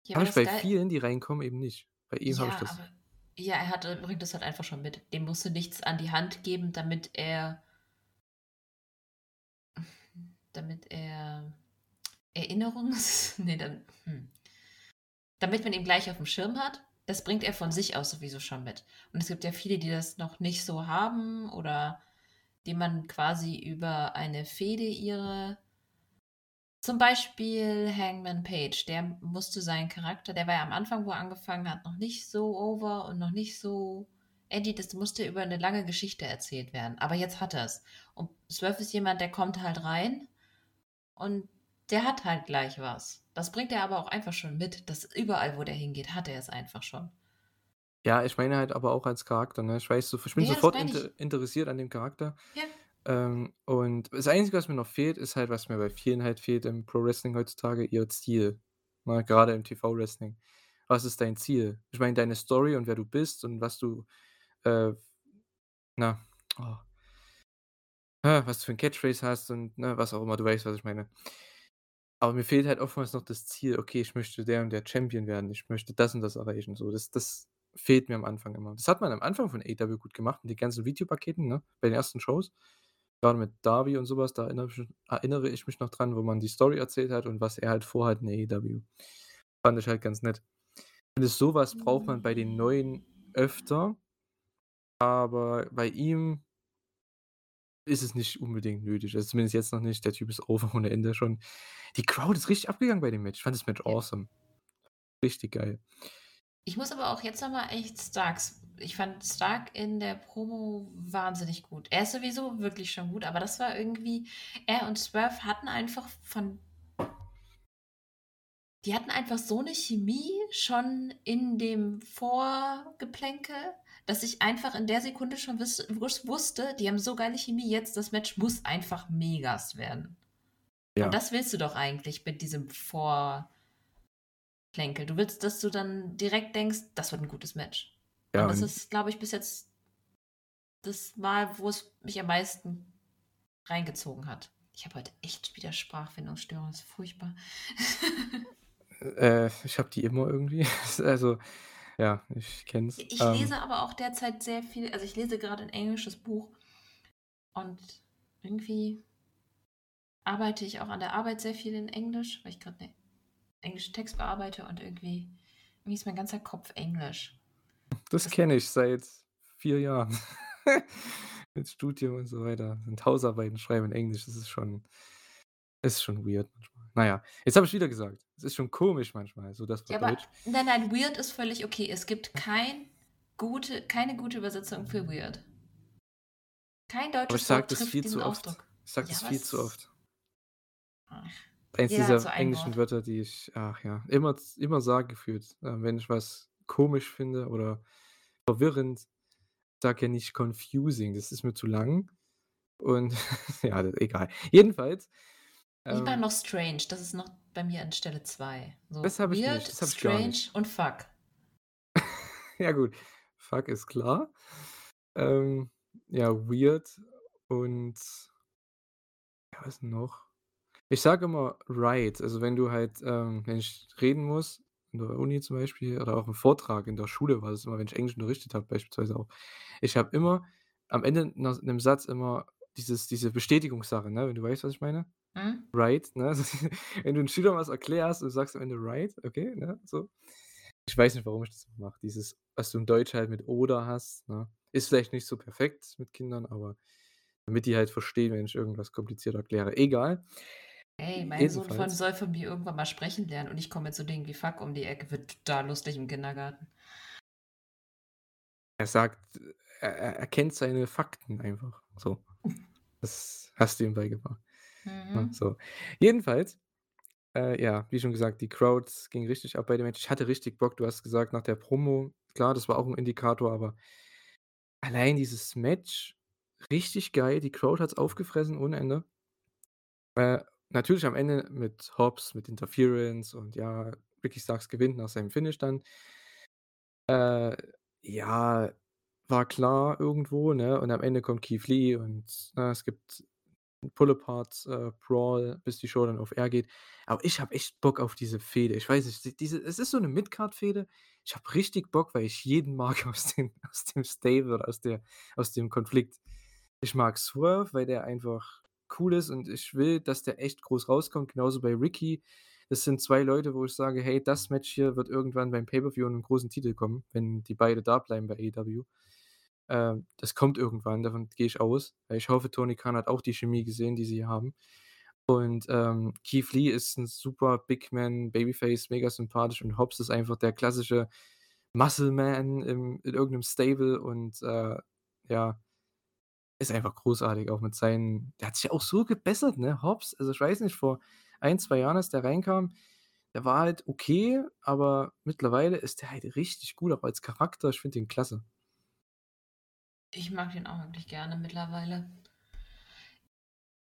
Ja, Habe ich das bei geil vielen, die reinkommen, eben nicht. Bei ihm habe ich Ja, das aber ja, er hat er bringt das halt einfach schon mit. Dem musst du nichts an die Hand geben, damit er damit er Erinnerungs ne, dann hm. Damit man ihn gleich aufm Schirm hat, das bringt er von sich aus sowieso schon mit. Und es gibt ja viele, die das noch nicht so haben oder denen man quasi über eine Fehde ihre zum Beispiel Hangman Page, der musste seinen Charakter der war ja am Anfang, wo er angefangen hat, noch nicht so over und noch nicht so edgy, das musste über 'ne lange Geschichte erzählt werden. Aber jetzt hat er's. Und Swerve ist jemand, der kommt halt rein und der hat halt gleich was. Das bringt er aber auch einfach schon mit. Das überall, wo der hingeht, hat er es einfach schon. Ja, ich meine halt aber auch als Charakter, ne? Ich weiß so ich bin Ja, sofort inter interessiert an dem Charakter. Ja. Ähm, und das Einzige, was mir noch fehlt, ist halt, was mir bei vielen halt fehlt im Pro Wrestling heutzutage, ihr Ziel, ne, grade im TV-Wrestling. Was ist dein Ziel? Ich meine, deine Story und wer du bist und was du, äh, na, oh was du für 'n Catchphrase hast und, ne, was auch immer, du weißt, was ich meine. Aber mir fehlt halt oftmals noch das Ziel: „Okay, ich möchte der und der Champion werden. Ich möchte das und das erreichen“, so. Das das fehlt mir am Anfang immer. Das hat man am Anfang von AEW gut gemacht mit den ganzen Videopaketen, ne, bei den ersten Shows. Grade mit Darby und so was, da erinnere ich mich erinnere ich mich noch dran, wo man die Story erzählt hat und was er halt vorhat in AEW. Fand ich halt ganz nett. Ich finde, so was braucht man bei den Neuen öfter. Aber bei ihm ist es nicht unbedingt nötig. Also, zumindest jetzt noch nicht. Der Typ ist over ohne Ende schon. Die Crowd ist richtig abgegangen bei dem Match. Ich fand das Match Ja. awesome. Richtig geil. Ich muss aber auch jetzt noch mal echt Starks ich fand Stark in der Promo wahnsinnig gut. Er ist sowieso wirklich schon gut, aber das war irgendwie er und Swerve hatten einfach von die hatten einfach so 'ne Chemie schon in dem Vorgeplänkel, dass ich einfach in der Sekunde schon wus wusste, die haben so geile Chemie jetzt, das Match muss einfach Megas werden. Ja. Und das willst du doch eigentlich mit diesem Vorplänkel. Du willst, dass du dann direkt denkst: „Das wird 'n gutes Match.“ Ja, Und das und ist, glaube ich, bis jetzt das Mal, wo es mich am meisten reingezogen hat. Ich habe heute echt wieder Sprachfindungsstörungen, ist furchtbar. Äh, ich habe die immer irgendwie. Also, Ja, ich kenne es. Ich Ähm, lese aber auch derzeit sehr viel, also ich lese gerade ein englisches Buch und irgendwie arbeite ich auch an der Arbeit sehr viel in Englisch, weil ich gerade einen englischen Text bearbeite und irgendwie, irgendwie ist mein ganzer Kopf Englisch. das Das- kenne ich seit vier Jahren. Mit Studium und so weiter. Und Hausarbeiten schreiben in Englisch, das ist schon, ist schon weird manchmal. Naja, jetzt habe ich wieder gesagt. Es ist schon komisch manchmal, so das Ja, Wort aber Deutsch. nein, nein, weird ist völlig okay. Es gibt kein gute, keine gute Übersetzung für weird. Kein Aber ich deutsches sage Wort das trifft viel zu oft. Ausdruck. Ich sage Ja, das viel zu oft. Ach, Eins dieser so ein englischen Wort. Wörter, die ich, ach ja, immer, immer sage gefühlt. Äh, wenn ich was komisch finde oder verwirrend, sage ja nicht confusing, das ist mir zu lang. Und ja, egal. Jedenfalls. Ich war ähm, noch strange. Das ist noch bei mir an Stelle 2. So, Das hab ich weird, nicht, das hab ich strange nicht. und fuck. ja, gut. Fuck ist klar. Ähm, ja, weird und ja, was noch? Ich sage immer right. Also wenn du halt, ähm, wenn ich reden muss, in der Uni zum Beispiel, oder auch im Vortrag in der Schule war das immer, wenn ich Englisch unterrichtet habe, beispielsweise auch. Ich habe immer am Ende nach einem Satz immer dieses, diese Bestätigungssache, ne? Wenn du weißt, was ich meine? Hm? Right, ne? Also, wenn du einem Schüler was erklärst und du sagst am Ende right, okay, ne? So. Ich weiß nicht, warum ich das mache. Dieses, was du in Deutsch halt mit oder hast, ne? Ist vielleicht nicht so perfekt mit Kindern, aber damit die halt verstehen, wenn ich irgendwas kompliziert erkläre. Egal. Ey, mein Sohn von Jedenfalls. soll von mir irgendwann mal sprechen lernen und ich komme mit so Dingen wie fuck um die Ecke. Wird total lustig im Kindergarten. Er sagt, er, er er kennt seine Fakten einfach. So. Das hast du ihm beigebracht. Ne? Mhm. So. Jedenfalls, äh, ja, wie schon gesagt, die Crowds ging richtig ab bei dem Match. Ich hatte richtig Bock. Du hast gesagt, nach der Promo, klar, das war auch ein Indikator, aber allein dieses Match, richtig geil. Die Crowd hat es aufgefressen ohne Ende. Äh, natürlich am Ende mit Hobbs, mit Interference und ja, Ricky Starks gewinnt nach seinem Finish dann. Äh, ja, war klar irgendwo, ne? Und am Ende kommt Keith Lee und ne, es gibt einen Pull-Apart, äh, Brawl, bis die Show dann auf Air geht. Aber ich habe echt Bock auf diese Fehde. Ich weiß nicht, die- diese, es ist so eine Midcard-Fehde. Ich habe richtig Bock, weil ich jeden mag aus dem, aus dem Stable oder aus, der, aus dem Konflikt. Ich mag Swerve, weil der einfach cool ist und ich will, dass der echt groß rauskommt. Genauso bei Ricky. Das sind zwei Leute, wo ich sage, hey, das Match hier wird irgendwann beim Pay-Per-View und einem großen Titel kommen, wenn die beide da bleiben bei AEW. Ähm, das kommt irgendwann, davon gehe ich aus. Ich hoffe, Tony Khan hat auch die Chemie gesehen, die sie haben. Und ähm, Keith Lee ist ein super Big Man, Babyface, mega sympathisch und Hobbs ist einfach der klassische Muscle Man im, in irgendeinem Stable und äh, ja, ist einfach großartig, auch mit seinen. Der hat sich ja auch so gebessert, ne? Hobbs. Also ich weiß nicht, vor ein, zwei Jahren, als der reinkam, der war halt okay, aber mittlerweile ist der halt richtig gut, auch als Charakter. Ich finde den klasse. Ich mag den auch wirklich gerne mittlerweile.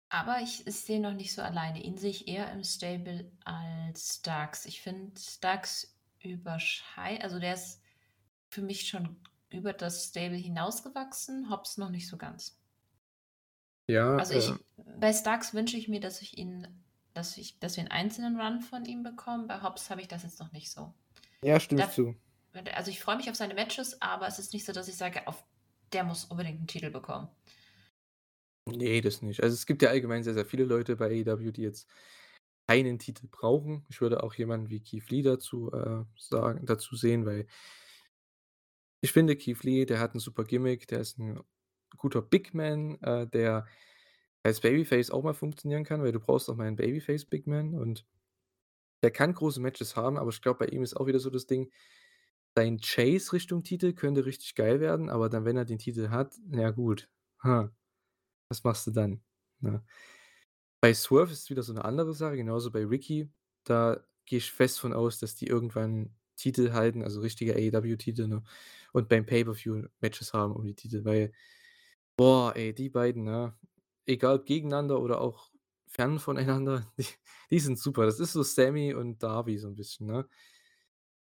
Aber ich sehe noch nicht so alleine. Ihn sehe ich eher im Stable als Starks. Ich finde Starks überschei, also der ist für mich schon über das Stable hinausgewachsen, Hobbs noch nicht so ganz. Ja, Also ich, äh, bei Starks wünsche ich mir, dass ich ihn, dass ich, dass wir einen einzelnen Run von ihm bekommen. Bei Hobbs habe ich das jetzt noch nicht so. ja, stimme ich Da- zu. Also ich freue mich auf seine Matches, aber es ist nicht so, dass ich sage, auf der muss unbedingt einen Titel bekommen. Nee, das nicht. Also es gibt ja allgemein sehr, sehr viele Leute bei AEW, die jetzt keinen Titel brauchen. Ich würde auch jemanden wie Keith Lee dazu äh, sagen, dazu sehen, weil ich finde, Keith Lee, der hat ein super Gimmick, der ist ein guter Big Man, äh, der als Babyface auch mal funktionieren kann, weil du brauchst auch mal einen Babyface Big Man und der kann große Matches haben, aber ich glaube, bei ihm ist auch wieder so das Ding, sein Chase Richtung Titel könnte richtig geil werden, aber dann, wenn er den Titel hat, na gut, ha, was machst du dann? Ne? Bei Swerve ist es wieder so eine andere Sache, genauso bei Ricky. Da gehe ich fest von aus, dass die irgendwann Titel halten, also richtige AEW-Titel, ne? Und beim Pay-Per-View Matches haben um die Titel, weil, boah, ey, die beiden, ne? Egal ob gegeneinander oder auch fern voneinander, die, die sind super. Das ist so Sammy und Darby so ein bisschen, ne?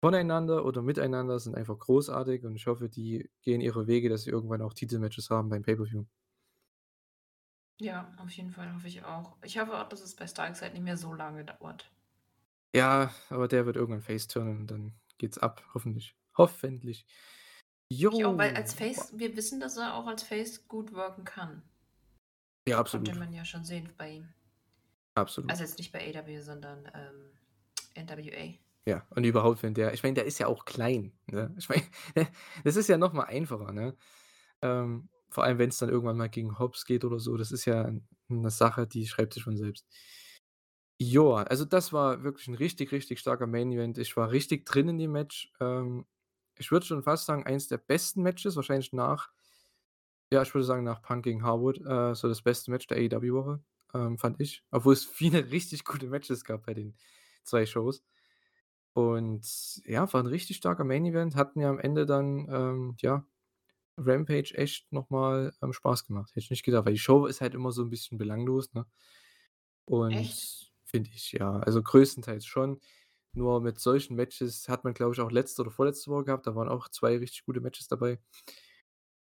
Voneinander oder miteinander sind einfach großartig und ich hoffe, die gehen ihre Wege, dass sie irgendwann auch Titelmatches haben beim Pay-Per-View. Ja, auf jeden Fall hoffe ich auch. Ich hoffe auch, dass es bei Starks halt nicht mehr so lange dauert. Ja, aber der wird irgendwann Face-turnen und dann geht's ab, hoffentlich. Hoffentlich. Ich auch, weil als Face, wir wissen, dass er auch als Face gut wirken kann. Ja, absolut. Konnte man ja schon sehen bei ihm. Absolut. Also jetzt nicht bei AW, sondern ähm, NWA. Ja, und überhaupt, wenn der, ich meine, der ist ja auch klein. Ne? Ich meine, das ist ja noch mal einfacher. Ne? Ähm, vor allem, wenn es dann irgendwann mal gegen Hobbs geht oder so. Das ist ja eine Sache, die schreibt sich von selbst. Joa, also das war wirklich ein richtig, richtig starker Main Event. Ich war richtig drin in dem Match. Ähm, ich würde schon fast sagen, eins der besten Matches, wahrscheinlich nach, ja, ich würde sagen, nach Punk gegen Harwood, äh, so das beste Match der AEW-Woche, ähm, fand ich. Obwohl es viele richtig gute Matches gab bei den zwei Shows. Und ja, war ein richtig starker Main Event. Hat mir am Ende dann, ähm, ja, Rampage echt nochmal ähm, Spaß gemacht. Hätte ich nicht gedacht, weil die Show ist halt immer so ein bisschen belanglos, ne? Und finde ich, ja. Also größtenteils schon. Nur mit solchen Matches hat man, glaube ich, auch letzte oder vorletzte Woche gehabt. Da waren auch zwei richtig gute Matches dabei.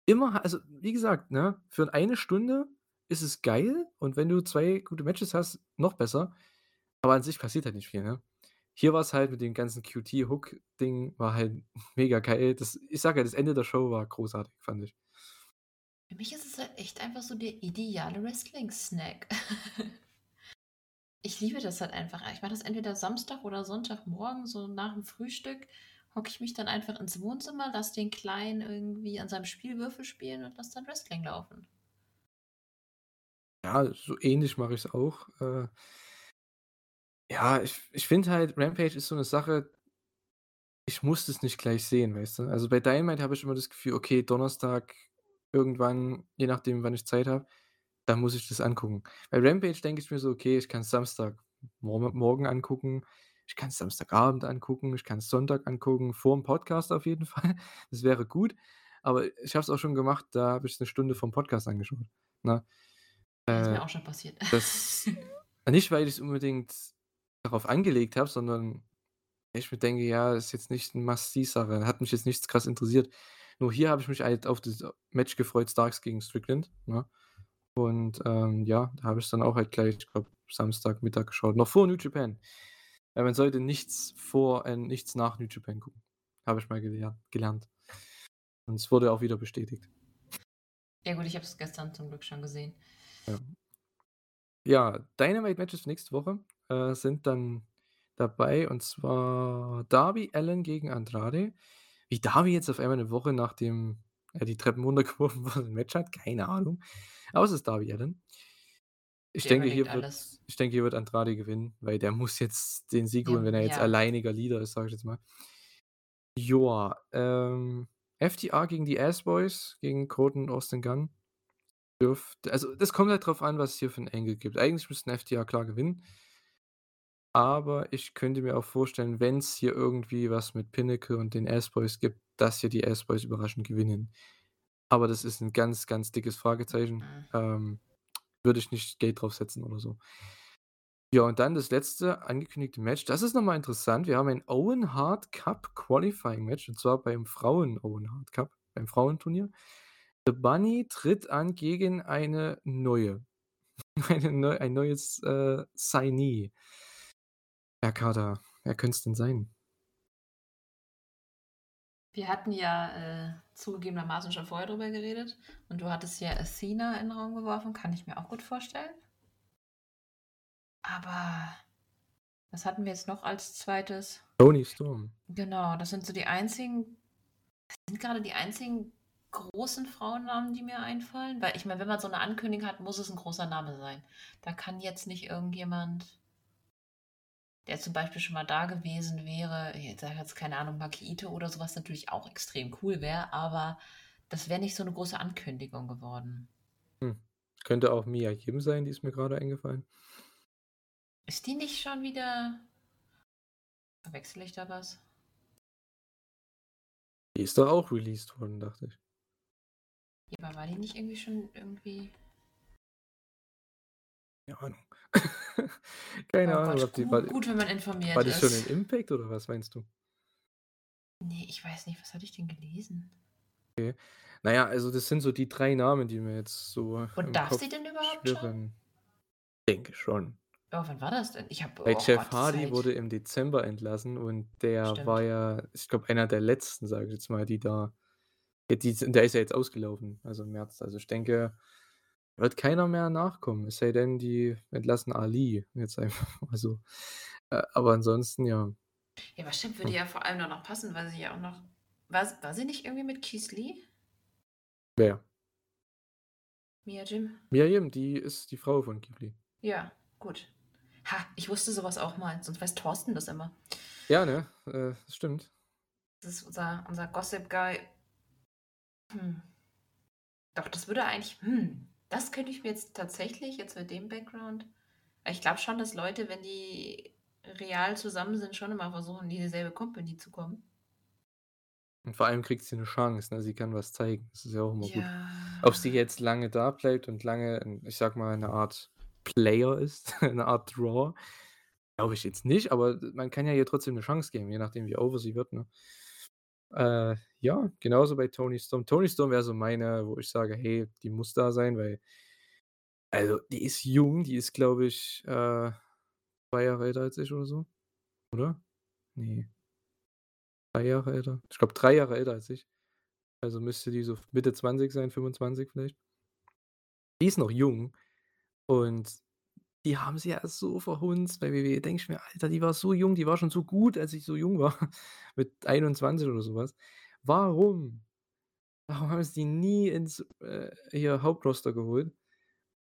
Immer, also wie gesagt, ne, für eine Stunde ist es geil und wenn du zwei gute Matches hast, noch besser. Aber an sich passiert halt nicht viel, ne? Hier war es halt mit dem ganzen QT-Hook-Ding, war halt mega geil. Das, ich sage ja, das Ende der Show war großartig, fand ich. Für mich ist es halt echt einfach so der ideale Wrestling-Snack. ich liebe das halt einfach. Ich mache das entweder Samstag oder Sonntagmorgen, so nach dem Frühstück, hocke ich mich dann einfach ins Wohnzimmer, lasse den Kleinen irgendwie an seinem Spielwürfel spielen und lasse dann Wrestling laufen. Ja, so ähnlich mache ich es auch. Äh, ja, ich ich finde halt, Rampage ist so eine Sache ich muss es nicht gleich sehen, weißt du? Also, bei Dynamite habe ich immer das Gefühl, okay, Donnerstag irgendwann, je nachdem, wann ich Zeit habe, dann muss ich das angucken. Bei Rampage denke ich mir so: „Okay, ich kann es Samstagmorgen angucken, ich kann es Samstagabend angucken, ich kann es Sonntag angucken, vor dem Podcast auf jeden Fall. Das wäre gut. Aber ich habe es auch schon gemacht, da habe ich eine Stunde vom Podcast angeschaut, ne? Ja, ist mir äh, auch schon passiert. das nicht, weil ich es unbedingt darauf angelegt habe, sondern ich mir denke, ja, ist jetzt nicht 'n Must-See-Sache, hat mich jetzt nichts krass interessiert. Nur hier habe ich mich halt auf das Match gefreut, Starks gegen Strickland, ne? Und, ähm, ja, da habe ich dann auch halt gleich, ich glaube, Samstagmittag geschaut, noch vor New Japan. Weil man sollte nichts vor äh, nichts nach New Japan gucken. Habe ich mal gelernt. Und es wurde auch wieder bestätigt. Ja gut, ich habe es gestern zum Glück schon gesehen. Ja. Ja, Dynamite-Matches nächste Woche, äh, sind dann dabei und zwar Darby Allen gegen Andrade. Wie Darby jetzt auf einmal eine Woche nachdem er die Treppen runtergeworfen wurde, ein Match hat, keine Ahnung. Aber es ist Darby Allen. Ich denke, hier wird ich denke, hier wird Andrade gewinnen, weil der muss jetzt den Sieg holen, wenn er jetzt ja. alleiniger Leader ist, sage ich jetzt mal. Joa, ähm, FTA gegen die Ass-Boys, gegen Code und Austin Gunn. Dürfte also, das kommt halt drauf an, was es hier für 'n Angle gibt. Eigentlich müssten FTA klar gewinnen. Aber ich könnte mir auch vorstellen, wenn es hier irgendwie was mit Pinnacle und den Ass-Boys gibt, dass hier die Ass-Boys überraschend gewinnen. Aber das ist ein ganz, ganz dickes Fragezeichen. Mhm. Ähm, würde ich nicht Geld draufsetzen oder so. Ja, und dann das letzte angekündigte Match. Das ist nochmal interessant. Wir haben ein Owen Hart Cup Qualifying Match und zwar beim Frauen Owen Hart Cup, beim Frauenturnier. The Bunny tritt an gegen eine neue, eine neu, ein neues äh, Signee. Herr Kader, wer könnte es denn sein? Wir hatten ja äh, zugegebenermaßen schon vorher drüber geredet und du hattest ja Athena in den Raum geworfen, kann ich mir auch gut vorstellen. Aber was hatten wir jetzt noch als zweites? Tony Storm. Genau, das sind so die einzigen, das sind gerade die einzigen großen Frauennamen, die mir einfallen. Weil ich meine, wenn man so eine Ankündigung hat, muss es ein großer Name sein. Da kann jetzt nicht irgendjemand der zum Beispiel schon mal da gewesen wäre, ich sage jetzt keine Ahnung, Makiito oder sowas natürlich auch extrem cool wäre, aber das wäre nicht so eine große Ankündigung geworden. Hm. Könnte auch Mia Yim sein, die ist mir gerade eingefallen. Ist die nicht schon wieder. Verwechsel ich da was? Die ist doch auch released worden, dachte ich. Ja, aber war die nicht irgendwie schon irgendwie. Keine Ahnung. Keine oh Ahnung, Gott, ob die gut, war, gut, wenn man informiert war die schon in Impact oder was meinst du? Nee, ich weiß nicht, was hatte ich denn gelesen? Okay. Naja, also das sind so die drei Namen, die mir jetzt so. Und darf Kopf sie denn überhaupt schwirren. schon? Denke schon. Oh, wann war das denn? Ich habe Bei oh Jeff Gott, Hardy Zeit. wurde im Dezember entlassen und der war Stimmt. ja, ich glaube, einer der letzten, sage ich jetzt mal, die da die der ist ja jetzt ausgelaufen, also im März. Also, ich denke, wird keiner mehr nachkommen, es sei denn, die entlassen Ali jetzt einfach mal so. Äh, aber ansonsten, ja. Ja, aber stimmt, würde ja vor allem nur noch passen, weil sie ja auch noch war war sie nicht irgendwie mit Keith Lee? Wer? Mia Jim? Mia Jim, die ist die Frau von Keith Lee. Ja, gut. Ha, ich wusste so was auch mal, sonst weiß Thorsten das immer. Ja, ne? Äh, das stimmt. Das ist unser unser Gossip-Guy. Hm. Doch, das würde eigentlich hm, das könnte ich mir jetzt tatsächlich jetzt mit dem Background ich glaube schon, dass Leute, wenn die real zusammen sind, schon immer versuchen, in dieselbe Company zu kommen. Und vor allem kriegt sie 'ne Chance, ne? Sie kann was zeigen. Das ist ja auch immer gut. Ja. Ob sie jetzt lange da bleibt und lange ich sage mal, 'ne Art Player ist, 'ne Art Draw, glaube ich jetzt nicht, aber man kann ja ihr trotzdem 'ne Chance geben, je nachdem, wie over sie wird, ne? Äh, ja, genauso bei Toni Storm. Toni Storm wäre so meine, wo ich sage: „Hey, die muss da sein“, weil also, die ist jung, die ist, glaube ich, äh, 2 Jahre älter als ich oder so, oder? Ne. 3 Jahre älter. Ich glaube, 3 Jahre älter als ich. Also, müsste die so Mitte 20 sein, 25 vielleicht. Die ist noch jung und die haben sie ja so verhunzt bei WWE. Denke ich mir: „Alter, die war so jung, die war schon so gut, als ich so jung war, mit 21 oder so was. Warum? Warum haben sie die nie ins, äh, hier Hauptroster geholt?“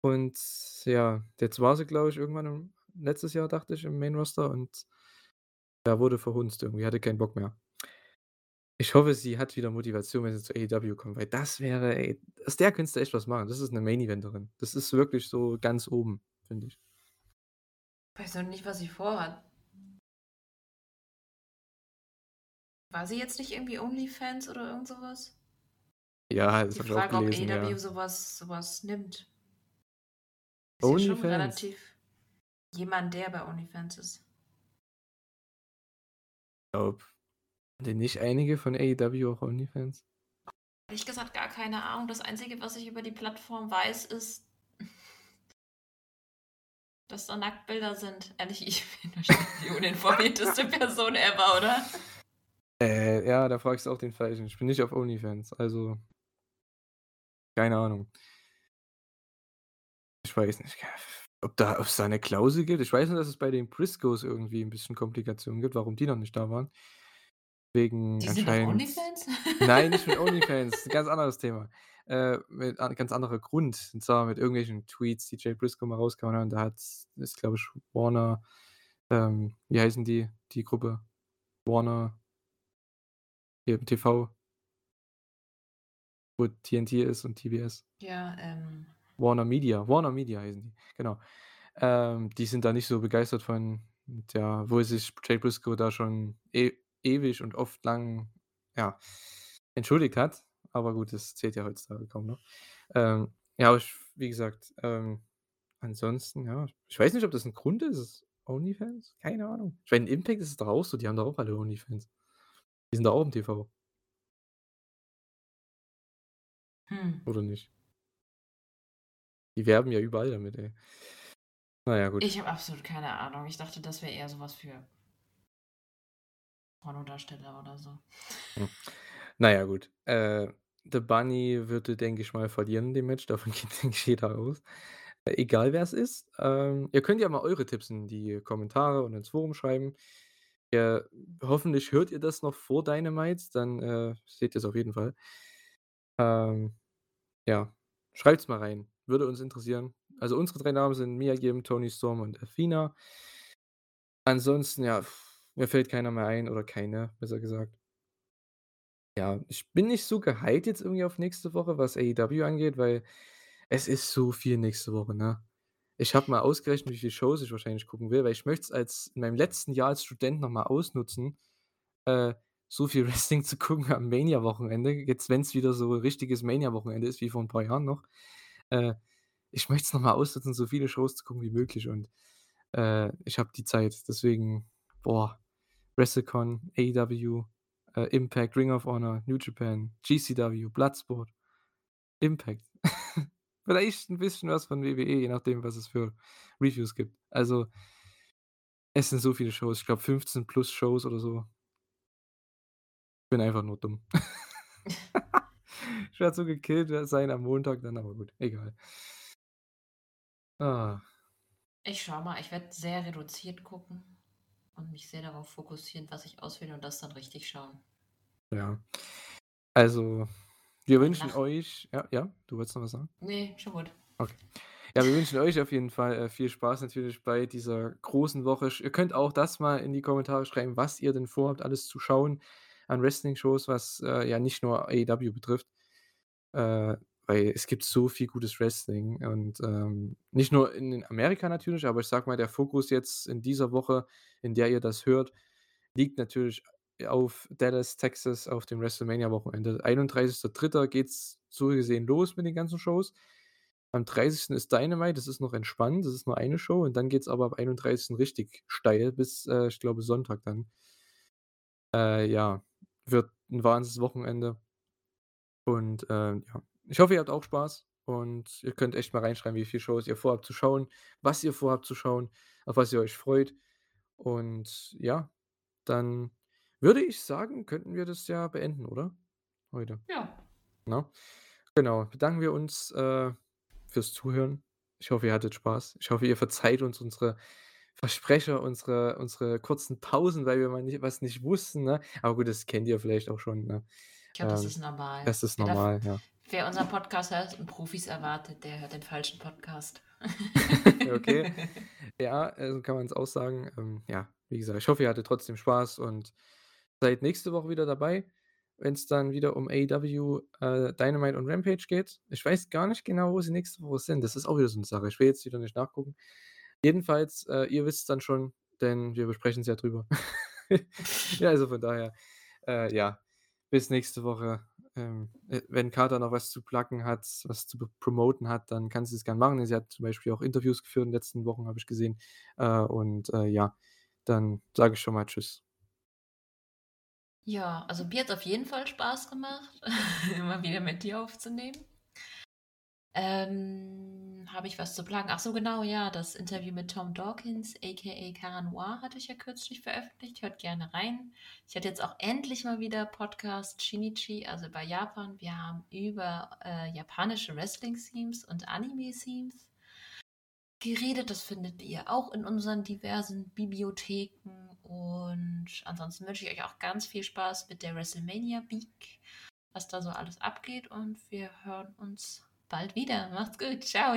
Und ja, jetzt war sie, glaube ich, irgendwann im letztes Jahr, dachte ich, im Main Roster und ja, wurde verhunzt irgendwie, hatte keinen Bock mehr. Ich hoffe, sie hat wieder Motivation, wenn sie zu AEW kommt, weil das wäre ey, aus der könntest du echt was machen. Das ist 'ne Main Eventerin. Das ist wirklich so ganz oben, finde ich. Weiß noch nicht, was sie vorhat. War sie jetzt nicht irgendwie OnlyFans oder irgend so was? Ja, das Die ich auch Frage, ob gelesen, AEW ja. so was so was nimmt. Ist ja schon OnlyFans? relativ jemand, der bei OnlyFans ist. Glaube haben denn nicht einige von AEW auch OnlyFans? Ehrlich gesagt gar keine Ahnung. Das Einzige, was ich über die Plattform weiß, ist dass da Nacktbilder sind. Ehrlich, ich bin wahrscheinlich die uninformierteste Person ever, oder? Äh, ja, da fragst du auch den Falschen. Ich bin nicht auf OnlyFans, also keine Ahnung. Ich weiß nicht, ob da ob's da 'ne Klausel gibt. Ich weiß nur, dass es bei den Briscoes irgendwie 'n bisschen Komplikationen gibt, warum die noch nicht da waren. Wegen Die sind auf anscheinend OnlyFans? nein, nicht mit OnlyFans, 'n ganz anderes Thema. Äh, mit an ganz anderer Grund, und zwar mit irgendwelchen Tweets, die Jay Briscoe mal rausgehauen hat und da hat's ist, glaube ich, Warner ähm, wie heißen die, die Gruppe? Warner hier im TV. Wo TNT ist und TBS. Ja, ähm Warner Media. Warner Media heißen die, genau. Ähm, die sind da nicht so begeistert von ja, wo sich Jay Briscoe da schon e ewig und oft lang, ja, entschuldigt hat. Aber gut, das zählt ja heutzutage kaum noch. Ähm, ja, aber ich wie gesagt, ähm, ansonsten, ja, ich weiß nicht, ob das 'n Grund ist, OnlyFans? Keine Ahnung. Ich meine, Impact ist es doch auch so, die haben doch auch alle OnlyFans. Die sind doch auch im TV. Hm. Oder nicht? Die werben ja überall damit, ey. Na ja, gut. Ich habe absolut keine Ahnung. Ich dachte, das wäre eher so was für Pornodarsteller oder so. Hm. Na ja, gut. Äh, The Bunny würde, denke ich mal, verlieren dem Match. Davon geht, denke ich, jeder aus. Äh, egal wer's ist. Ähm, ihr könnt ja mal eure Tipps in die Kommentare und ins Forum schreiben. Ja, hoffentlich hört ihr das noch vor Dynamite, dann, äh, seht ihr's auf jeden Fall. Ähm, ja, schreibt's mal rein. Würde uns interessieren. Also, unsere 3 Namen sind Mia Yim, Toni Storm und Athena. Ansonsten, ja, mir fällt keiner mehr ein oder keine, besser gesagt. Ja, ich bin nicht so gehypt jetzt irgendwie auf nächste Woche, was AEW angeht, weil es ist so viel nächste Woche, ne? Ich habe mal ausgerechnet, wie viele Shows ich wahrscheinlich gucken will, weil ich möchte es als in meinem letzten Jahr als Student noch mal ausnutzen, äh, so viel Wrestling zu gucken am Mania-Wochenende, jetzt wenn's wieder so richtiges Mania-Wochenende ist wie vor 'n paar Jahren noch. Äh, ich möchte es noch mal ausnutzen, so viele Shows zu gucken wie möglich und, äh, ich habe die Zeit. Deswegen, boah, WrestleCon, AEW, äh, Impact, Ring of Honor, New Japan, GCW, Bloodsport, Impact. vielleicht ein bisschen was von WWE, je nachdem, was es für Reviews gibt. Also es sind so viele Shows, ich glaube 15 plus Shows oder so. Bin einfach nur dumm. Ich werde so gekillt sein am Montag dann, aber gut, egal. Ah. Ich schau mal, ich werde sehr reduziert gucken und mich sehr darauf fokussieren, was ich auswähle und das dann richtig schauen. Ja. Also, wir wünschen Lach euch ja, ja, du wolltest noch was sagen? Ne, schon gut. Okay. Ja, wir wünschen euch auf jeden Fall, äh, viel Spaß natürlich bei dieser großen Woche. Ihr könnt auch das mal in die Kommentare schreiben, was ihr denn vorhabt, alles zu schauen an Wrestling-Shows, was, äh, ja nicht nur AEW betrifft. Äh, weil es gibt so viel gutes Wrestling und, ähm, nicht nur in Amerika natürlich, aber ich sage mal, der Fokus jetzt in dieser Woche, in der ihr das hört, liegt natürlich auf Dallas, Texas auf dem WrestleMania-Wochenende. 31.3. geht's so gesehen los mit den ganzen Shows. Am 30. ist Dynamite, das ist noch entspannt, das ist nur eine Show und dann geht's aber ab 31. richtig steil bis, äh, ich glaube, Sonntag dann. Äh, ja, wird 'n Wahnsinns-Wochenende. Und, ähm, ja, ich hoffe, ihr habt auch Spaß und ihr könnt echt mal reinschreiben, wie viele Shows ihr vorhabt zu schauen, was ihr vorhabt zu schauen, auf was ihr euch freut. Und ja, dann würde ich sagen, könnten wir das ja beenden, oder? Heute. Ja. Ne? Genau, bedanken wir uns, äh, fürs Zuhören. Ich hoffe, ihr hattet Spaß. Ich hoffe, ihr verzeiht uns unsere Versprecher, unsere unsere kurzen Pausen, weil wir mal nicht was nicht wussten, ne? Aber gut, das kennt ihr vielleicht auch schon, ne? Ich glaube, das Ähm, ist normal. das ist darf normal, ja. Wer unseren Podcast hört und Profis erwartet, der hört den falschen Podcast. Okay. Ja, so kann man's auch sagen. Ähm, ja, wie gesagt, ich hoffe, ihr hattet trotzdem Spaß und seid nächste Woche wieder dabei, wenn's dann wieder um AEW, äh, Dynamite und Rampage geht. Ich weiß gar nicht genau, wo sie nächste Woche sind. Das ist auch wieder so 'ne Sache. Ich will jetzt wieder nicht nachgucken. Jedenfalls, äh, ihr wisst's dann schon, denn wir besprechen es ja drüber. Ja, also von daher, äh, ja, bis nächste Woche. Ähm, äh, wenn Carter noch was zu pluggen hat, was zu promoten hat, dann kann sie es gern machen. Sie hat zum Beispiel auch Interviews geführt in den letzten Wochen, habe ich gesehen. Äh, und, äh, ja, dann sage ich schon mal tschüss. Ja, also mir hat's auf jeden Fall Spaß gemacht, immer wieder mit dir aufzunehmen. Ähm, habe ich was zu pluggen? Ach so, genau, ja, das Interview mit Tom Dawkins, aka Cara Noir, hatte ich ja kürzlich veröffentlicht. Hört gerne rein. Ich hatte jetzt auch endlich mal wieder Podcast Shinichi, also bei Japan. Wir haben über, äh, japanische Wrestling-Themes und Anime-Themes geredet. Das findet ihr auch in unseren diversen Bibliotheken. Und ansonsten wünsche ich euch auch ganz viel Spaß mit der WrestleMania Week, was da so alles abgeht. Und wir hören uns bald wieder. Macht's gut. Ciao.